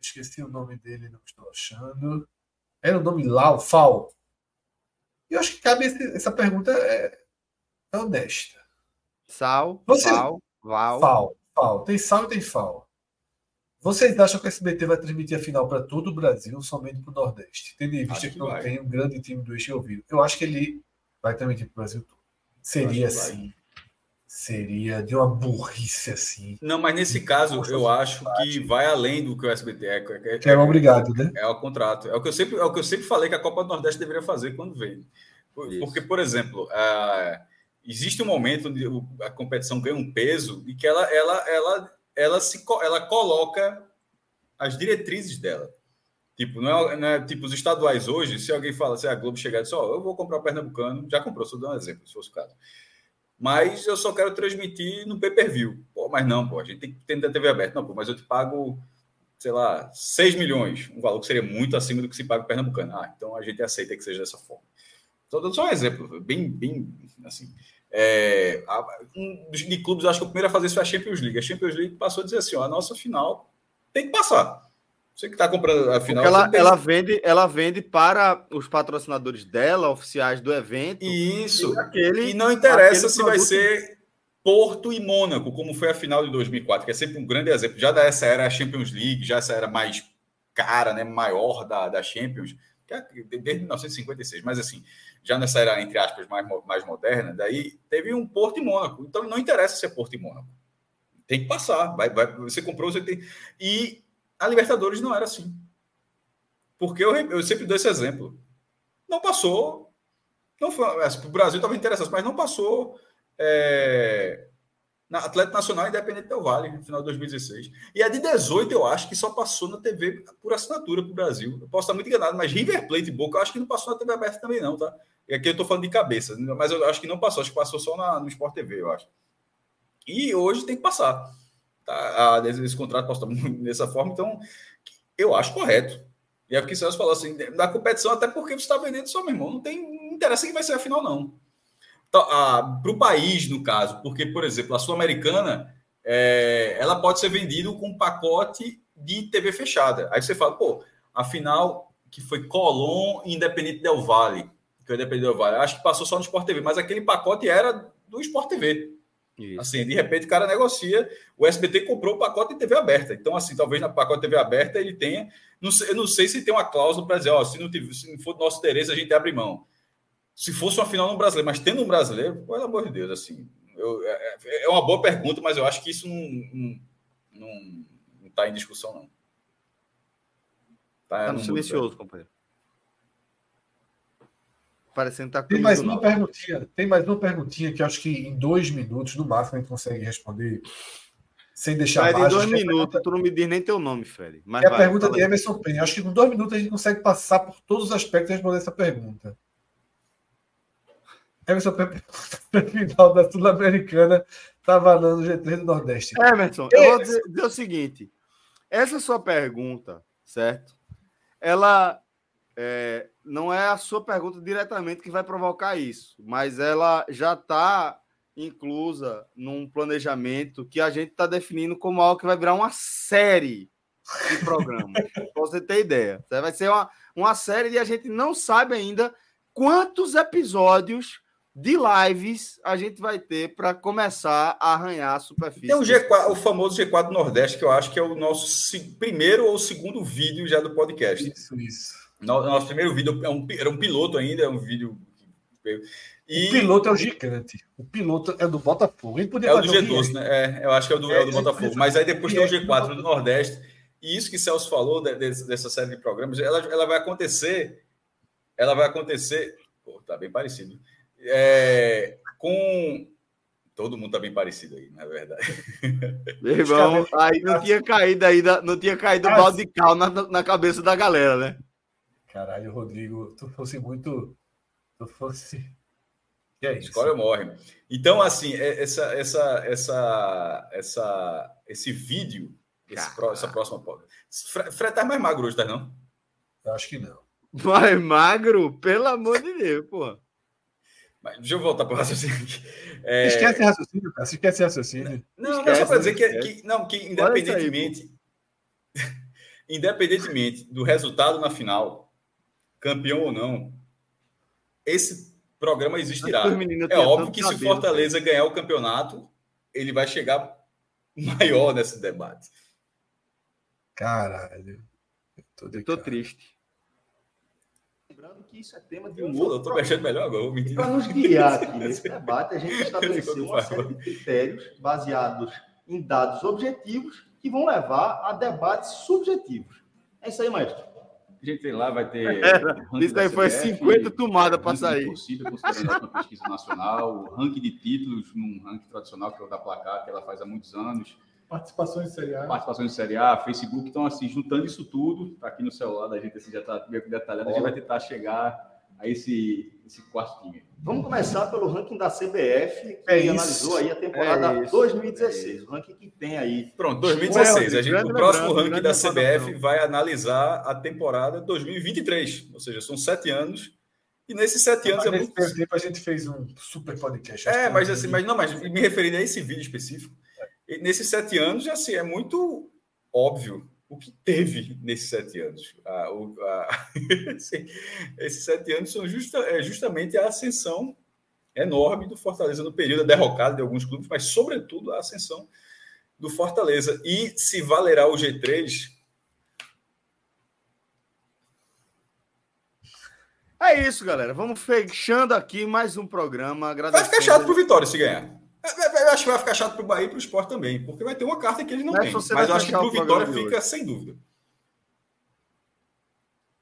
Esqueci o nome dele, não estou achando. Era o nome Lau, Fal. E eu acho que cabe esse, essa pergunta é, é honesta. Sal, Você... Fal, Val. Fal, Fal. Tem sal e tem Fal. Vocês acham que o SBT vai transmitir a final para todo o Brasil, somente para o Nordeste? Tendo em vista que, que, não vai. tem um grande time do Eixo ouvido. Eu acho que ele vai transmitir para o Brasil todo. Seria assim. Seria de uma burrice assim. Não, mas nesse caso, eu acho que vai além do que o SBT é. É, é, é obrigado, né? É o contrato. É o, que eu sempre, é o que eu sempre falei que a Copa do Nordeste deveria fazer quando vem. Porque, por exemplo, uh, existe um momento onde a competição ganha um peso e que ela, ela, ela ela se ela coloca as diretrizes dela. Tipo, não é, não é, tipo os estaduais hoje, se alguém fala, se a Globo chegar e diz, ó, oh, eu vou comprar o Pernambucano, já comprou, só dou um exemplo, se fosse o caso. Mas eu só quero transmitir no pay-per-view. Pô, mas não, pô, a gente tem que ter a TV aberta. Não, pô, mas eu te pago, sei lá, 6 milhões, um valor que seria muito acima do que se paga o Pernambucano. Ah, então a gente aceita que seja dessa forma. Só dando só um exemplo, bem, bem, assim. É, um de clubes, acho que o primeiro a fazer isso foi a Champions League. A Champions League passou a dizer assim: ó, a nossa final tem que passar. Você que está comprando a final. Ela, ela, vende, ela vende para os patrocinadores dela, oficiais do evento. Isso. E, aquele, e não interessa se vai ser Porto e Mônaco, como foi a final de 2004, que é sempre um grande exemplo. Já dessa era a Champions League, já essa era mais cara, né, maior da, da Champions, é desde 1956. Mas assim, já nessa era, entre aspas, mais, mais moderna, daí teve um Porto e Mônaco. Então não interessa se é Porto e Mônaco. Tem que passar. Vai, vai, você comprou, você tem. E a Libertadores não era assim. Porque eu, eu sempre dou esse exemplo. Não passou. Não foi, assim, o Brasil estava interessado, mas não passou. É, na Atlético Nacional Independente Del Vale, no final de 2016. E a de 18, eu acho que só passou na TV por assinatura para o Brasil. Eu posso estar muito enganado, mas River Plate e Boca, eu acho que não passou na TV aberta também, não, tá? E aqui eu estou falando de cabeça, mas eu acho que não passou, acho que passou só na, no Sport TV, eu acho. E hoje tem que passar. Tá? esse contrato posta dessa forma, então eu acho correto. E é porque Celso falou assim, da competição, até porque você está vendendo só, meu irmão. Não tem não interessa que vai ser a final, não. Então, Para o país, no caso, porque, por exemplo, a Sul-Americana é, ela pode ser vendida com um pacote de TV fechada. Aí você fala, pô, a final que foi Colón e Independente Del Vale que Independente Del Vale. Acho que passou só no Sport TV, mas aquele pacote era do Sport TV. Isso. Assim, de repente o cara negocia, o SBT comprou o pacote de TV aberta. Então, assim, talvez na pacote de TV aberta ele tenha. Não sei, eu não sei se tem uma cláusula para dizer, ó, se não, tiver, se não for do nosso interesse, a gente abre mão. Se fosse uma final no brasileiro, mas tendo um brasileiro, pelo amor de Deus, assim. Eu, é, é, é uma boa pergunta, mas eu acho que isso não, não, está em discussão, não. Tá, tá no silencioso, companheiro. Parecendo tá Tem mais uma perguntinha. Tem mais uma perguntinha que acho que em dois minutos, no máximo, a gente consegue responder sem deixar mais. Em dois minutos, tu não me diz nem teu nome, Fred. Mas é a pergunta de Emerson Penha. Acho que em dois minutos a gente consegue passar por todos os aspectos e responder essa pergunta. Emerson Penha, final da Sul-Americana, tá valendo o G3 do Nordeste. Emerson, eu vou dizer, dizer o seguinte. Essa sua pergunta, certo? Ela é, não é a sua pergunta diretamente que vai provocar isso, mas ela já está inclusa num planejamento que a gente está definindo como algo que vai virar uma série de programas. para você ter ideia. Vai ser uma, uma série e a gente não sabe ainda quantos episódios de lives a gente vai ter para começar a arranhar a superfície. Tem o, G4, o famoso G4 Nordeste, que eu acho que é o nosso primeiro ou segundo vídeo já do podcast. Isso, isso. Nosso primeiro vídeo é um, era um piloto ainda, é um vídeo. E... O piloto é o gigante. O piloto é do Botafogo. Ele podia é o do G12, né? É, eu acho que é o do, é, é do Botafogo. Mas aí depois tem o G4 do Nordeste. E isso que Celso falou de, de, dessa série de programas, ela, ela vai acontecer. Ela vai acontecer. Pô, tá bem parecido. É, com. Todo mundo tá bem parecido aí, na verdade. Meu irmão, aí não tinha caído aí, não tinha caído o balde de cal na, na cabeça da galera, né? Caralho, Rodrigo, tu fosse muito. Tu fosse. Que é isso? Escolhe ou morre. Então, assim, é, essa, essa, essa, essa, esse vídeo, esse, essa próxima. Fred tá mais magro hoje, tá não? Eu acho que não. Mais magro? Pelo amor de Deus, pô. Mas deixa eu voltar para o raciocínio aqui. É... Esquece raciocínio, cara. Esquece raciocínio. Não, esquece, não, só para dizer que, que, não, que independentemente, aí, independentemente do resultado na final, campeão ou não, esse programa existirá. É óbvio que se o Fortaleza ganhar o campeonato, ele vai chegar maior nesse debate. Caralho. Eu tô, eu tô triste. Lembrando que isso é tema de um outro. Eu estou mexendo melhor agora. Para nos guiar aqui nesse debate, a gente estabeleceu uma série de critérios baseados em dados objetivos que vão levar a debates subjetivos. É isso aí, maestro. A gente tem lá, vai ter. isso aí foi 50 tomadas para sair. Torcida, considerando uma pesquisa nacional, o ranking de títulos num ranking tradicional que é o da Placar, que ela faz há muitos anos. Participações de Série A. Participações de Série A, Facebook. Então, assim, juntando isso tudo, tá aqui no celular da gente, assim, já está meio detalhado, a gente vai tentar chegar a esse, esse quarto time. Vamos começar pelo ranking da CBF, que é analisou aí a temporada é 2016. É o ranking que tem aí. Pronto, 2016. A gente, o próximo ranking da CBF vai analisar a temporada 2023. Ou seja, são sete anos. E nesses sete anos é muito. tempo a gente fez um super podcast. É, mas assim, mas não, mas me referindo a esse vídeo específico. E nesses sete anos, assim, é muito óbvio o que teve nesses sete anos. O, a, esses sete anos são justa, é justamente a ascensão enorme do Fortaleza no período da derrocada de alguns clubes, mas, sobretudo, a ascensão do Fortaleza. E se valerá o G3. É isso, galera. Vamos fechando aqui mais um programa. Vai ficar chato pro Vitória se ganhar. Eu acho que vai ficar chato para o Bahia e para o Sport também, porque vai ter uma carta que ele não Mas tem. Mas eu acho que para o Vitória fica sem dúvida.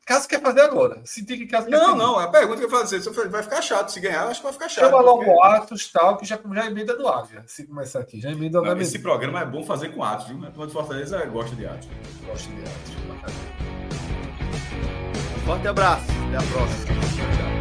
Caso quer fazer agora. Se tem que caso Não, não, é a pergunta que eu fazer. Vai ficar chato. Se ganhar, acho que vai ficar chato. Chama logo porque... Atos, tal, que já, já emenda do Ávia. Se começar aqui, já emenda não, Esse programa é bom fazer com Atos, viu? A turma de Fortaleza gosta de Atos. Gosta de Atos. Um forte abraço. Até a próxima.